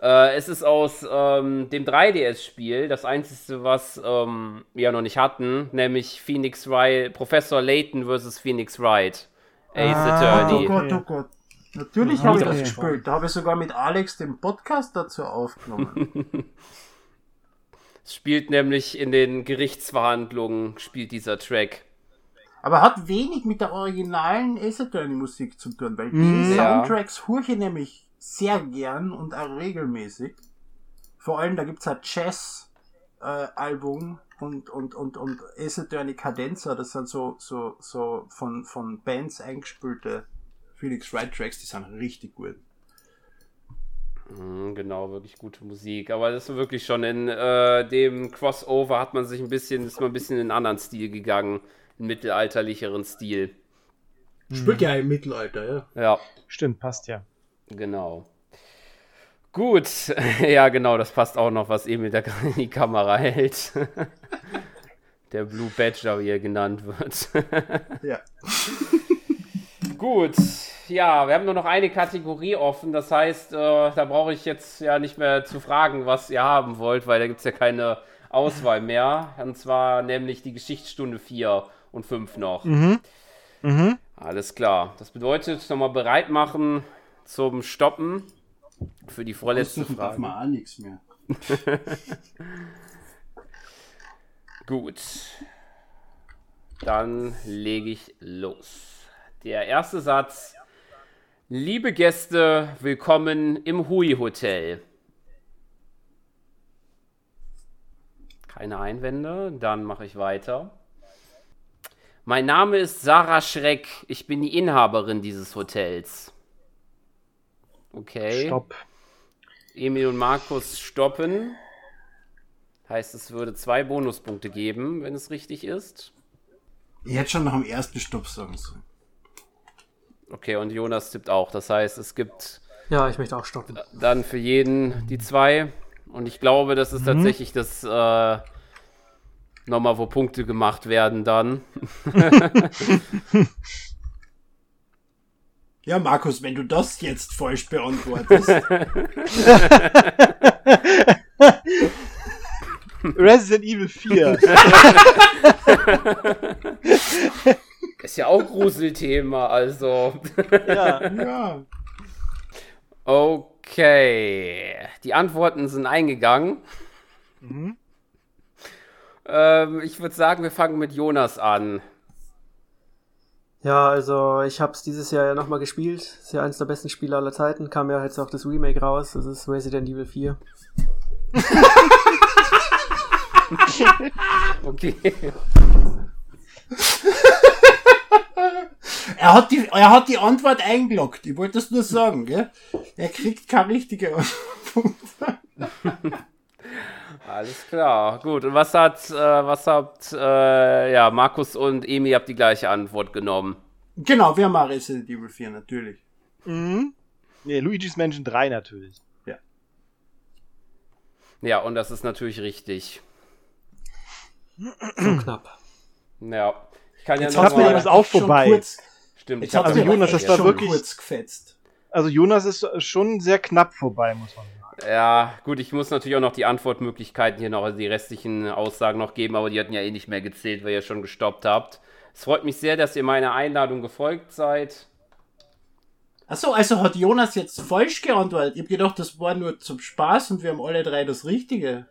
Äh, es ist aus ähm, dem 3DS-Spiel, das einzige, was ähm, wir noch nicht hatten, nämlich Phoenix Wright, Professor Layton vs. Phoenix Wright. Ace Ah, Oh Attorney. Gott, oh Gott. Natürlich habe ich das gespielt. Da habe ich sogar mit Alex den Podcast dazu aufgenommen. Es spielt nämlich in den Gerichtsverhandlungen, spielt dieser Track. Aber hat wenig mit der originalen Ace Attorney Musik zu tun, weil die Mhm. Ja. Soundtracks ich nämlich sehr gern und auch regelmäßig. Vor allem, da gibt's ein Jazz-Album und, und, und, und Ace Attorney Cadenza, das sind so, so, so von, von Bands eingespülte Felix Wright Tracks, die sind richtig gut. Mhm, Genau, wirklich gute Musik. Aber das ist wirklich schon in äh, dem Crossover hat man sich ein bisschen, ist man ein bisschen in einen anderen Stil gegangen. Einen mittelalterlicheren Stil. Spielt ja im Mittelalter, ja. Ja, Stimmt, passt ja. Genau. Gut, ja, genau, das passt auch noch, was Emil da gerade in die Kamera hält. Der Blue Badger, wie er genannt wird. Ja. Gut, ja, wir haben nur noch eine Kategorie offen. Das heißt, äh, da brauche ich jetzt ja nicht mehr zu fragen, was ihr haben wollt, weil da gibt es ja keine Auswahl mehr. Und zwar nämlich die Geschichtsstunde 4 und 5 noch. Mhm. Mhm. Alles klar. Das bedeutet, nochmal bereit machen zum Stoppen für die vorletzte Aussuchen darf Frage. man auch nichts mehr. Gut. Dann lege ich los. Der erste Satz. Liebe Gäste, willkommen im Hui Hotel. Keine Einwände, dann mache ich weiter. Mein Name ist Sarah Schreck. Ich bin die Inhaberin dieses Hotels. Okay. Stopp. Emil und Markus stoppen. Heißt, es würde zwei Bonuspunkte geben, wenn es richtig ist. Hätte schon nach dem ersten Stopp sagen sollen. Okay, und Jonas tippt auch. Das heißt, es gibt Ja, ich möchte auch stoppen. dann für jeden die zwei. Und ich glaube, das ist tatsächlich das äh, nochmal, wo Punkte gemacht werden dann. Ja, Markus, wenn du das jetzt falsch beantwortest, Resident Evil 4. Ist ja auch Gruselthema, also. ja. ja. Okay. Die Antworten sind eingegangen. Mhm. Ähm, ich würde sagen, wir fangen mit Jonas an. Ja, also ich habe es dieses Jahr ja nochmal gespielt. Ist ja eines der besten Spiele aller Zeiten. Kam ja jetzt auch das Remake raus. Das ist Resident Evil 4. Okay. Er hat, die, er hat die Antwort eingeloggt. Ich wollte das nur sagen, gell? Er kriegt keine richtige Antwort. Alles klar. Gut. Und was hat, äh, was habt, äh, ja, Markus und Emi habt die gleiche Antwort genommen. Genau, wir haben auch Resident Evil 4, natürlich. Mhm. Nee, Luigi's Mansion 3 natürlich. Ja, und das ist natürlich richtig. So knapp. Ja. Ich kann Jetzt ja noch mir mal, das auch vorbei. Kurz, Stimmt. jetzt ich hab hat's Also Jonas, das war wirklich- kurz gefetzt. Also Jonas ist schon sehr knapp vorbei, muss man sagen. Ja, gut, ich muss natürlich auch noch die Antwortmöglichkeiten hier noch, also die restlichen Aussagen noch geben, aber die hatten ja eh nicht mehr gezählt, weil ihr schon gestoppt habt. Es freut mich sehr, dass ihr meiner Einladung gefolgt seid. Achso, also hat Jonas jetzt falsch geantwortet. Ich hab gedacht, das war nur zum Spaß und wir haben alle drei das Richtige.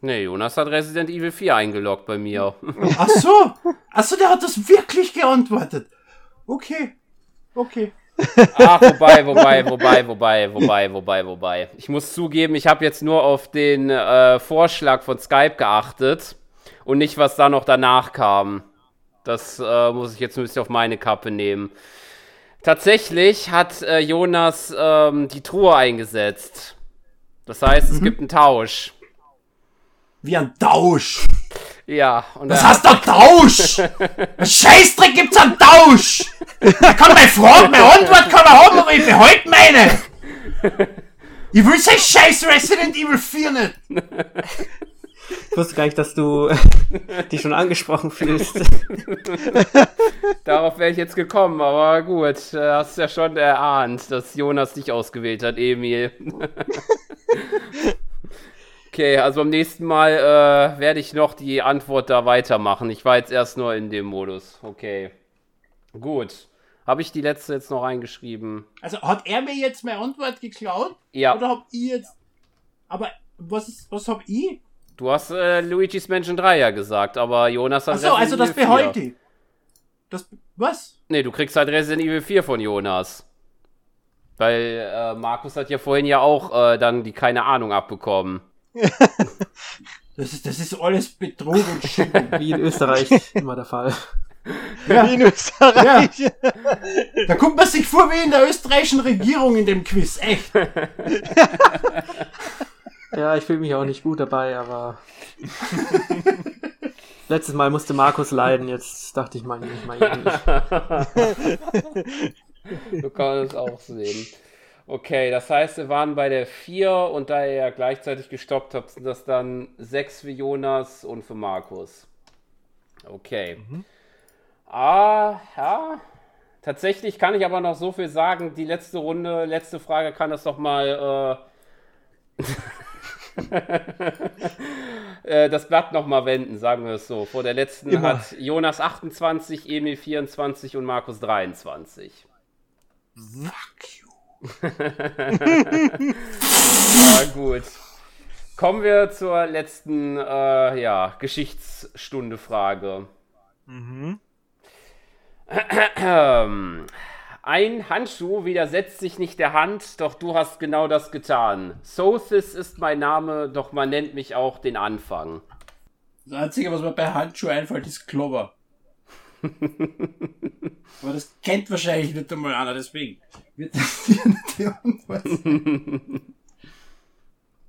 Nee, Jonas hat Resident Evil 4 eingeloggt bei mir. Ach so, ach so, der hat das wirklich geantwortet. Okay, okay. Ach, wobei, wobei, wobei, wobei, wobei, wobei, wobei. Ich muss zugeben, ich habe jetzt nur auf den äh, Vorschlag von Skype geachtet und nicht, was da noch danach kam. Das äh, muss ich jetzt ein bisschen auf meine Kappe nehmen. Tatsächlich hat äh, Jonas ähm, die Truhe eingesetzt. Das heißt, es gibt einen Tausch. Wie ein Tausch. Ja, und Das er heißt doch Tausch! Ein Scheißdreck gibt's am Tausch! Ich kann meine Frage, meine Antwort kann er haben, aber ich behalte meine! Ich will sein scheiß Resident Evil 4 nicht! Ich wusste gar nicht, dass du dich schon angesprochen fühlst. Darauf wäre ich jetzt gekommen, aber gut, äh, hast ja schon erahnt, dass Jonas dich ausgewählt hat, Emil. okay, also beim nächsten Mal äh, werde ich noch die Antwort da weitermachen. Ich war jetzt erst nur in dem Modus. Okay. Gut. Habe ich die letzte jetzt noch reingeschrieben? Also hat er mir jetzt meine Antwort geklaut? Ja. Oder hab ich jetzt. Aber was ist, was hab ich? Du hast äh, Luigi's Mansion 3 ja gesagt, aber Jonas hat Achso, also das Evil 4. behalte ich. Das. Was? Nee, du kriegst halt Resident Evil 4 von Jonas. Weil äh, Markus hat ja vorhin ja auch äh, dann die keine Ahnung abbekommen. Das ist, das ist alles Betrug und Schicken. Wie in Österreich immer der Fall. Ja. Wie in Österreich. Da kommt man sich vor wie in der österreichischen Regierung in dem Quiz. Echt. Ja, ich fühle mich auch nicht gut dabei, aber. Letztes Mal musste Markus leiden, jetzt dachte ich mal nicht mal ihn nicht. So kann man es auch sehen. Okay, das heißt, wir waren bei der 4 und da ihr ja gleichzeitig gestoppt habt, sind das dann 6 für Jonas und für Markus. Okay. Ah, ja. Tatsächlich kann ich aber noch so viel sagen. Die letzte Runde, letzte Frage kann das doch mal äh, äh, das Blatt noch mal wenden, sagen wir es so. Vor der letzten Immer. hat Jonas 28, Emil 24 und Markus 23. Ja, gut. Kommen wir zur letzten äh, ja, Geschichtsstunde-Frage. Mhm. Ein Handschuh widersetzt sich nicht der Hand, doch du hast genau das getan. Sothis ist mein Name, doch man nennt mich auch den Anfang. Das Einzige, was mir bei Handschuhe einfällt, ist Clover. Aber das kennt wahrscheinlich nicht einmal einer, deswegen wird das hier nicht die Antwort sein.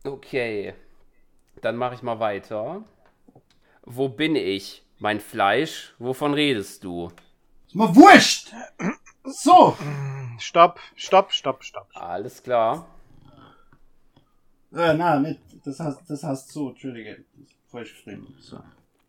Okay, dann mache ich mal weiter. Wo bin ich? Mein Fleisch? Wovon redest du? Ist mir wurscht! So! Stopp, stopp, stopp, stopp. Alles klar. Äh, nein, nicht. Das heißt, das heißt so, Entschuldige. Das ist falsch geschrieben. So.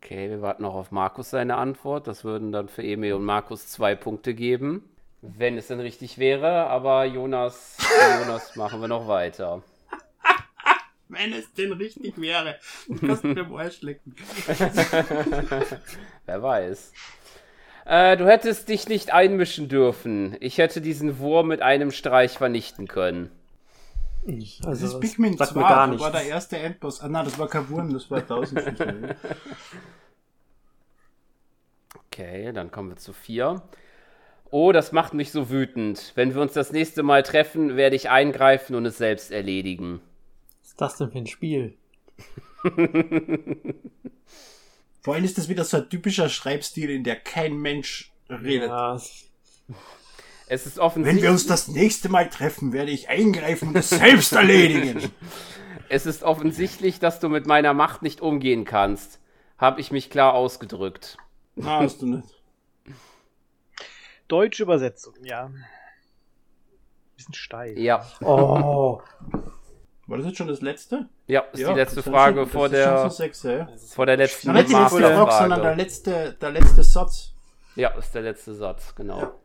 Okay, wir warten noch auf Markus seine Antwort. Das würden dann für Emil und Markus zwei Punkte geben. Wenn es denn richtig wäre, aber Jonas, Jonas machen wir noch weiter. Wenn es denn richtig wäre. Du kannst mir am Arsch lecken. Wer weiß. Äh, du hättest dich nicht einmischen dürfen. Ich hätte diesen Wurm mit einem Streich vernichten können. Das Also, ist Pikmin 2, sagt mir gar das war der erste Endboss. Ah nein, das war kein Wurm, das war 1000 Okay, dann kommen wir zu vier. Oh, das macht mich so wütend. Wenn wir uns das nächste Mal treffen, werde ich eingreifen und es selbst erledigen. Was ist das denn für ein Spiel? Vor allem ist das wieder so ein typischer Schreibstil, in der kein Mensch redet. Ja, es- ist Wenn offensichtlich. wir uns das nächste Mal treffen, werde ich eingreifen und es selbst erledigen. Es ist offensichtlich, dass du mit meiner Macht nicht umgehen kannst. Hab ich mich klar ausgedrückt. Na, hast du nicht. Deutsche Übersetzung, ja. Bisschen steil. Ja, Oh, War das jetzt schon das letzte? ja, ist die letzte das Frage schon, vor das ist schon der, so sechste, ja. vor der letzten Na, nicht die letzte. Frage, sondern der letzte, der letzte Satz. Ja, ist der letzte Satz, genau.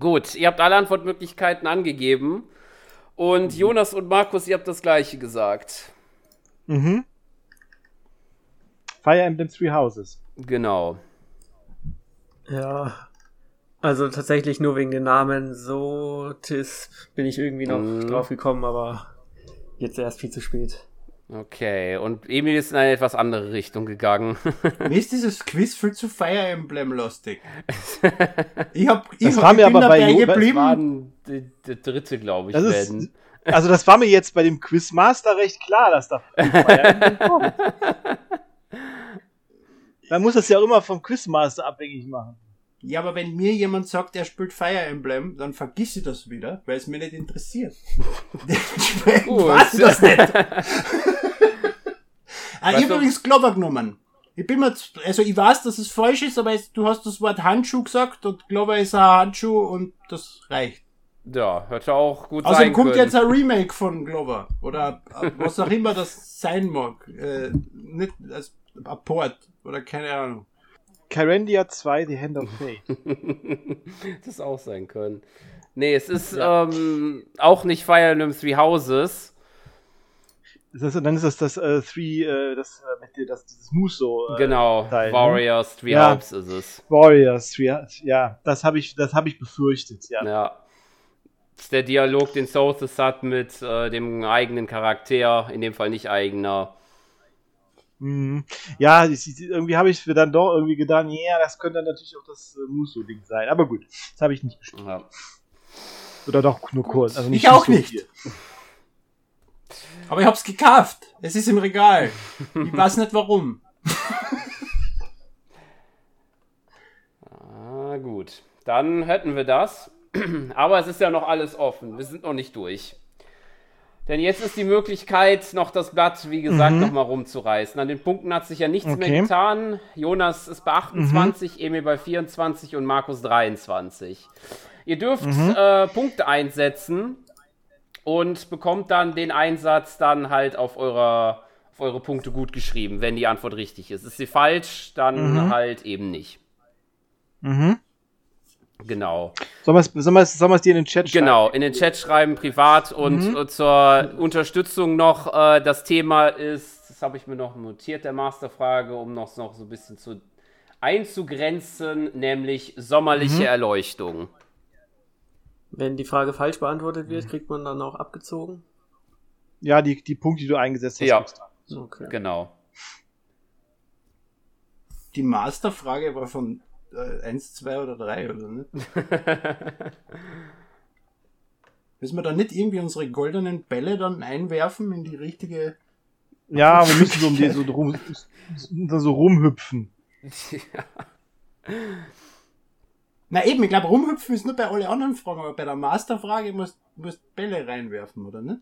Gut, ihr habt alle Antwortmöglichkeiten angegeben. Und Jonas und Markus, ihr habt das gleiche gesagt. Mhm. Fire Emblem Three Houses. Genau. ja. Also tatsächlich nur wegen den Namen so Tis bin ich irgendwie noch Mhm. drauf gekommen, aber jetzt erst viel zu spät. Okay, und Emil ist in eine etwas andere Richtung gegangen. Mir ist dieses Quiz viel zu Fire Emblem lustig. Ich hab, ich, Das hab, war ich mir aber bei dabei Jo- Das geblieben. ein- der, dritte, glaube ich, Das ist, also das war mir jetzt bei dem Quizmaster recht klar, dass da Fire Emblem kommt. Man muss das ja auch immer vom Quizmaster abhängig machen. Ja, aber wenn mir jemand sagt, er spielt Fire Emblem, dann vergiss ich das wieder, weil es mich nicht interessiert. Gut. weiß ich das nicht. ah, ich habe übrigens Glover genommen. Ich bin mir, also ich weiß, dass es falsch ist, aber jetzt, du hast das Wort Handschuh gesagt und Glover ist ein Handschuh und das reicht. Ja, hätte auch gut Außerdem sein kommt können. jetzt ein Remake von Glover. Oder äh, was auch immer das sein mag. Äh, nicht als ein Port oder keine Ahnung. Kyrandia 2, The Hand of Fate. das auch sein können. Nee, es ist ähm, auch nicht Fire Emblem Three Houses. Das dann ist das das äh, Three, äh, das, äh, das dieses Muso. Äh, Genau, Teil, ne? Warriors Three Ja. Houses ist es. Warriors, Three, ja, das habe ich, das habe ich befürchtet, ja. Ja. Das ist der Dialog, den Sothis hat mit äh, dem eigenen Charakter, in dem Fall nicht eigener. Mhm. Ja, ich, irgendwie habe ich mir dann doch irgendwie gedacht, ja, das könnte dann natürlich auch das äh, Muso-Ding sein. Aber gut, das habe ich nicht gespielt. Ja. Oder doch nur kurz. Also Ich auch so nicht. viel. Aber ich hab's gekauft. Es ist im Regal. Ich weiß nicht warum. Ah, gut. Dann hätten wir das. Aber es ist ja noch alles offen. Wir sind noch nicht durch. Denn jetzt ist die Möglichkeit, noch das Blatt, wie gesagt, noch mal rumzureißen. An den Punkten hat sich ja nichts mehr Okay. getan. Jonas ist bei 28, Emil bei 24 und Markus 23. Ihr dürft äh, Punkte einsetzen und bekommt dann den Einsatz dann halt auf, eurer, auf eure Punkte gut geschrieben, wenn die Antwort richtig ist. Ist sie falsch, dann halt eben nicht. Mhm. Genau. Sollen wir es dir in den Chat schreiben? Genau, in den Chat schreiben, privat und äh, zur Unterstützung noch äh, das Thema ist, das habe ich mir noch notiert, der Masterfrage, um noch, noch so ein bisschen zu einzugrenzen, nämlich sommerliche Erleuchtung. Wenn die Frage falsch beantwortet wird, kriegt man dann auch abgezogen. Ja, die, die Punkte, die du eingesetzt hast. Ja. Okay. Genau. Die Masterfrage war von 1, 2 oder 3, oder nicht? Müssen wir da nicht irgendwie unsere goldenen Bälle dann einwerfen in die richtige. Ja, wir müssen so um die so, rum, so rumhüpfen. Na eben, ich glaube, rumhüpfen ist nur bei alle anderen Fragen, aber bei der Masterfrage musst du Bälle reinwerfen, oder nicht?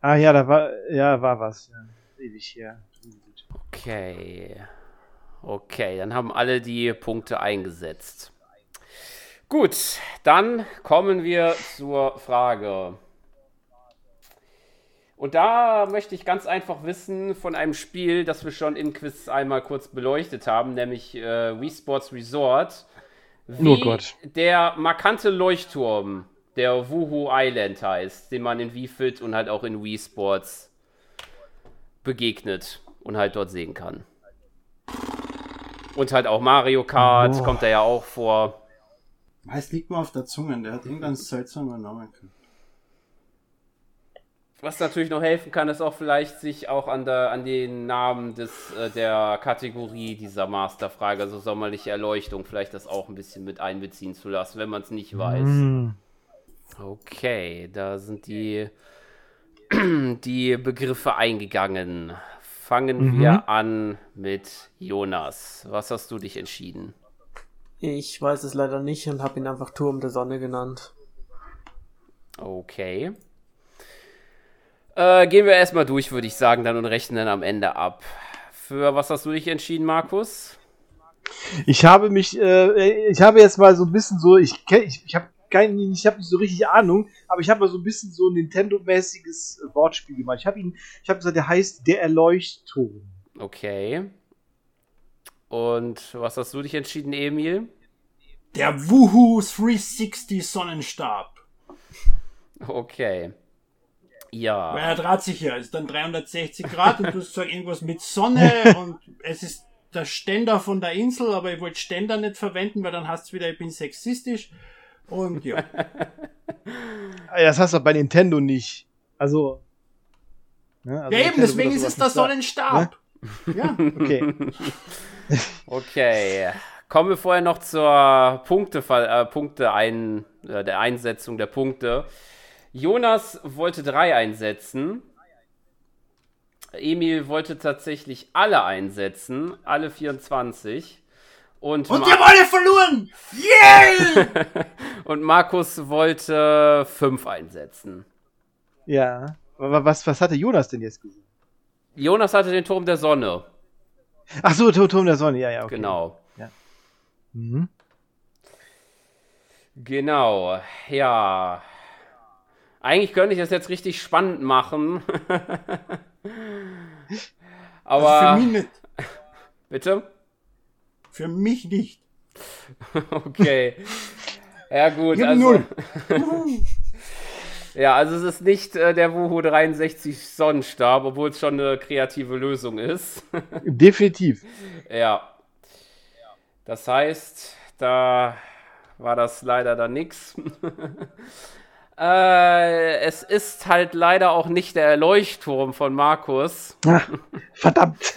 Ah ja, da war, ja, war was. Ja. Ewig her. Okay. Okay, dann haben alle die Punkte eingesetzt. Gut, dann kommen wir zur Frage. Und da möchte ich ganz einfach wissen von einem Spiel, das wir schon im Quiz einmal kurz beleuchtet haben, nämlich äh, Wii Sports Resort. Wie Oh Gott. der markante Leuchtturm, der Wuhu Island heißt, den man in Wii Fit und halt auch in Wii Sports begegnet und halt dort sehen kann. Und halt auch Mario Kart Oh. kommt da ja auch vor. Es liegt mir auf der Zunge, der hat irgendeinen seltsamen Namen. Was natürlich noch helfen kann, ist auch vielleicht sich auch an, der, an den Namen des, äh, der Kategorie dieser Masterfrage, also sommerliche Erleuchtung, vielleicht das auch ein bisschen mit einbeziehen zu lassen, wenn man es nicht weiß. Hm. Okay, da sind die, die Begriffe eingegangen. Fangen wir an mit Jonas. Was hast du dich entschieden? Ich weiß es leider nicht und habe ihn einfach Turm der Sonne genannt. Okay. Äh, gehen wir erstmal durch, würde ich sagen, dann und rechnen dann am Ende ab. Für was hast du dich entschieden, Markus? Ich habe mich, äh, ich habe jetzt mal so ein bisschen so, ich ich, ich habe kein, ich habe nicht so richtig Ahnung, aber ich habe mal so ein bisschen so ein Nintendo-mäßiges äh, Wortspiel gemacht. Ich habe ihn, ich habe gesagt, der heißt der Erleuchtturm. Okay. Und was hast du dich entschieden, Emil? Der Wuhu 360 Sonnenstab. Okay. Ja. Weil er dreht sich ja, ist dann 360 Grad und du sagst irgendwas mit Sonne und es ist der Ständer von der Insel, aber ich wollte Ständer nicht verwenden, weil dann hast du wieder, ich bin sexistisch. Und ja, Das hast du bei Nintendo nicht. Also, Ne? Also Ja, eben, Nintendo deswegen ist es der sowas Sonnenstab. Ja. nicht sagen. Okay. Okay. Kommen wir vorher noch zur Punkte, äh, Punkte ein, äh, der Einsetzung der Punkte. Jonas wollte drei einsetzen. Emil wollte tatsächlich alle einsetzen, alle 24. Und, Und die haben alle verloren! Yay! und Markus wollte fünf einsetzen. Ja. Aber was, was hatte Jonas denn jetzt gesagt? Jonas hatte den Turm der Sonne. Ach so, Tur- Turm der Sonne, ja, ja, okay. Genau. Mhm. Genau, ja. Eigentlich könnte ich das jetzt richtig spannend machen. Aber Also für mich nicht. bitte? Für mich nicht. Okay. Ja gut, Ich hab also null. Ja, also es ist nicht äh, der Wuhu 63 Sonnenstab, obwohl es schon eine kreative Lösung ist. Definitiv. ja. Das heißt, da war das leider dann nix. äh, es ist halt leider auch nicht der Leuchtturm von Markus. Ah, verdammt.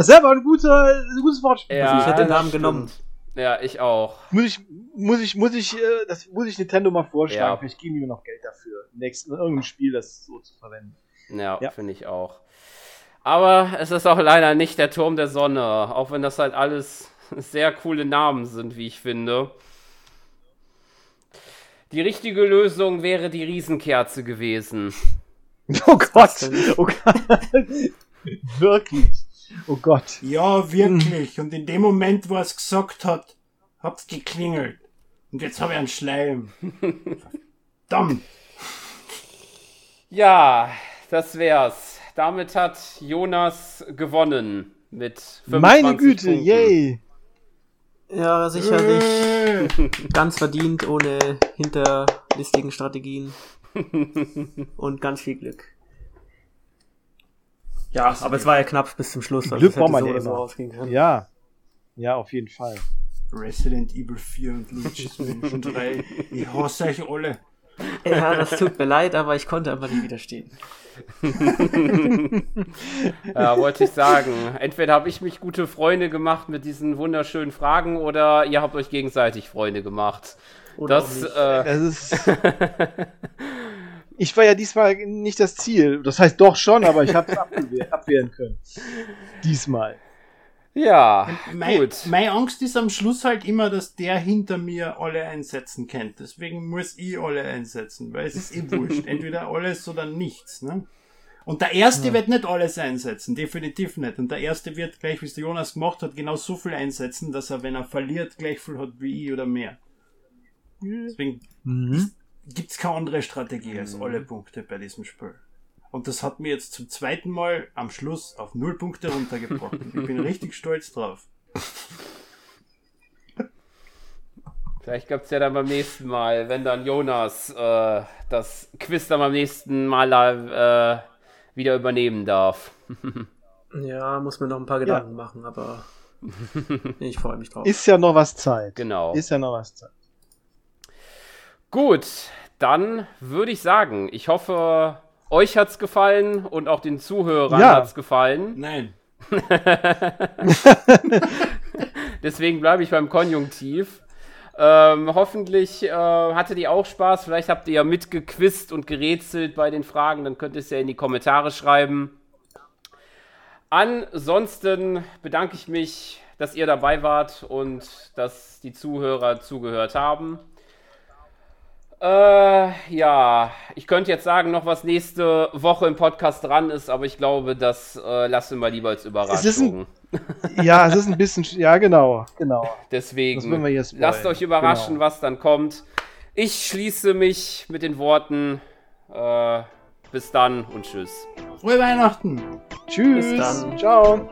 Das ist aber ein guter, ein gutes Wortspiel. Ja, ich hätte den Namen stimmt. genommen. Ja, ich auch. Muss ich, muss ich, muss ich, äh, das muss ich Nintendo mal vorschlagen. Ja. Vielleicht geben die mir noch Geld dafür. Nächsten, in irgendeinem Spiel das so zu verwenden. Ja, Ja. finde ich auch. Aber es ist auch leider nicht der Turm der Sonne, auch wenn das halt alles sehr coole Namen sind, wie ich finde. Die richtige Lösung wäre die Riesenkerze gewesen. Oh Gott. denn? Oh Gott. Wirklich. Oh Gott. Ja, wirklich. Und in dem Moment, wo er es gesagt hat, hat's geklingelt. Und jetzt habe ich einen Schleim. Verdammt. Ja, das wär's. Damit hat Jonas gewonnen mit 25 Meine Güte, Punkten. yay. Ja, sicherlich Äh, ganz verdient, ohne hinterlistigen Strategien. Und ganz viel Glück. Ja, aber es war ja knapp bis zum Schluss. Glück es braucht hätte man so ja ausgehen können. Ja. Ja, auf jeden Fall. Resident Evil 4 und Luigi's Mansion 3. Ich hasse euch alle. Ja, das tut mir leid, aber ich konnte einfach nicht widerstehen. Ja, wollte ich sagen. Entweder habe ich mich gute Freunde gemacht mit diesen wunderschönen Fragen oder ihr habt euch gegenseitig Freunde gemacht. Oder auch Das, nicht. äh, Das ist. ich war ja diesmal nicht das Ziel. Das heißt doch schon, aber ich habe es abwehr, abwehren können. Diesmal. ja, Mein, gut. meine Angst ist am Schluss halt immer, dass der hinter mir alle einsetzen kennt. Deswegen muss ich alle einsetzen, weil es ist eh wurscht. Entweder alles oder nichts. Ne? Und der Erste wird nicht alles einsetzen, definitiv nicht. Und der Erste wird gleich, wie es der Jonas gemacht hat, genau so viel einsetzen, dass er, wenn er verliert, gleich viel hat wie ich oder mehr. Deswegen Mhm. Gibt's keine andere Strategie als alle Punkte bei diesem Spiel. Und das hat mir jetzt zum zweiten Mal am Schluss auf null Punkte runtergebrochen. Ich bin richtig stolz drauf. Vielleicht gibt's ja dann beim nächsten Mal, wenn dann Jonas äh, das Quiz dann beim nächsten Mal äh, wieder übernehmen darf. Ja, muss mir noch ein paar Gedanken machen, aber ich freue mich drauf. Ist ja noch was Zeit. Genau. Ist ja noch was Zeit. Gut, dann würde ich sagen, ich hoffe, euch hat's gefallen und auch den Zuhörern Ja. hat's gefallen. Nein. Deswegen bleibe ich beim Konjunktiv. Ähm, hoffentlich äh, hattet ihr auch Spaß. Vielleicht habt ihr ja mitgequizt und gerätselt bei den Fragen. Dann könnt ihr es ja in die Kommentare schreiben. Ansonsten bedanke ich mich, dass ihr dabei wart und dass die Zuhörer zugehört haben. Äh, ja, ich könnte jetzt sagen, noch was nächste Woche im Podcast dran ist, aber ich glaube, das äh, lassen wir lieber als Es ist ein- Überraschung. Ja, es ist ein bisschen. sch- Ja, genau. Genau. Deswegen wollen wir jetzt lasst euch überraschen, Genau. was dann kommt. Ich schließe mich mit den Worten äh, bis dann und tschüss. Frohe Weihnachten! Tschüss. Bis dann. Ciao.